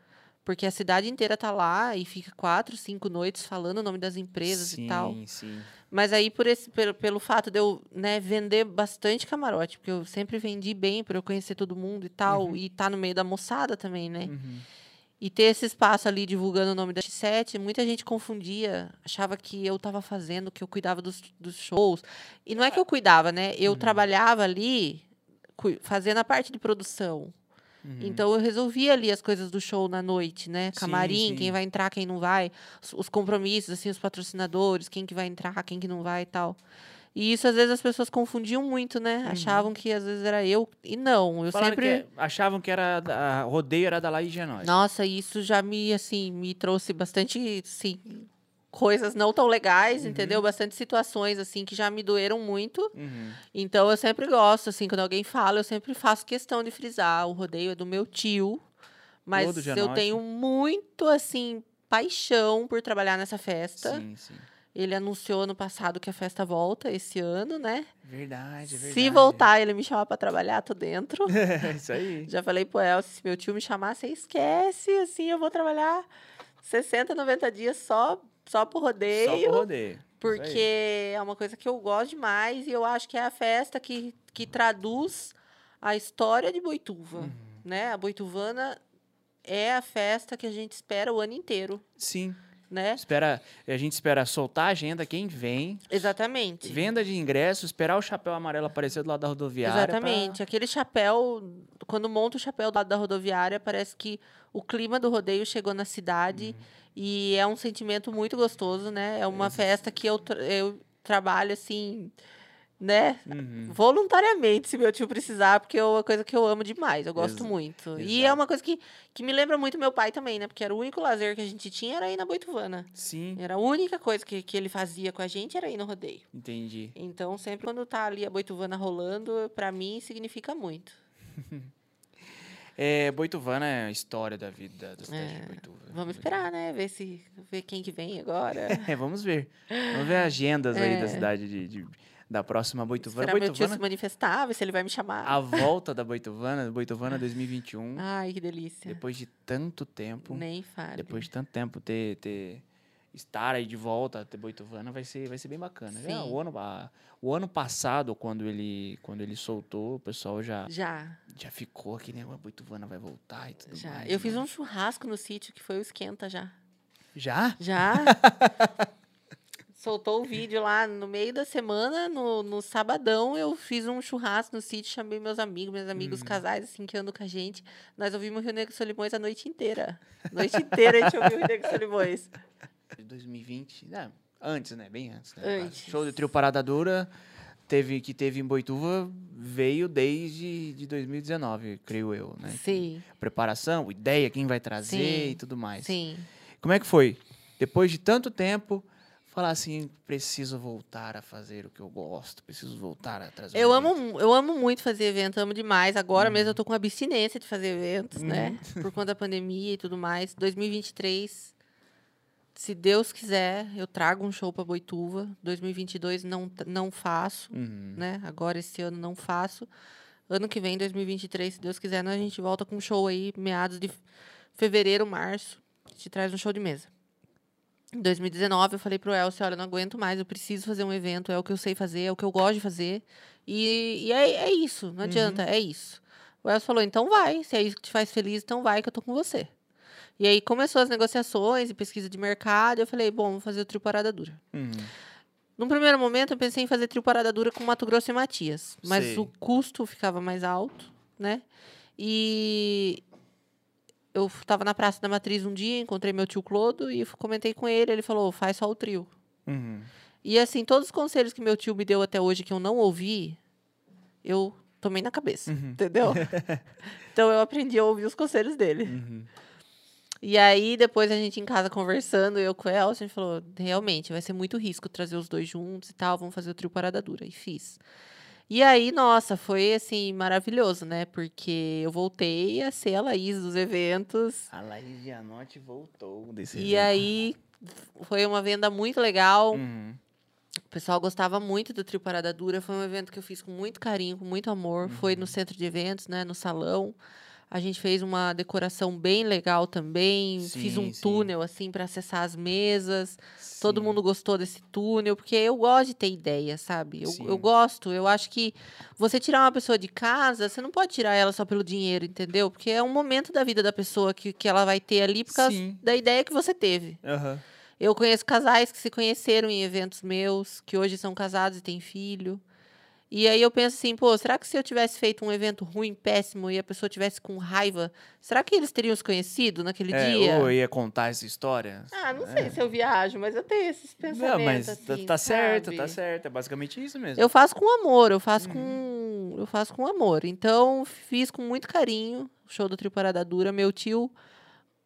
Porque a cidade inteira tá lá e fica quatro, cinco noites falando o nome das empresas sim, e tal. Sim, Mas aí, por esse, pelo, pelo fato de eu né, vender bastante camarote, porque eu sempre vendi bem para eu conhecer todo mundo e tal, Uhum. e tá no meio da moçada também, né? Uhum. E ter esse espaço ali divulgando o nome da X7, muita gente confundia, achava que eu estava fazendo, que eu cuidava dos, dos shows. E não é que eu cuidava, né? Eu Uhum. trabalhava ali fazendo a parte de produção. Uhum. Então eu resolvia ali as coisas do show na noite, né? Sim, Camarim, sim. quem vai entrar, quem não vai, os, os compromissos, assim, os patrocinadores, quem que vai entrar, quem que não vai e tal. E isso às vezes as pessoas confundiam muito, né? Achavam que às vezes era eu. E não, eu Falaram sempre. que achavam que era a rodeio era da Laís Genóis. Nossa, isso já me, assim, me trouxe bastante, sim, coisas não tão legais, Uhum. entendeu? Bastante situações, assim, que já me doeram muito. Uhum. Então, eu sempre gosto, assim, quando alguém fala, eu sempre faço questão de frisar. O rodeio é do meu tio, mas eu tenho muito, assim, paixão por trabalhar nessa festa. Sim, sim. Ele anunciou no passado que a festa volta esse ano, né? Verdade, é verdade. Se voltar, ele me chamar para trabalhar, tô dentro. Isso aí. Já falei pro Elcio, se meu tio me chamar, você esquece, assim, eu vou trabalhar 60, 90 dias só, só pro Só rodeio, pro rodeio. porque é uma coisa que eu gosto demais e eu acho que é a festa que, que traduz a história de Boituva, Uhum. né? A Boituvana é a festa que a gente espera o ano inteiro. Sim. Né? Espera, a gente espera soltar a agenda, quem vem, Exatamente. venda de ingresso, esperar o chapéu amarelo aparecer do lado da rodoviária. Exatamente. Aquele chapéu, quando monta o chapéu do lado da rodoviária, parece que o clima do rodeio chegou na cidade e é um sentimento muito gostoso, né? É uma festa que eu, tra- eu trabalho assim, né? Uhum. Voluntariamente, se meu tio precisar, porque é uma coisa que eu amo demais, eu gosto muito. E é exato. uma coisa que, que me lembra muito meu pai também, né? Porque era o único lazer que a gente tinha era ir na Boituvana. Sim, Era a única coisa que, que ele fazia com a gente era ir no rodeio. entendi. Então, sempre quando tá ali a boituvana rolando, pra mim significa muito. É, Boituvana é a história da vida da cidade É, de Boituva. Vamos esperar, né? Ver se ver quem que vem agora. É, vamos ver. Vamos ver agendas aí da É. cidade de, de- da próxima Boituvana. esperar meu tio se manifestar, se ele vai me chamar. a volta da Boituvana, Boituvana 2021, Ai, que delícia. depois de tanto tempo, Nem fale. depois de tanto tempo ter, ter estar aí de volta, ter Boituvana, vai ser, vai ser bem bacana. Sim. o ano, a- o ano passado, quando ele, quando ele soltou, o pessoal já, Já, já ficou aqui, né? A Boituvana vai voltar e tudo já. mais. Eu fiz né? um churrasco no sítio que foi o esquenta já. Já? Já? Soltou o vídeo lá no meio da semana, no, no sabadão, eu fiz um churrasco no sítio, chamei meus amigos, meus amigos Uhum. casais, assim, que andam com a gente. Nós ouvimos o Rio Negro Solimões a noite inteira. A noite inteira a gente ouviu o Rio Negro Solimões. de 2020, né? Antes, né? Bem antes. Né? Antes. Show de trio Parada Dura teve, que teve em Boituva veio desde de 2019, creio eu, né? Sim, Preparação, ideia, quem vai trazer Sim, e tudo mais. sim. Como é que foi? Depois de tanto tempo, falar assim, preciso voltar a fazer o que eu gosto, preciso voltar a trazer. Eu amo, eu amo muito fazer evento, amo demais. Agora mesmo eu tô com abstinência de fazer eventos, né? Por conta da pandemia e tudo mais. 2023, se Deus quiser, eu trago um show pra Boituva. 2022 não, não faço, Uhum. né? Agora esse ano não faço. Ano que vem, 2023, se Deus quiser, a gente volta com um show aí, meados de fevereiro, março. A gente traz um show de mesa. Em 2019, eu falei pro Elcio, olha, eu não aguento mais, eu preciso fazer um evento, é o que eu sei fazer, é o que eu gosto de fazer. E, e é, é isso, não adianta, é isso. O Elcio falou, então vai, se é isso que te faz feliz, então vai que eu tô com você. E aí começou as negociações e pesquisa de mercado, e eu falei, bom, vou fazer o trio Parada Dura. Uhum. Num primeiro momento, eu pensei em fazer trio Parada Dura com Mato Grosso e Matias. Mas Sei. o custo ficava mais alto, né? E eu estava na Praça da Matriz um dia, encontrei meu tio Clodo e comentei com ele. Ele falou, faz só o trio. Uhum. E assim, todos os conselhos que meu tio me deu até hoje que eu não ouvi, eu tomei na cabeça, Uhum. entendeu? então eu aprendi a ouvir os conselhos dele. Uhum. E aí, depois a gente em casa conversando, eu com o Elcio, a gente falou, realmente, vai ser muito risco trazer os dois juntos e tal, vamos fazer o trio Parada Dura. E fiz. E aí, nossa, foi assim, maravilhoso, né? Porque eu voltei a ser a Laís dos eventos. A Laís Gianotti voltou desse E evento. aí, foi uma venda muito legal. Uhum. O pessoal gostava muito do Trio Parada Dura. Foi um evento que eu fiz com muito carinho, com muito amor. Foi Uhum. no centro de eventos, né? No salão. A gente fez uma decoração bem legal também. Fiz um Sim, sim. túnel, assim, para acessar as mesas. Todo Sim. mundo gostou desse túnel, porque eu gosto de ter ideia, sabe? Eu, Sim. eu gosto. Eu acho que você tirar uma pessoa de casa, você não pode tirar ela só pelo dinheiro, entendeu? Porque é um momento da vida da pessoa que, que ela vai ter ali por causa Sim. da ideia que você teve. Aham. Eu conheço casais que se conheceram em eventos meus, que hoje são casados e têm filho. E aí eu penso assim, pô, será que se eu tivesse feito um evento ruim, péssimo, e a pessoa tivesse com raiva, será que eles teriam se conhecido naquele É, dia? ou eu ia contar essa história. Ah, não É. sei se eu viajo, mas eu tenho esses pensamentos. Não, mas tá- assim, tá certo, sabe? tá certo. É basicamente isso mesmo. Eu faço com amor, eu faço Uhum. com. Eu faço com amor. Então, fiz com muito carinho o show do Trio Parada Dura. Meu tio,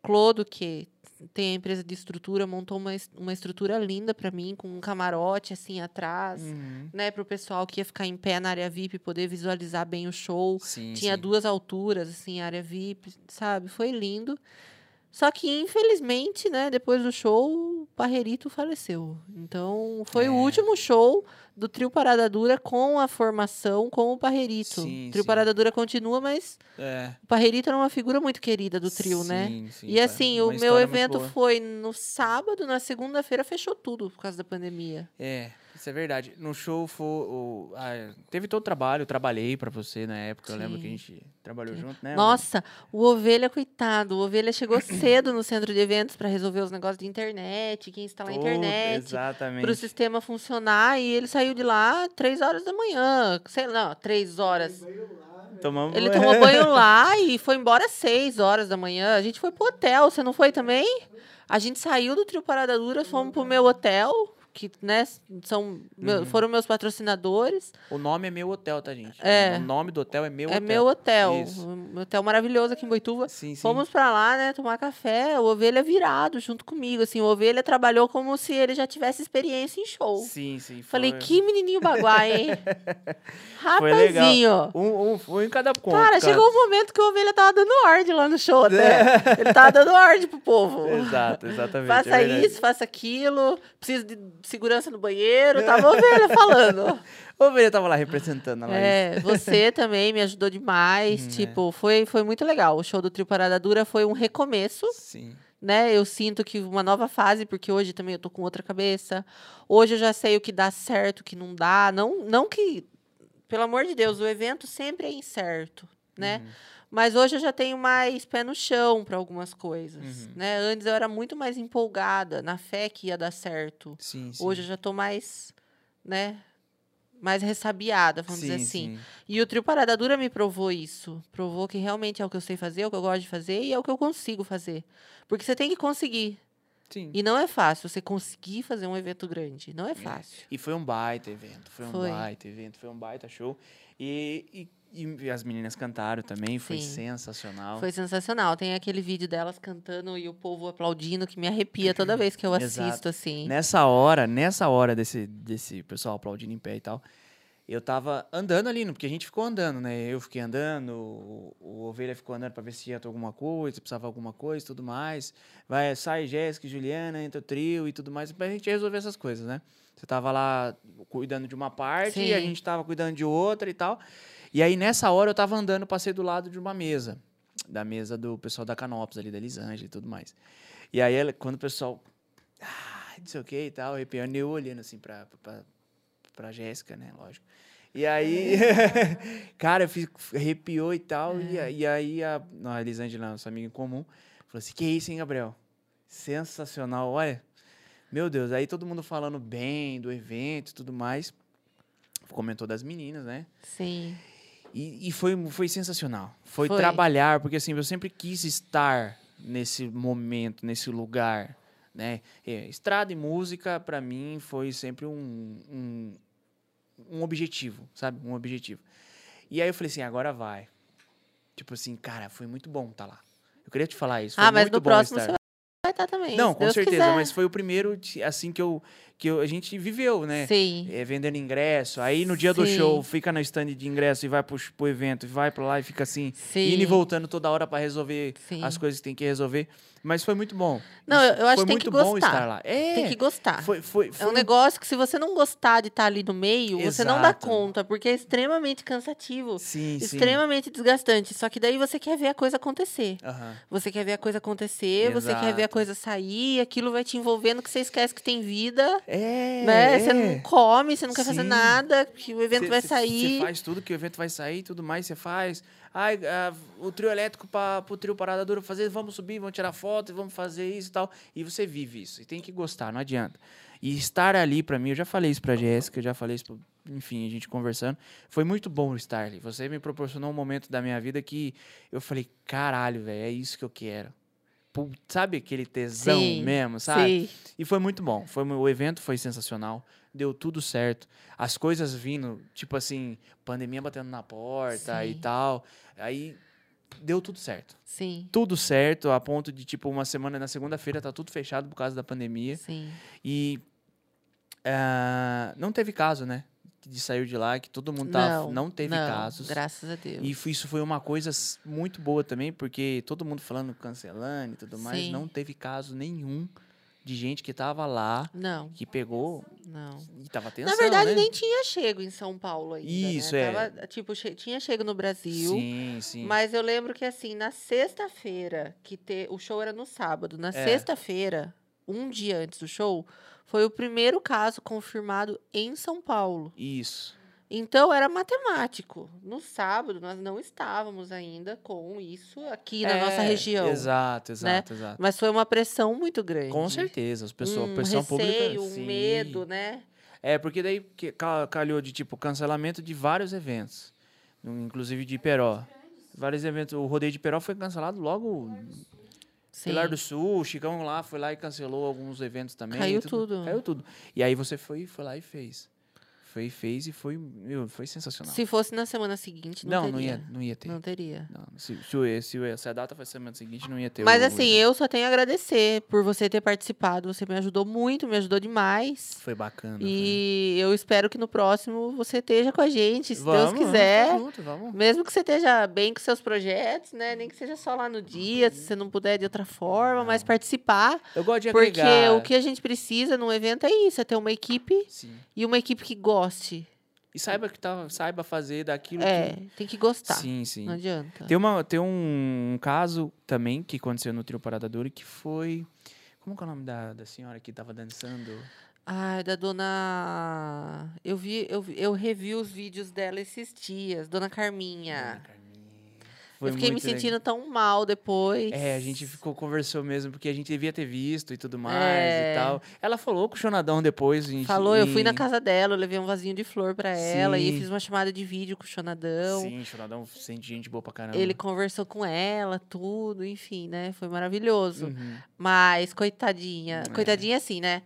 Clodo, que tem a empresa de estrutura, montou uma, uma estrutura linda para mim, com um camarote assim atrás, Uhum. né? Para o pessoal que ia ficar em pé na área VIP poder visualizar bem o show. Sim, Tinha sim. duas alturas, assim, área VIP, sabe? Foi lindo. Só que, infelizmente, né, depois do show, o Parrerito faleceu. Então, foi o É. último show do Trio Parada Dura com a formação com o Parrerito. Sim, o Trio sim. Parada Dura continua, mas É. o Parrerito era uma figura muito querida do trio, né? Sim, sim, E tá. assim, o meu evento foi no sábado, na segunda-feira fechou tudo por causa da pandemia. É. Isso é verdade. No show foi. o- ah, teve todo o trabalho, eu trabalhei pra você na época. Eu lembro que a Sim. gente trabalhou junto, né? Nossa, o Ovelha, coitado. O Ovelha chegou cedo no centro de eventos para resolver os negócios de internet, que instalar a Tudo, internet. Exatamente. Para o sistema funcionar e ele saiu de lá três horas da manhã. Sei lá, não, três horas. Tomamos Ele tomou banho lá e foi embora às seis horas da manhã. A gente foi pro hotel, você não foi também? A gente saiu do Trio Parada Dura, fomos pro meu hotel, que né, são, Uhum. foram meus patrocinadores. O nome é meu hotel, tá, gente? É. O nome do hotel é meu é hotel. meu hotel. Isso. Um hotel maravilhoso aqui em Boituva. Sim, sim. Fomos pra lá, né, tomar café. O Ovelha virado junto comigo. Assim, o Ovelha trabalhou como se ele já tivesse experiência em show. Sim, sim. Falei, foi- que menininho baguai, hein? Rapazinho. Um, um, foi em cada ponto. Cara, chegou um momento que o Ovelha tava dando ordem lá no show até. Ele tava dando ordem pro povo. Exato, exatamente. Faça é isso, faça aquilo. Preciso de segurança no banheiro. Tava a Ovelha falando. O Ovelha tava lá representando a Laís. É, você também me ajudou demais. Hum, é. tipo, foi, foi muito legal. O show do Trio Parada Dura foi um recomeço. Sim. né? Eu sinto que uma nova fase, porque hoje também eu tô com outra cabeça. Hoje eu já sei o que dá certo, o que não dá. Não, não que, pelo amor de Deus, o evento sempre é incerto, né? Uhum. Mas hoje eu já tenho mais pé no chão para algumas coisas, Uhum. né? Antes eu era muito mais empolgada, na fé que ia dar certo. Sim, sim. Hoje eu já tô mais, né? Mais ressabiada, vamos dizer Sim, assim. sim. E o Trio Parada Dura me provou isso. Provou que realmente é o que eu sei fazer, é o que eu gosto de fazer e é o que eu consigo fazer. Porque você tem que conseguir. Sim. E não é fácil você conseguir fazer um evento grande. Não é fácil. E foi um baita evento, foi um Foi. baita evento, foi um baita show. E, e, e as meninas cantaram também, foi Sim. sensacional. Foi sensacional. Tem aquele vídeo delas cantando e o povo aplaudindo que me arrepia toda vez que eu assisto, Exato. assim. Nessa hora, nessa hora desse, desse pessoal aplaudindo em pé e tal, eu tava andando ali, porque a gente ficou andando, né? Eu fiquei andando, o, o Ovelha ficou andando pra ver se ia ter alguma coisa, se precisava alguma coisa e tudo mais. Vai, sai Jéssica Juliana, entra o trio e tudo mais, pra gente resolver essas coisas, né? Você tava lá cuidando de uma parte e a Sim. gente tava cuidando de outra e tal. E aí, nessa hora, eu tava andando, passei do lado de uma mesa. Da mesa do pessoal da Canopus ali, da Elisângela e tudo mais. E aí, ela- quando o pessoal ah, não sei o que e tal, arrepiando, e eu olhando assim pra, pra, pra Jéssica, né, lógico. E aí, cara, eu fiz, arrepiou e tal, e, a- e aí a, não, a Elisângela, nossa amiga em comum, falou assim, que isso, hein, Gabriel? Sensacional, olha, meu Deus, aí todo mundo falando bem do evento e tudo mais, comentou das meninas, né, Sim. E, e foi, foi sensacional. Foi, Foi. trabalhar, porque assim, eu sempre quis estar nesse momento, nesse lugar, né? É, estrada e música, pra mim, foi sempre um, um, um objetivo, sabe? Um objetivo. E aí eu falei assim, agora vai. Tipo assim, cara, foi muito bom estar lá. Eu queria te falar isso. Foi Ah, mas no próximo estar. você vai estar também. Não, com Deus certeza, quiser. mas foi o primeiro, assim, que, eu, que a gente viveu, né? Sim. é, vendendo ingresso. Aí no dia do Sim. show, fica na stand de ingresso e vai pro, pro evento, vai pra lá e fica assim, Sim. indo e voltando toda hora pra resolver Sim. as coisas que tem que resolver. Mas foi muito bom. Não, eu- eu acho que tem muito que bom gostar. estar lá. É, Tem que gostar. foi, foi, É foi um negócio que se você não gostar de estar ali no meio, você não dá Exato. conta, porque é extremamente cansativo, Sim, sim. extremamente desgastante. Só que daí você quer ver a coisa acontecer. Você quer ver a coisa acontecer, você quer ver a Exato. coisa sair, aquilo vai te envolvendo que você esquece que tem vida, É, né? é. Você não come, você não quer fazer Sim. nada, que o evento Cê- vai cê- sair. Você faz tudo que o evento vai sair tudo mais, você faz. Ai, ah, o trio elétrico para o trio Parada Dura fazer, vamos subir, vamos tirar foto, vamos fazer isso e tal. E você vive isso. E tem que gostar, não adianta. E estar ali para mim, eu já falei isso pra Jéssica, eu já falei isso, pro, enfim, a gente conversando. Foi muito bom estar ali. Você me proporcionou um momento da minha vida que eu falei, caralho, velho, é isso que eu quero. Sabe aquele tesão Sim, mesmo, sabe? Sim. E foi muito bom. Foi, o evento foi sensacional. Deu tudo certo. As coisas vindo, tipo assim, pandemia batendo na porta e Sim. tal. Aí deu tudo certo. Sim. Tudo certo, a ponto de, tipo, uma semana, na segunda-feira, tá tudo fechado por causa da pandemia. Sim. E ah, não teve caso, né? De sair de lá, que todo mundo tava. Não, Não, teve não, casos. Graças a Deus. E isso foi uma coisa muito boa também, porque todo mundo falando cancelando e tudo mais, Sim. não teve caso nenhum de gente que tava lá, Não, que pegou não. e tava atenção, Na verdade, né? nem tinha chego em São Paulo ainda. Isso, né? é. Tava, tipo, che- tinha chego no Brasil. Sim, sim. Mas eu lembro que, assim, na sexta-feira, que te... o show era no sábado, na É. sexta-feira, um dia antes do show, foi o primeiro caso confirmado em São Paulo. Isso. Então era matemático. No sábado nós não estávamos ainda com isso aqui na nossa É, região. Exato, exato, exato. Mas foi uma pressão muito grande. Com certeza, as pessoas, um pressão receio, pública. um sim. medo, né? É, porque daí calhou de tipo cancelamento de vários eventos, inclusive de Iperó. Vários eventos. O rodeio de Iperó foi cancelado logo. Sim. Pilar do Sul, Chicão lá foi lá e cancelou alguns eventos também. Caiu tudo. Caiu tudo. E aí você foi, foi lá e fez. Foi, fez e foi, meu, foi sensacional. Se fosse na semana seguinte, não, não, não teria. ia, não ia ter. Não teria. Não, se, se, o- se, o- se a data fosse semana seguinte, não ia ter. Mas o- assim, eu só tenho a agradecer por você ter participado. Você me ajudou muito, me ajudou demais. Foi bacana. E eu espero que no próximo você esteja com a gente, se foi. Deus Vamos, quiser. Vamos, junto, vamos. Mesmo que você esteja bem com seus projetos, né? Nem que seja só lá no dia, se você não puder de outra forma, mas participar. Eu gosto de Porque agregar. o que a gente precisa num evento é isso, é ter uma equipe Sim. e uma equipe que goste. E saiba que tá, saiba fazer daquilo É, que. tem que gostar. Sim, sim. Não adianta. Tem, uma, tem um caso também que aconteceu no Trio Parada Dura que foi. Como é o nome da, da senhora que tava dançando? Ai, da dona. Eu vi, eu, eu revi os vídeos dela esses dias, dona Carminha. Dona Carminha. Foi eu fiquei me muito legal. sentindo tão mal depois. É, a gente ficou, conversou mesmo, porque a gente devia ter visto e tudo mais É. e tal. Ela falou com o Chonadão depois. Gente, Falou, eu fui na e- casa dela, eu levei um vasinho de flor pra ela e fiz uma chamada de vídeo com o Chonadão. Sim, Chonadão sente gente boa pra caramba. Ele conversou com ela, tudo, enfim, né? Foi maravilhoso. Uhum. Mas, coitadinha. É. Coitadinha assim, né?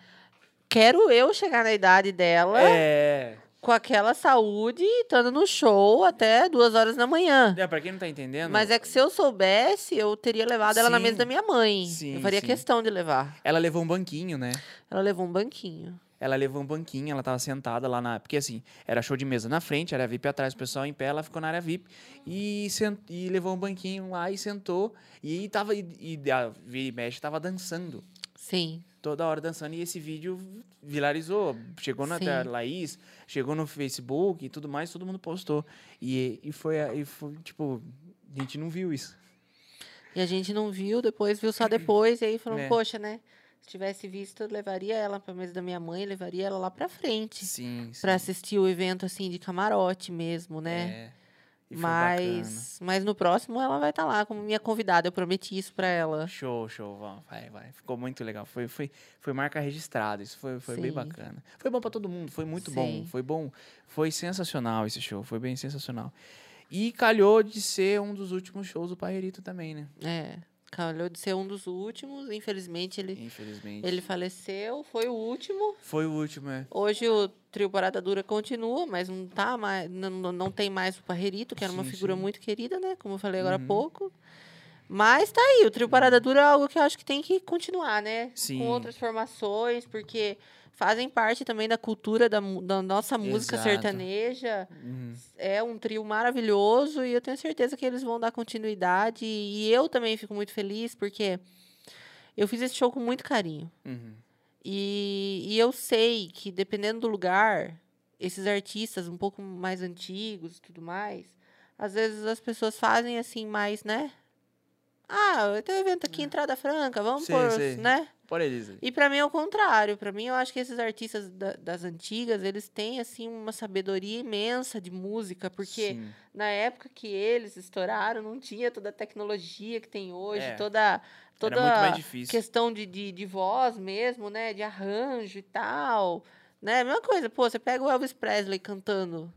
Quero eu chegar na idade dela É. com aquela saúde, estando no show até duas horas da manhã. é. Pra quem não tá entendendo. Mas é que se eu soubesse, eu teria levado ela na Sim. mesa da minha mãe. Sim, eu faria sim. questão de levar. Ela levou um banquinho, né? Ela levou um banquinho. Ela levou um banquinho, ela tava sentada lá na. Porque assim, era show de mesa na frente, era VIP atrás, o pessoal em pé, ela ficou na área VIP. E, sent... e levou um banquinho lá e sentou. E tava. E, e a Vira e Mexe tava dançando. Sim. Toda hora dançando. E esse vídeo viralizou. Chegou na Sim. Laís, chegou no Facebook e tudo mais, todo mundo postou. E, e, foi, e foi, tipo, a gente não viu isso. E a gente não viu, depois viu só depois. E aí falou, É. poxa, né? Se tivesse visto, eu levaria ela pra mesa da minha mãe, levaria ela lá pra frente. Sim, sim. Pra assistir o evento, assim, de camarote mesmo, né? É. Bacana. mas, mas no próximo ela vai estar lá como minha convidada. Eu prometi isso pra ela. Show, show, vamos, vai, vai. Ficou muito legal. Foi, foi, foi marca registrada. Isso foi, foi bem bacana. Foi bom pra todo mundo, foi muito bom. Sim. Foi bom. Foi sensacional esse show, foi bem sensacional. E calhou de ser um dos últimos shows do Pajerito também, né? É. Calhou de ser um dos últimos. Infelizmente, ele, Infelizmente. ele faleceu. Foi o último. Foi o último, é. Hoje o trio Parada Dura continua, mas não tá mais, não, não- tem mais o Parrerito, que era uma Sim, figura sim. muito querida, né? Como eu falei agora há Uhum. pouco. Mas tá aí, o trio Parada Dura é algo que eu acho que tem que continuar, né? Sim. Com outras formações, porque fazem parte também da cultura da, da nossa música Exato. sertaneja. Uhum. É um trio maravilhoso e eu tenho certeza que eles vão dar continuidade. E eu também fico muito feliz, porque eu fiz esse show com muito carinho. Uhum. E, e eu sei que, dependendo do lugar, esses artistas um pouco mais antigos e tudo mais, às vezes as pessoas fazem assim mais, né? Ah, tem um evento aqui, entrada franca, vamos Sei, pôr, sei. né? Por eles. E pra mim é o contrário. Pra mim, eu acho que esses artistas da- das antigas, eles têm, assim, uma sabedoria imensa de música, porque Sim. na época que eles estouraram, não tinha toda a tecnologia que tem hoje, É. toda, toda questão de, de, de voz mesmo, né? De arranjo e tal. Né? Mesma coisa, pô, você pega o Elvis Presley cantando.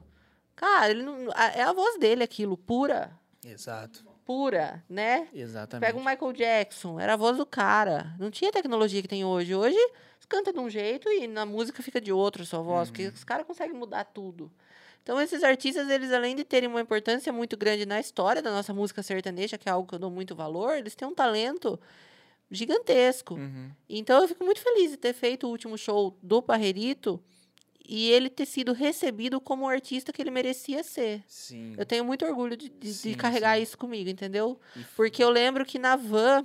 Cara, ele não, a- é a voz dele aquilo, pura. Exato. Pura, né? Exatamente. Pega o Michael Jackson, era a voz do cara. Não tinha tecnologia que tem hoje. Hoje, canta de um jeito e na música fica de outro a sua voz, porque os caras conseguem mudar tudo. Então, esses artistas, eles além de terem uma importância muito grande na história da nossa música sertaneja, que é algo que eu dou muito valor, eles têm um talento gigantesco. Uhum. Então, eu fico muito feliz de ter feito o último show do Parrerito e ele ter sido recebido como o artista que ele merecia ser. Sim. Eu tenho muito orgulho de, de- de Sim, carregar sim. isso comigo, entendeu? Porque eu lembro que na van,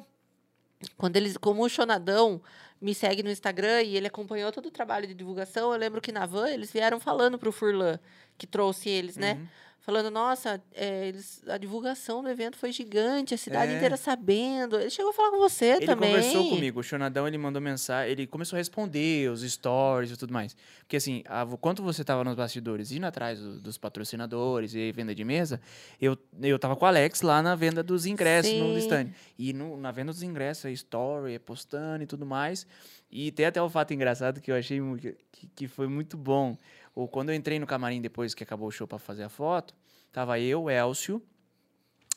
quando eles, como o Chonadão me segue no Instagram e ele acompanhou todo o trabalho de divulgação, eu lembro que na van eles vieram falando pro Furlan, que trouxe eles, né? Uhum. Falando, nossa, é, eles, a divulgação do evento foi gigante, a cidade É. inteira sabendo. Ele chegou a falar com você Ele também. conversou comigo, o Xonadão, ele mandou mensagem, ele começou a responder os stories e tudo mais. Porque assim, a, quando você tava nos bastidores, indo atrás do- dos patrocinadores e venda de mesa, eu, eu tava com o Alex lá na venda dos ingressos no Sim. stand. E no- na venda dos ingressos, é story, é postando e tudo mais. E tem até um fato engraçado que eu achei que, que foi muito bom. Ou quando eu entrei no camarim depois que acabou o show pra fazer a foto, tava eu, o Elcio,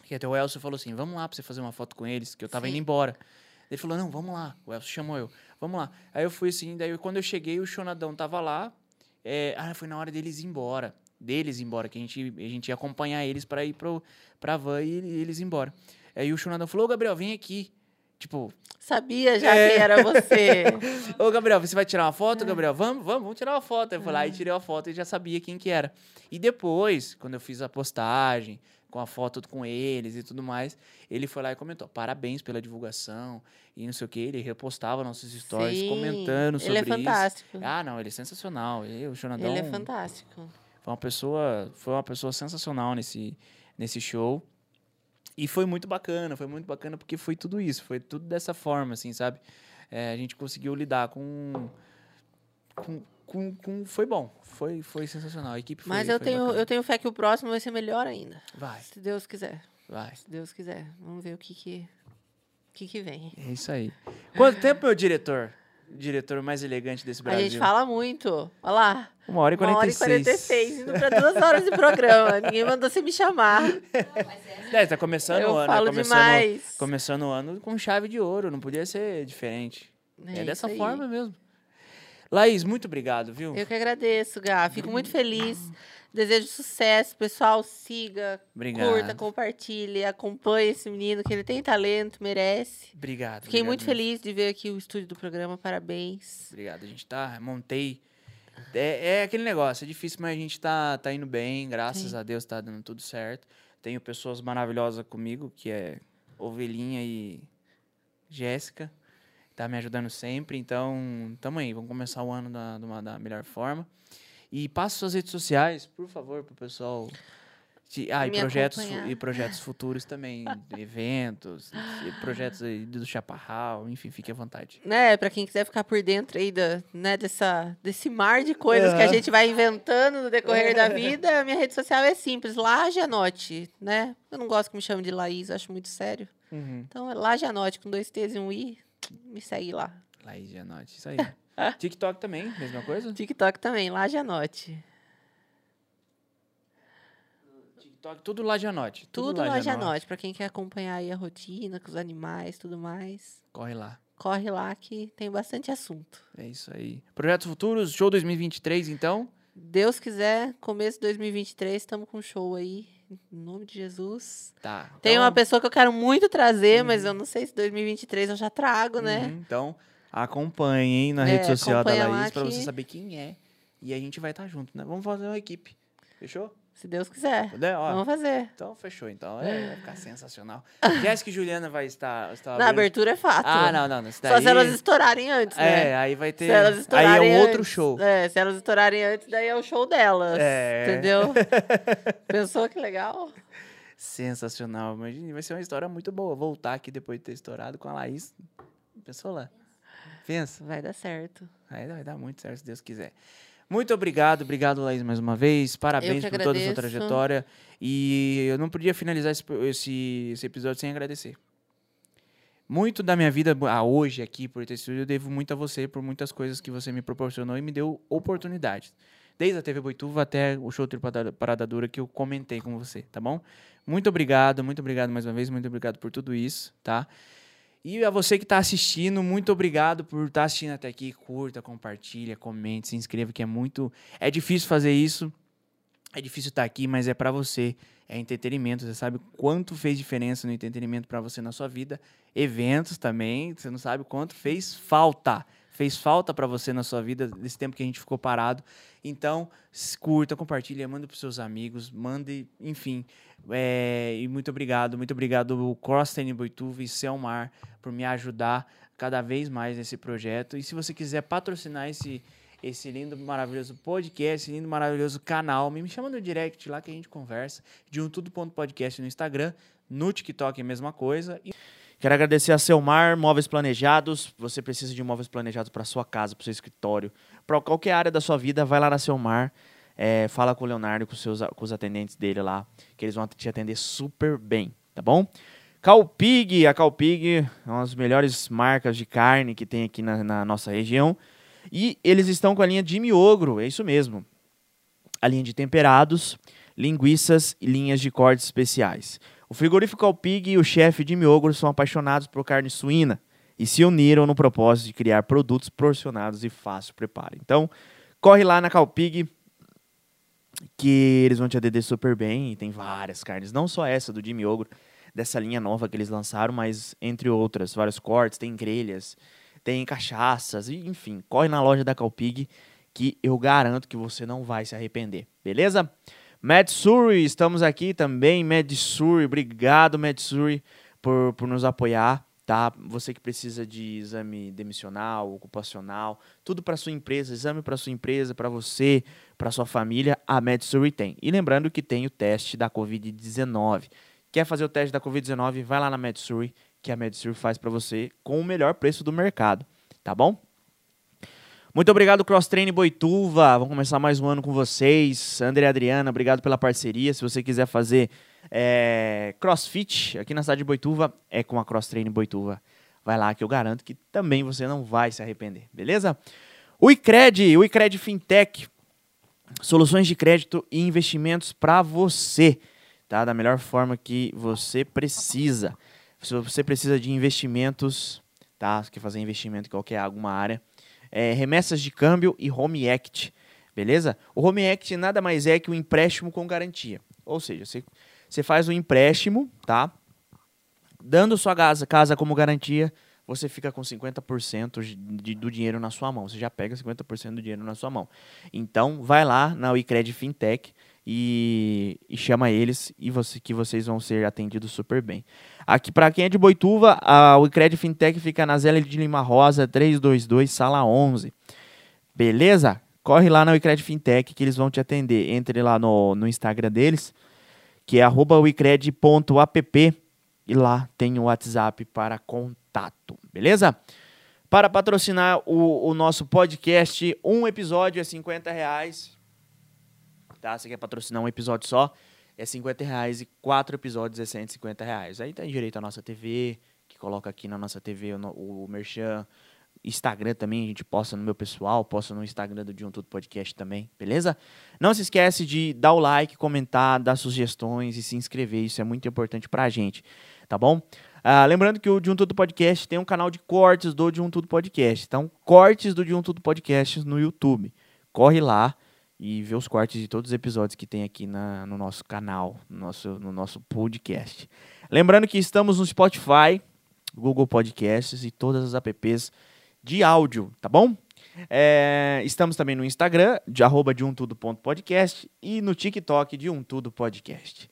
que até o Elcio falou assim: vamos lá pra você fazer uma foto com eles, que eu tava Sim. indo embora. Ele falou: não, vamos lá. O Elcio chamou eu, vamos lá. Aí eu fui assim, daí quando eu cheguei, o Chonadão tava lá. É, ah, foi na hora deles ir embora. Deles ir embora, que a gente, a gente ia acompanhar eles pra ir pro, pra van e eles ir embora. Aí o Chonadão falou: Ô, Gabriel, vem aqui. Tipo, Sabia já É. que era você. Ô, Gabriel, você vai tirar uma foto, Gabriel? Vamos, vamos, vamos tirar uma foto. Eu fui lá e tirei uma foto e já sabia quem que era. E depois, quando eu fiz a postagem, com a foto com eles e tudo mais, ele foi lá e comentou, parabéns pela divulgação e não sei o que. Ele repostava nossos stories Sim, comentando sobre Ele é isso. fantástico. Ah, não, ele é sensacional. Ele, o Jonadão Ele é fantástico. foi uma pessoa, foi uma pessoa sensacional nesse, nesse show. E foi muito bacana, foi muito bacana porque foi tudo isso, foi tudo dessa forma, assim, sabe? É, a gente conseguiu lidar com, com, com, com- foi bom, foi, foi sensacional. A equipe foi, Mas eu foi tenho, bacana. eu tenho fé que o próximo vai ser melhor ainda. Vai, Se Deus quiser. vai. Se Deus quiser. Vamos ver o que que, que, que vem. É isso aí. Quanto tempo, meu diretor? Diretor mais elegante desse A Brasil. gente fala muito. Olha lá. Uma hora e Uma hora e 46. 46, indo pra duas horas de programa. Ninguém mandou você me chamar. É, tá começando Eu o ano. falo é começando, demais. Começando o ano com chave de ouro, não podia ser diferente. É, É dessa aí. forma mesmo. Laís, muito obrigado, viu? Eu que agradeço, Gá. Fico muito feliz. Desejo sucesso. Pessoal, siga, Obrigado. curta, compartilhe, acompanhe esse menino, que ele tem talento, merece. Obrigado. Fiquei obrigado muito mesmo. feliz de ver aqui o estúdio do programa. Parabéns. Obrigado. A gente tá, montei. É, é aquele negócio, é difícil, mas a gente tá, tá indo bem, graças Sim. a Deus tá dando tudo certo. Tenho pessoas maravilhosas comigo, que é Ovelhinha e Jéssica. Tá me ajudando sempre, então tamo aí, vamos começar o ano da, da melhor forma. E passa suas redes sociais, por favor, pro pessoal. te- Ah, e projetos, acompanhar. e projetos futuros também, eventos, projetos aí do Chaparral, enfim, fique à vontade. Né, para quem quiser ficar por dentro aí da, né, dessa, desse mar de coisas que a gente vai inventando no decorrer da vida, a minha rede social é simples, Laje Anote, né? Eu não gosto que me chamem de Laís, eu acho muito sério. Então é Laje Anote, com dois T's e um I, me segue lá. Laís Gianotti, isso aí. TikTok também, mesma coisa? TikTok também, Laje Anote. TikTok, tudo lá Gianotti. Tudo Laje Anote, para quem quer acompanhar aí a rotina com os animais, tudo mais. Corre lá. Corre lá que tem bastante assunto. É isso aí. Projetos futuros, show 2023, então. Deus quiser, começo de 2023, estamos com um show aí, em nome de Jesus. Tá. Tem então- uma pessoa que eu quero muito trazer, mas eu não sei se 2023 eu já trago, né? Uhum, então, acompanhem na É, rede social da Laís pra você saber quem é. E a gente vai estar junto, né? Vamos fazer uma equipe. Fechou? Se Deus quiser. Ó, Vamos fazer. Então, fechou. Então, é, vai ficar sensacional. Jéssica e Juliana vai estar... estar Na abertura é fato. Ah, não, não. Só daí... se elas estourarem antes, né? É, aí vai ter... Se elas aí estourarem é um outro antes. show. É, se elas estourarem antes, daí é o show delas. É. Entendeu? Pensou que legal? Sensacional. Imagina, vai ser uma história muito boa. Voltar aqui depois de ter estourado com a Laís. Pensou lá? Pensa. Vai dar certo. Aí vai dar muito certo, se Deus quiser. Muito obrigado, obrigado, Laís, mais uma vez. Parabéns por toda a sua trajetória. E eu não podia finalizar esse, esse, esse episódio sem agradecer. Muito da minha vida a hoje aqui, por ter estúdio, eu devo muito a você, por muitas coisas que você me proporcionou e me deu oportunidades. Desde a TV Boituva até o show Tripada- Parada Dura que eu comentei com você, tá bom? Muito obrigado, muito obrigado mais uma vez, muito obrigado por tudo isso, tá? E a você que está assistindo, muito obrigado por estar assistindo até aqui. Curta, compartilha, comente, se inscreva, que é muito. É difícil fazer isso. É difícil estar aqui, mas é para você. É entretenimento. Você sabe quanto fez diferença no entretenimento para você na sua vida. Eventos também. Você não sabe quanto fez falta. Fez falta para você na sua vida desse tempo que a gente ficou parado. Então, curta, compartilha, manda para seus amigos, mande, enfim. É, e muito obrigado, muito obrigado, Crosstain Boituva e Selmar, por me ajudar cada vez mais nesse projeto. E se você quiser patrocinar esse, esse lindo, maravilhoso podcast, esse lindo, maravilhoso canal. Me chama no direct lá que a gente conversa. De um tudo.podcast no Instagram. No TikTok é a mesma coisa. E Quero agradecer a Selmar Móveis Planejados. Você precisa de móveis planejados para sua casa, para seu escritório, para qualquer área da sua vida, vai lá na Selmar. É, fala com o Leonardo, com, seus, com os atendentes dele lá, que eles vão te atender super bem, tá bom? Calpig, a Calpig é uma das melhores marcas de carne que tem aqui na, na nossa região. E eles estão com a linha de miogro, é isso mesmo. A linha de temperados, linguiças e linhas de cortes especiais. O frigorífico Calpig e o chefe de miogro são apaixonados por carne suína e se uniram no propósito de criar produtos porcionados e fácil preparo. Então, corre lá na Calpig que eles vão te atender super bem e tem várias carnes, não só essa do Jimmy Ogro, dessa linha nova que eles lançaram, mas entre outras, vários cortes, tem grelhas, tem cachaças, enfim, corre na loja da Calpig que eu garanto que você não vai se arrepender, beleza? Madsuri, estamos aqui também, Madsuri, obrigado Madsuri por, por nos apoiar, tá? Você que precisa de exame demissional, ocupacional, tudo para sua empresa, exame para sua empresa, para você, para sua família, a Madsuri tem. E lembrando que tem o teste da COVID-19. Quer fazer o teste da COVID-19? Vai lá na Madsuri, que a Madsuri faz para você com o melhor preço do mercado, tá bom? Muito obrigado, Cross Train Boituva. Vamos começar mais um ano com vocês. André e Adriana, obrigado pela parceria. Se você quiser fazer é, crossfit aqui na cidade de Boituva, é com a Cross Train Boituva. Vai lá que eu garanto que também você não vai se arrepender, beleza? O iCred, o iCred Fintech, soluções de crédito e investimentos para você, tá? Da melhor forma que você precisa. Se você precisa de investimentos, tá? Quer fazer investimento em qualquer alguma área, é, remessas de câmbio e Home Act, beleza? O Home Act nada mais é que um empréstimo com garantia. Ou seja, você, faz um empréstimo, tá? Dando sua casa, casa como garantia, você fica com 50% de, do dinheiro na sua mão. Você já pega 50% do dinheiro na sua mão. Então, vai lá na Wicred Fintech e, e, chama eles e você, que vocês vão ser atendidos super bem. Aqui, para quem é de Boituva, a Wicred Fintech fica na Zélia de Lima Rosa, 322, sala 11. Beleza? Corre lá na Wicred Fintech que eles vão te atender. Entre lá no, no Instagram deles, que é wicred.app e lá tem o WhatsApp para contato. Beleza? Para patrocinar o, o nosso podcast, um episódio é 50 reais. Tá? Você quer patrocinar um episódio só? é 50 reais e quatro episódios é 150 reais. Aí tem direito à nossa TV, que coloca aqui na nossa TV o, o Merchan. Instagram também, a gente posta no meu pessoal, posta no Instagram do Um Tudo Podcast também, beleza? Não se esquece de dar o like, comentar, dar sugestões e se inscrever, isso é muito importante pra gente, tá bom? Ah, lembrando que o Um Tudo Podcast tem um canal de cortes do Um Tudo Podcast, então cortes do Um Tudo Podcast no YouTube. Corre lá, e ver os cortes de todos os episódios que tem aqui na, no nosso canal, no nosso, no nosso podcast. Lembrando que estamos no Spotify, Google Podcasts e todas as apps de áudio, tá bom? É, estamos também no Instagram, de arroba de um tudo ponto podcast, e no TikTok de um tudo podcast.